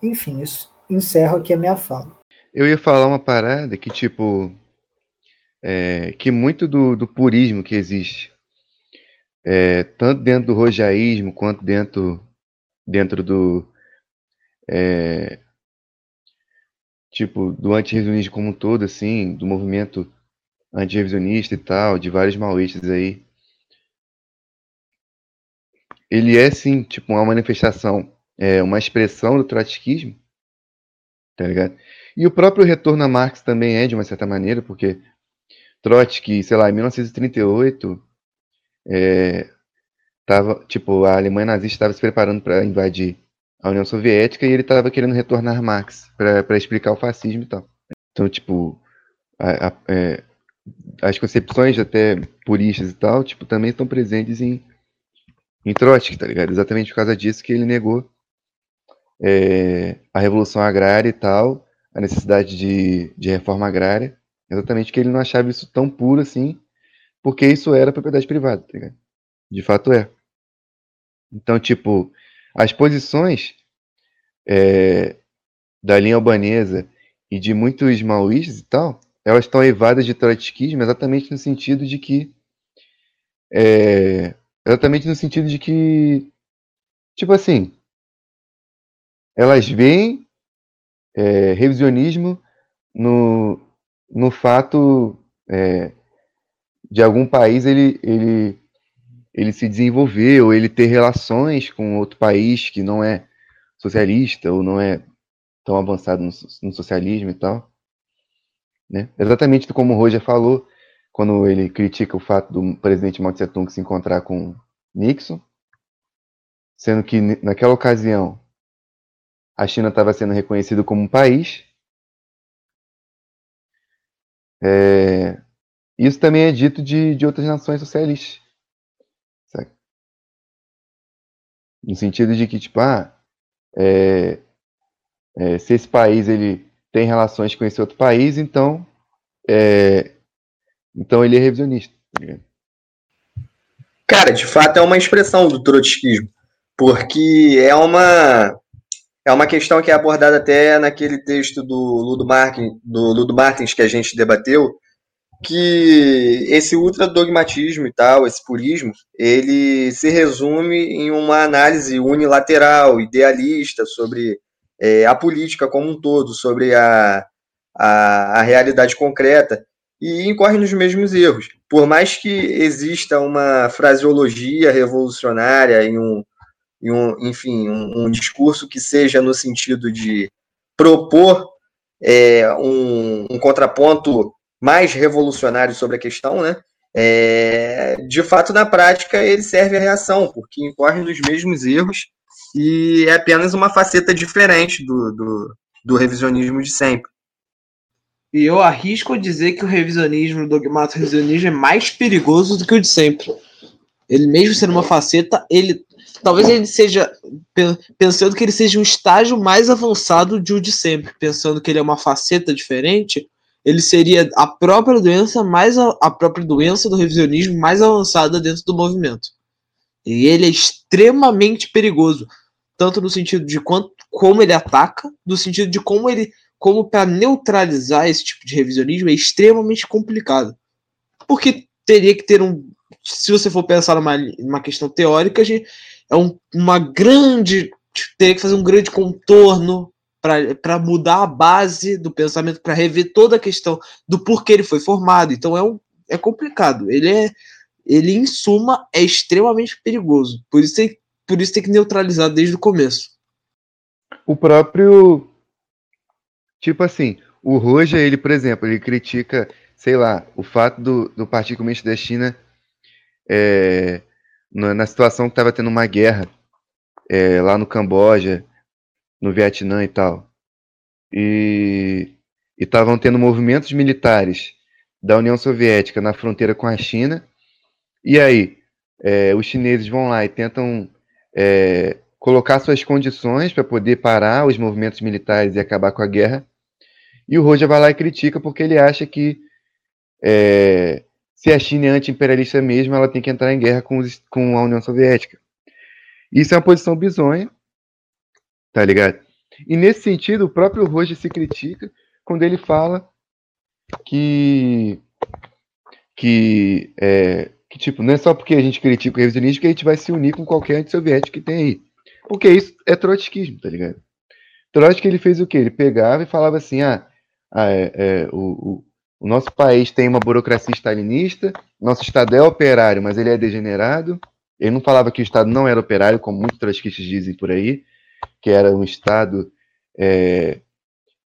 Enfim, isso encerro aqui a minha fala. Eu ia falar uma parada que, tipo, é, que muito do, do purismo que existe é, tanto dentro do rojaísmo quanto dentro, dentro do é, tipo do antirrevisionismo como um todo, assim, do movimento antirrevisionista e tal, de vários maoístas aí. Ele é sim, tipo, uma manifestação, é, uma expressão do trotskismo, tá ligado? E o próprio retorno a Marx também é, de uma certa maneira, porque Trotsky, sei lá, em 1938, é, tava, tipo, a Alemanha nazista estava se preparando para invadir a União Soviética e ele estava querendo retornar Marx para explicar o fascismo e tal. Então, tipo, a, a, é, as concepções até puristas e tal, tipo, também estão presentes em, em Trotsky, tá ligado? Exatamente por causa disso que ele negou é, a revolução agrária e tal, a necessidade de, de reforma agrária, exatamente que ele não achava isso tão puro assim, porque isso era propriedade privada, tá ligado? De fato é. Então, tipo, as posições é, da linha albanesa e de muitos maoístas e tal, elas estão evadas de trotskismo exatamente no sentido de que é, exatamente no sentido de que tipo assim elas veem é, revisionismo no, no fato é, de algum país ele, ele, ele se desenvolver ou ele ter relações com outro país que não é socialista ou não é tão avançado no, no socialismo e tal. Né? Exatamente como o Roger falou, quando ele critica o fato do presidente Mao Tse Tung se encontrar com Nixon, sendo que naquela ocasião a China estava sendo reconhecida como um país. É, isso também é dito de, de outras nações socialistas. No sentido de que, tipo, ah, é, é, se esse país ele tem relações com esse outro país, então, é, então ele é revisionista. Tá Cara, de fato é uma expressão do trotskismo, porque é uma é uma questão que é abordada até naquele texto do Ludo, do Ludo Martins que a gente debateu, que esse ultradogmatismo e tal, esse purismo, ele se resume em uma análise unilateral, idealista sobre é, a política como um todo, sobre a, a, a realidade concreta, e incorre nos mesmos erros. Por mais que exista uma fraseologia revolucionária e um, e um enfim, um, um discurso que seja no sentido de propor é, um, um contraponto mais revolucionário sobre a questão, né? é, de fato, na prática, ele serve à reação, porque incorre nos mesmos erros e é apenas uma faceta diferente do, do, do revisionismo de sempre. E eu arrisco dizer que o revisionismo, o dogmato revisionismo é mais perigoso do que o de sempre. Ele mesmo sendo uma faceta, ele talvez ele seja pensando que ele seja um estágio mais avançado de o de sempre, pensando que ele é uma faceta diferente, ele seria a própria doença mais a, a própria doença do revisionismo mais avançada dentro do movimento. E ele é extremamente perigoso, tanto no sentido de quanto, como ele ataca, no sentido de como ele como para neutralizar esse tipo de revisionismo é extremamente complicado. Porque teria que ter um. Se você for pensar numa, numa questão teórica, é um, uma grande. Teria que fazer um grande contorno para mudar a base do pensamento, para rever toda a questão do porquê ele foi formado. Então é, um, é complicado. Ele é. Ele, em suma, é extremamente perigoso. Por isso, tem, por isso tem que neutralizar desde o começo. O próprio Tipo assim, o Roja, ele, por exemplo, ele critica, sei lá, o fato do, do Partido Comunista da China é, na, na, situação que estava tendo uma guerra é, lá no Camboja, no Vietnã e tal. E estavam tendo movimentos militares da União Soviética na fronteira com a China. E aí, é, os chineses vão lá e tentam é, colocar suas condições para poder parar os movimentos militares e acabar com a guerra. E o Roja vai lá e critica porque ele acha que é, se a China é anti-imperialista mesmo, ela tem que entrar em guerra com, os, com a União Soviética. Isso é uma posição bizonha, tá ligado? E nesse sentido, o próprio Roja se critica quando ele fala que que, é, que tipo, não é só porque a gente critica o revisionismo que a gente vai se unir com qualquer antissoviético que tem aí. Porque isso é trotskismo, tá ligado? Trotsky ele fez o quê? Ele pegava e falava assim, ah, ah, é, é, o, o, nosso país tem uma burocracia stalinista, nosso Estado é operário, mas ele é degenerado. Ele não falava que o Estado não era operário, como muitos trotskistas dizem por aí, que era um Estado, é,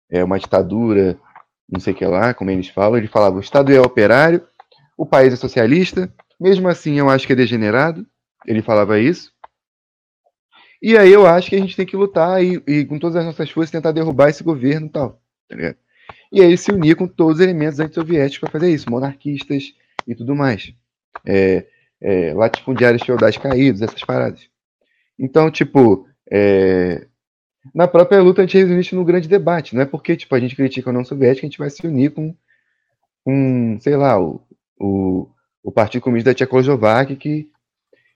é uma ditadura, não sei o que lá, como eles falam. Ele falava, o Estado é operário, o país é socialista, mesmo assim eu acho que é degenerado. Ele falava isso. E aí eu acho que a gente tem que lutar e, e com todas as nossas forças tentar derrubar esse governo e tal, tá ligado? E aí se unir com todos os elementos antissoviéticos para fazer isso, monarquistas e tudo mais. É, é, latifundiários feudais caídos, essas paradas. Então, tipo, é, na própria luta a gente resiste no grande debate. Não é porque tipo, a gente critica a União Soviética, a gente vai se unir com, com sei lá, o, o, o Partido Comunista da Tchecoslováquia, que,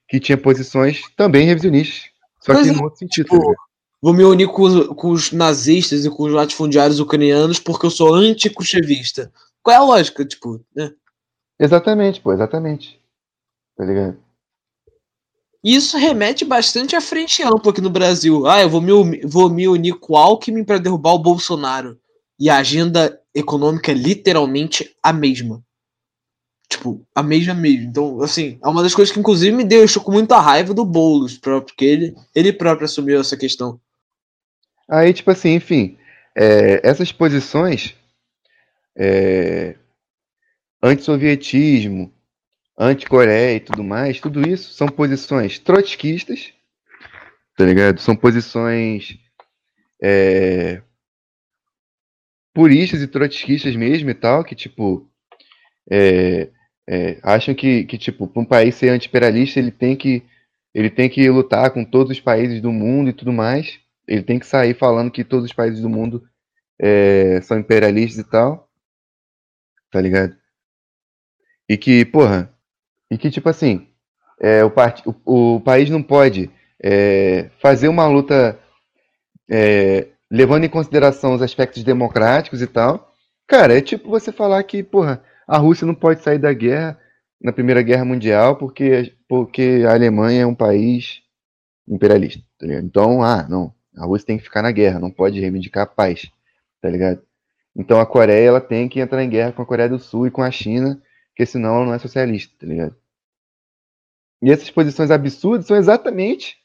que tinha posições também revisionistas, só que no outro sentido. Tipo, vou me unir com, com, os nazistas e com os latifundiários ucranianos porque eu sou anti-khrushchevista. Qual é a lógica, tipo, né? Exatamente, pô, exatamente. Tá ligado? Isso remete bastante à frente ampla aqui no Brasil. Ah, eu vou me, vou me unir com o Alckmin para derrubar o Bolsonaro. E a agenda econômica é literalmente a mesma. Tipo, a mesma mesmo. Então, assim, é uma das coisas que inclusive me deixou com muita raiva do Boulos próprio, porque ele, ele próprio assumiu essa questão. Aí, tipo assim, enfim, é, essas posições, é, antissovietismo, anti-Coreia e tudo mais, tudo isso são posições trotskistas, tá ligado? São posições é, puristas e trotskistas mesmo e tal, que, tipo, é, é, acham que, que tipo, para um país ser anti-imperialista, ele tem que ele tem que lutar com todos os países do mundo e tudo mais. Ele tem que sair falando que todos os países do mundo é, são imperialistas e tal. Tá ligado? E que, porra, e que, tipo assim, é, o, part... o, o país não pode é, fazer uma luta é, levando em consideração os aspectos democráticos e tal. Cara, é tipo você falar que, porra, a Rússia não pode sair da guerra na Primeira Guerra Mundial porque, porque a Alemanha é um país imperialista, tá ligado? Então, ah, não, a Rússia tem que ficar na guerra, não pode reivindicar a paz, tá ligado? Então a Coreia ela tem que entrar em guerra com a Coreia do Sul e com a China, porque senão ela não é socialista, tá ligado? E essas posições absurdas são exatamente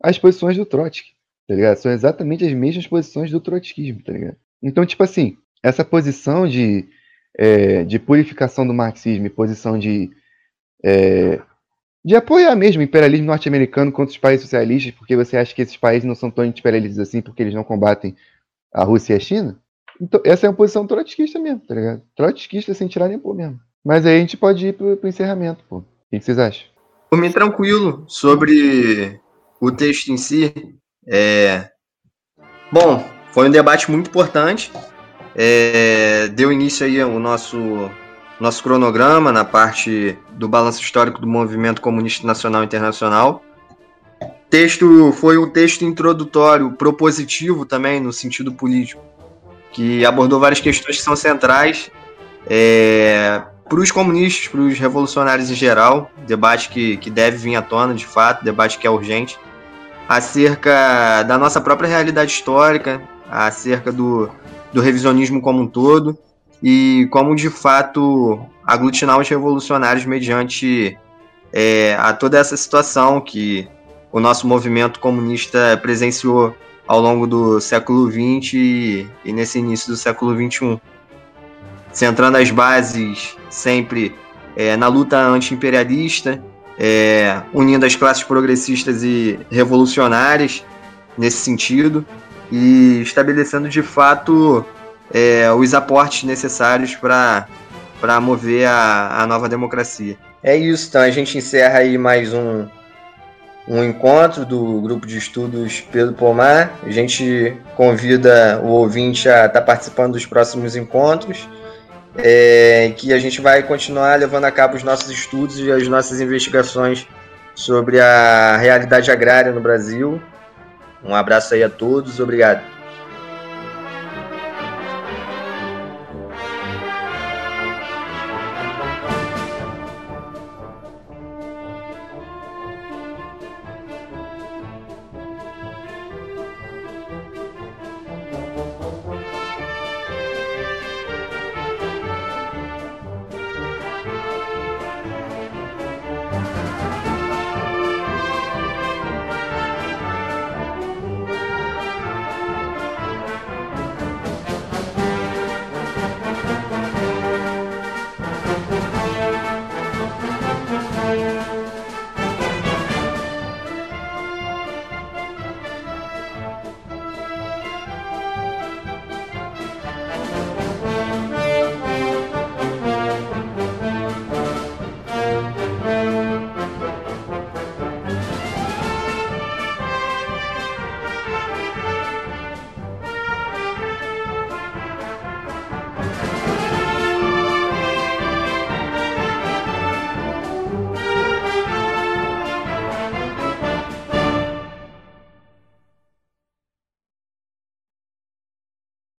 as posições do Trotsky, tá ligado? São exatamente as mesmas posições do trotskismo, tá ligado? Então, tipo assim, essa posição de é, de purificação do marxismo e posição de, é, de apoiar mesmo o imperialismo norte-americano contra os países socialistas, porque você acha que esses países não são tão imperialistas assim porque eles não combatem a Rússia e a China? Então, essa é uma posição trotskista mesmo, tá ligado? Trotskista sem tirar nem pôr mesmo. Mas aí a gente pode ir pro, pro encerramento, pô. O que vocês acham? Por mim, tranquilo. Sobre o texto em si, é... Bom, foi um debate muito importante. É... Deu início aí o nosso, nosso cronograma na parte do balanço histórico do movimento comunista nacional e internacional. Texto foi um texto introdutório, propositivo também, no sentido político, que abordou várias questões que são centrais é, para os comunistas, para os revolucionários em geral, debate que, que deve vir à tona, de fato, debate que é urgente, acerca da nossa própria realidade histórica, acerca do, do revisionismo como um todo, e como de fato aglutinar os revolucionários mediante é, a toda essa situação que o nosso movimento comunista presenciou ao longo do século XX e, e nesse início do século XXI. Centrando as bases sempre é, na luta anti-imperialista, é, unindo as classes progressistas e revolucionárias nesse sentido e estabelecendo de fato é, os aportes necessários para mover a, a nova democracia. É isso, então a gente encerra aí mais um, um encontro do grupo de estudos Pedro Pomar. A gente convida o ouvinte a estar tá participando dos próximos encontros, é, que a gente vai continuar levando a cabo os nossos estudos e as nossas investigações sobre a realidade agrária no Brasil. Um abraço aí a todos, obrigado.